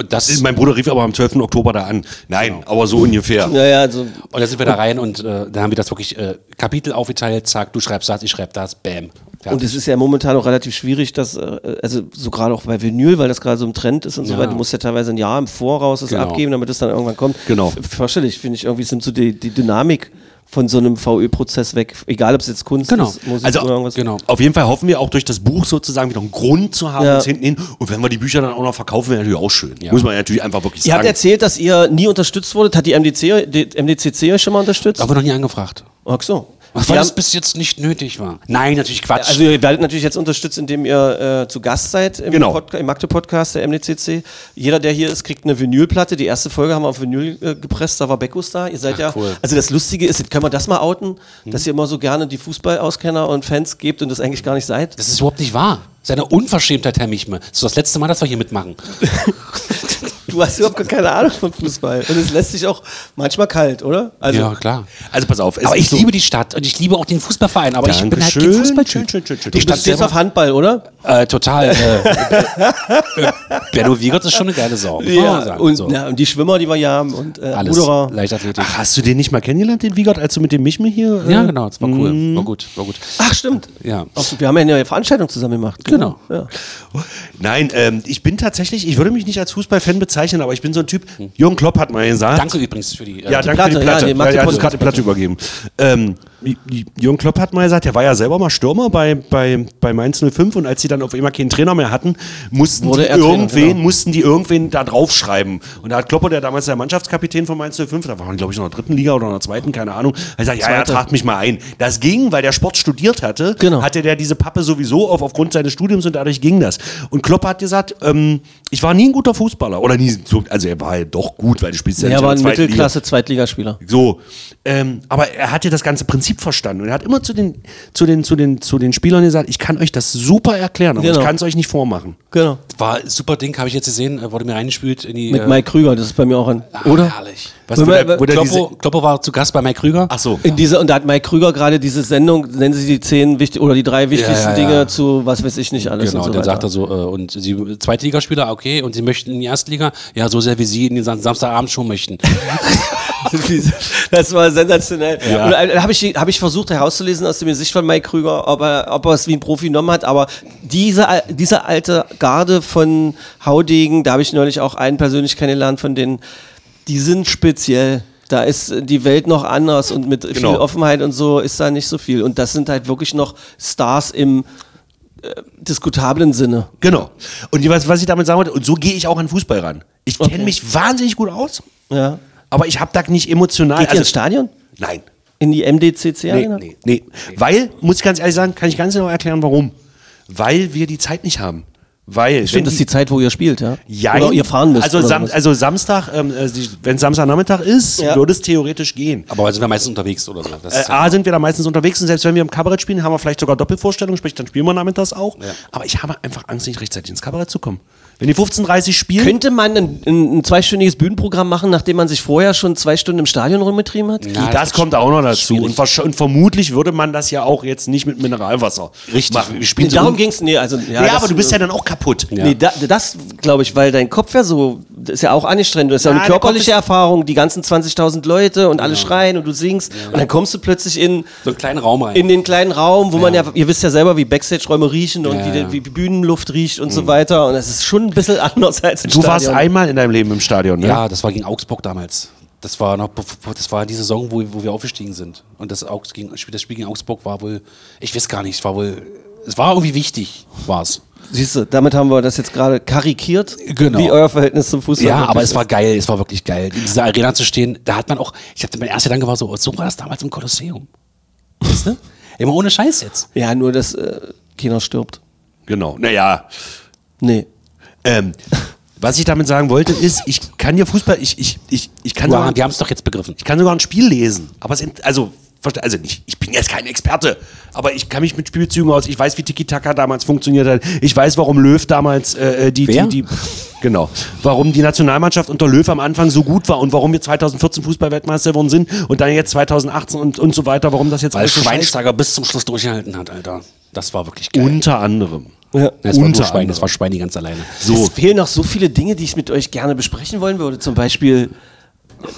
Und das, Mein Bruder rief aber am 12. Oktober da an. Nein, aber so ungefähr. Ja, ja, also und da sind wir da rein und äh, da haben wir das wirklich äh, Kapitel aufgeteilt, zack, du schreibst das, ich schreib das, bam. Fertig. Und es ist ja momentan auch relativ schwierig, dass, äh, also so gerade auch bei Vinyl, weil das gerade so im Trend ist und so Ja. weiter, du musst ja teilweise ein Jahr im Voraus es Genau. abgeben, damit es dann irgendwann kommt. Genau. Vorstellig, finde ich irgendwie, es nimmt so die, die Dynamik von so einem VÖ-Prozess weg, egal ob es jetzt Kunst Genau. ist, Musik Also, oder irgendwas. genau. Auf jeden Fall hoffen wir auch durch das Buch sozusagen wieder einen Grund zu haben, Ja. uns hinten hin. Und wenn wir die Bücher dann auch noch verkaufen, wäre natürlich auch schön. Muss man natürlich einfach wirklich Ihr habt sagen. erzählt, dass ihr nie unterstützt wurdet. Hat die MDC, die MDCC euch schon mal unterstützt? Aber noch nie angefragt. Ach so. Weil Die das bis jetzt nicht nötig war. Nein, natürlich Quatsch. Also ihr werdet natürlich jetzt unterstützt, indem ihr äh, zu Gast seid im, Genau. Podca im Magde-Podcast der MDCC. Jeder, der hier ist, kriegt eine Vinylplatte. Die erste Folge haben wir auf Vinyl äh, gepresst, da war Beckus da. Ihr seid ja, cool. also das Lustige ist, können wir das mal outen, dass ihr immer so gerne die Fußballauskenner und Fans gebt und das eigentlich gar nicht seid? das ist überhaupt nicht wahr. Das ist eine Unverschämtheit, Herr Michme. Das ist das letzte Mal, dass wir hier mitmachen. Du hast überhaupt gar keine Ahnung von Fußball. Und es lässt sich auch manchmal kalt, oder? Also, ja, klar. Also pass auf. Aber ich so- liebe die Stadt und ich liebe auch den Fußballverein, aber ich bin halt kein Dankeschön. Fußballtyp. Schön, schön, schön, schön. Die Du Stadt stehst selber, auf Handball, oder? äh, total. Äh, Benno Wiegert ist schon eine geile Sau. sagen. Und, so. ja, und die Schwimmer, die wir hier haben und äh, Alles. Ruderer. Leichtathletik. Ach, hast du den nicht mal kennengelernt, den Wiegert, als du mit dem Michme hier? äh, ja, genau, das war cool. War gut, war gut. Ach, stimmt. Ja. Auch, wir haben ja eine Veranstaltung zusammen gemacht. Genau. Ja. Nein, ähm, ich bin tatsächlich, ich würde mich nicht als Fußballfan bezeichnen, aber ich bin so ein Typ. Jürgen Klopp hat mal gesagt. Danke übrigens für die. Äh, Ja, danke Platte, für die ja, Platte. die Ja, Magde ja, hat Podcast- gerade die Platte übergeben. Ähm, Jürgen Klopp hat mal gesagt, der war ja selber mal Stürmer bei, bei, bei Mainz 05 und als sie dann auf einmal keinen Trainer mehr hatten, mussten Wurde die Trainer, irgendwen, genau. mussten die irgendwen da draufschreiben. Und da hat Klopper, der damals der Mannschaftskapitän von Mainz 05, da waren glaube ich noch in der dritten Liga oder in der zweiten, keine Ahnung, er sagt, ja, ja, tragt mich mal ein. Das ging, weil der Sport studiert hatte, Genau. hatte der diese Pappe sowieso auf aufgrund seines Studiums und dadurch ging das. Und Klopp hat gesagt, ähm, ich war nie ein guter Fußballer oder nie so, also er war ja doch gut, weil du spielst ja Er war ein. Mittelklasse-Zweitligaspieler. So, ähm, aber er hat ja das ganze Prinzip verstanden und er hat immer zu den, zu den, zu den, zu den Spielern gesagt, ich kann euch das super erklären, aber Genau. ich kann es euch nicht vormachen. Genau. war ein super Ding, habe ich jetzt gesehen, äh, wurde mir reingespült in die. Mit äh, Mike Krüger, das ist bei mir auch ein. ah, Oder? Herrlich. Was, wo wir- der, wo der Kloppo, diese, Kloppo war zu Gast bei Mike Krüger. ach so. In diese, und da hat Mike Krüger gerade diese Sendung, nennen Sie die zehn wichtig oder die drei wichtigsten Ja, ja, ja. Dinge zu was weiß ich nicht alles. Genau, und so dann weiter. sagt er so, äh, und Sie Zweitligaspieler, okay, und Sie möchten in die Erstliga? Ja, so sehr wie Sie in den Sam- Samstagabend schon möchten. Das war sensationell. Und da habe ich, hab ich versucht herauszulesen aus dem Gesicht von Mike Krüger, ob er, ob er es wie ein Profi genommen hat. Aber diese, diese alte Garde von Haudegen, da habe ich neulich auch einen persönlich kennengelernt von denen, die sind speziell. Da ist die Welt noch anders und mit viel Genau. Offenheit und so ist da nicht so viel. Und das sind halt wirklich noch Stars im äh, diskutablen Sinne. Genau. Und was, was ich damit sagen wollte, und so gehe ich auch an Fußball ran. Ich kenne Okay. mich wahnsinnig gut aus, Ja. aber ich habe da nicht emotional. Geht ihr ins Stadion? Nein. In die MDCC Nee, nee, nee. Weil, muss ich ganz ehrlich sagen, kann ich ganz genau erklären, warum. Weil wir die Zeit nicht haben. Weil, Stimmt, das ist die Zeit, wo ihr spielt, ja? Ja, Oder ihr fahren müsst. Also, Sam also Samstag, ähm, äh, wenn Samstagnachmittag ist, Ja. würde es theoretisch gehen. Aber sind wir meistens unterwegs oder so. Das Äh, ja- A sind wir da meistens unterwegs und selbst wenn wir im Kabarett spielen, haben wir vielleicht sogar Doppelvorstellungen, sprich dann spielen wir nachmittags auch. Aber ich habe einfach Angst, nicht rechtzeitig ins Kabarett zu kommen. Wenn die 15.30 spielen, Könnte man ein, ein, ein zweistündiges Bühnenprogramm machen, nachdem man sich vorher schon zwei Stunden im Stadion rumgetrieben hat? Na, das, ist kommt auch noch dazu. Und, und vermutlich würde man das ja auch jetzt nicht mit Mineralwasser Richtig. machen. Nee, darum rum- ging es. Nee, also, ja, Ja, das- aber du bist ja dann auch kaputt. Nee, da, das glaube ich, weil dein Kopf ja so, das ist ja auch anstrengend. Das ist ja Ja, eine körperliche Erfahrung, die ganzen 20.000 Leute und alle schreien und du singst. Und dann kommst du plötzlich in, so einen kleinen Raum rein. in den kleinen Raum, wo man ja, ihr wisst ja selber, wie Backstage-Räume riechen und Ja, wie, die- ja. Mhm. wie Bühnenluft riecht und so weiter. Und es ist schon ein bisschen anders als im Du warst Stadion. einmal in deinem Leben im Stadion, ne? Ja, das war gegen Augsburg damals. Das war noch, das war die Saison, wo, wo wir aufgestiegen sind. Und das, gegen, das Spiel gegen Augsburg war wohl, ich weiß gar nicht, es war wohl, es war irgendwie wichtig, war es. Siehst du, damit haben wir das jetzt gerade karikiert, Genau. wie euer Verhältnis zum Fußball Ja, aber es war geil, es war wirklich geil. In dieser Arena zu stehen, da hat man auch, ich hatte, mein erster Gedanke war so, so war das damals im Kolosseum. Weißt du? Immer ohne Scheiß jetzt. Ja, nur, dass äh, keiner stirbt. Genau. Naja. Nee. Ähm, was ich damit sagen wollte, ist, ich kann ja Fußball, ich, ich, ich, ich kann sogar, wir haben es doch jetzt begriffen. ich kann sogar ein Spiel lesen. Aber es, also, also nicht, ich bin jetzt kein Experte, aber ich kann mich mit Spielzügen aus. Ich weiß, wie Tiki-Taka damals funktioniert hat. Ich weiß, warum Löw damals äh, die, Wer? die, die, genau, warum die Nationalmannschaft unter Löw am Anfang so gut war und warum wir 2014 Fußball-Weltmeister geworden sind und dann jetzt 2018 und, und so weiter, warum das jetzt Weil alles so Schweinsteiger bis zum Schluss durchgehalten hat, Alter. Das war wirklich geil. Unter anderem. Ja. es war unter nur Schwein, das war Schweini ganz alleine. So. Es fehlen noch so viele Dinge, die ich mit euch gerne besprechen wollen würde. Zum Beispiel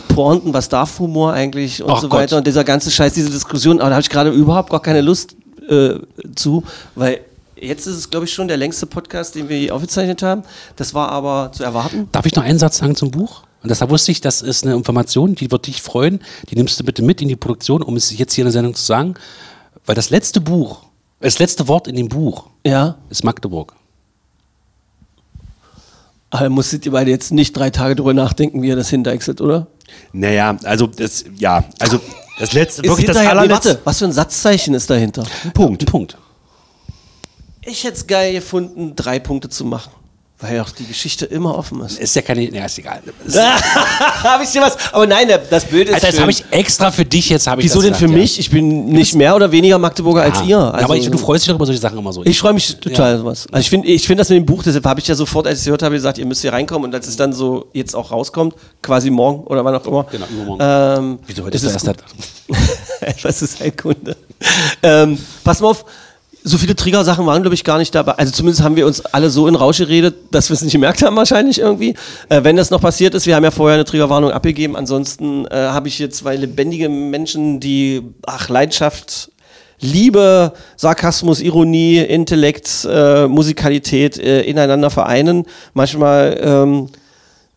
Pointen, was darf Humor eigentlich und Ach so Gott. weiter. Und dieser ganze Scheiß, diese Diskussion, aber da habe ich gerade überhaupt gar keine Lust äh, zu, weil jetzt ist es, glaube ich, schon der längste Podcast, den wir je aufgezeichnet haben. Das war aber zu erwarten. Darf ich noch einen Satz sagen zum Buch? Und deshalb wusste ich, das ist eine Information, die wird dich freuen. Die nimmst du bitte mit in die Produktion, um es jetzt hier in der Sendung zu sagen. Weil das letzte Buch, das letzte Wort in dem Buch Ja, ist Magdeburg. aber musstet ihr beide jetzt nicht drei Tage drüber nachdenken, wie ihr das hindeichselt, oder? Naja, also das, ja, also das letzte, wirklich das hinterher- nee, allerletzte. warte, was für ein Satzzeichen ist dahinter? Punkt. Ein Punkt. Ich hätte es geil gefunden, drei Punkte zu machen. Weil ja auch die Geschichte immer offen ist. Ist ja keine, ja, ist egal. habe ich dir was? Aber nein, das Bild ist Alter, das habe ich extra für dich jetzt. Ich Wieso das denn für ja. mich? Ich bin nicht mehr oder weniger Magdeburger als Ah. ihr. Also, aber ich, du freust dich doch über solche Sachen immer so. ich freue mich total sowas. Also ich finde ich find das mit dem Buch, deshalb habe ich ja sofort, als ich es gehört habe, gesagt, ihr müsst hier reinkommen und als es dann so jetzt auch rauskommt, quasi morgen oder wann auch immer. Genau, übermorgen. Ähm, Wieso heute ist erste? gut. Was ist ein Kunde? ähm, pass mal auf, so viele Trigger-Sachen waren, glaube ich, gar nicht dabei. Also zumindest haben wir uns alle so in Rausch geredet, dass wir es nicht gemerkt haben wahrscheinlich irgendwie. Äh, wenn das noch passiert ist, wir haben ja vorher eine Triggerwarnung abgegeben. Ansonsten äh, habe ich hier zwei lebendige Menschen, die, ach, Leidenschaft, Liebe, Sarkasmus, Ironie, Intellekt, äh, Musikalität äh, ineinander vereinen. Manchmal ähm,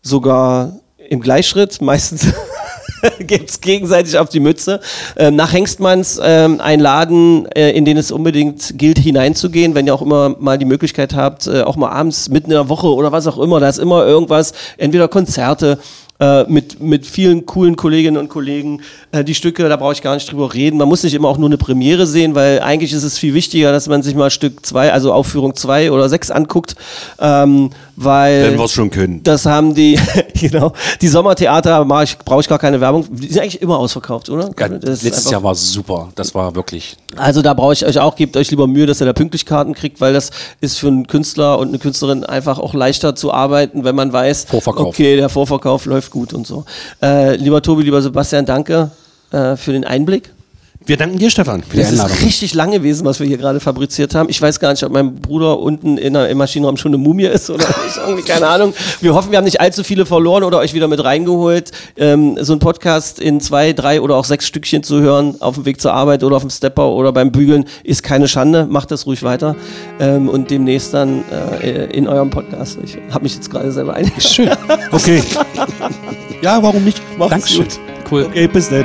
sogar im Gleichschritt, meistens gibt's gegenseitig auf die Mütze. Ähm, nach Hengstmanns ähm, ein Laden, äh, in den es unbedingt gilt, hineinzugehen, wenn ihr auch immer mal die Möglichkeit habt, äh, auch mal abends mitten in der Woche oder was auch immer, da ist immer irgendwas, entweder Konzerte, äh, mit, mit vielen coolen Kolleginnen und Kollegen. Äh, die Stücke, da brauche ich gar nicht drüber reden. Man muss nicht immer auch nur eine Premiere sehen, weil eigentlich ist es viel wichtiger, dass man sich mal Stück 2, also Aufführung 2 oder 6 anguckt. Ähm, weil Wenn wir es schon können. das haben die, genau, die Sommertheater brauche ich gar keine Werbung. Die sind eigentlich immer ausverkauft, oder? Ja, letztes Jahr war super. Das war wirklich. also da brauche ich euch auch, gebt euch lieber Mühe, dass ihr da pünktlich Karten kriegt, weil das ist für einen Künstler und eine Künstlerin einfach auch leichter zu arbeiten, wenn man weiß, Vorverkauf. okay, der Vorverkauf läuft gut und so. Äh, lieber Tobi, lieber Sebastian, danke äh, für den Einblick. Wir danken dir, Stefan. die Das ist Einladung. richtig lang gewesen, was wir hier gerade fabriziert haben. Ich weiß gar nicht, ob mein Bruder unten in der, im Maschinenraum schon eine Mumie ist oder nicht. Irgendwie, keine Ahnung. Wir hoffen, wir haben nicht allzu viele verloren oder euch wieder mit reingeholt. Ähm, so ein Podcast in zwei, drei oder auch sechs Stückchen zu hören, auf dem Weg zur Arbeit oder auf dem Stepper oder beim Bügeln, ist keine Schande. Macht das ruhig weiter. Ähm, und demnächst dann äh, in eurem Podcast. Ich habe mich jetzt gerade selber eingeschaltet. Schön. Okay. ja, warum nicht? Macht's Dankeschön. gut. Cool. Okay, bis dann.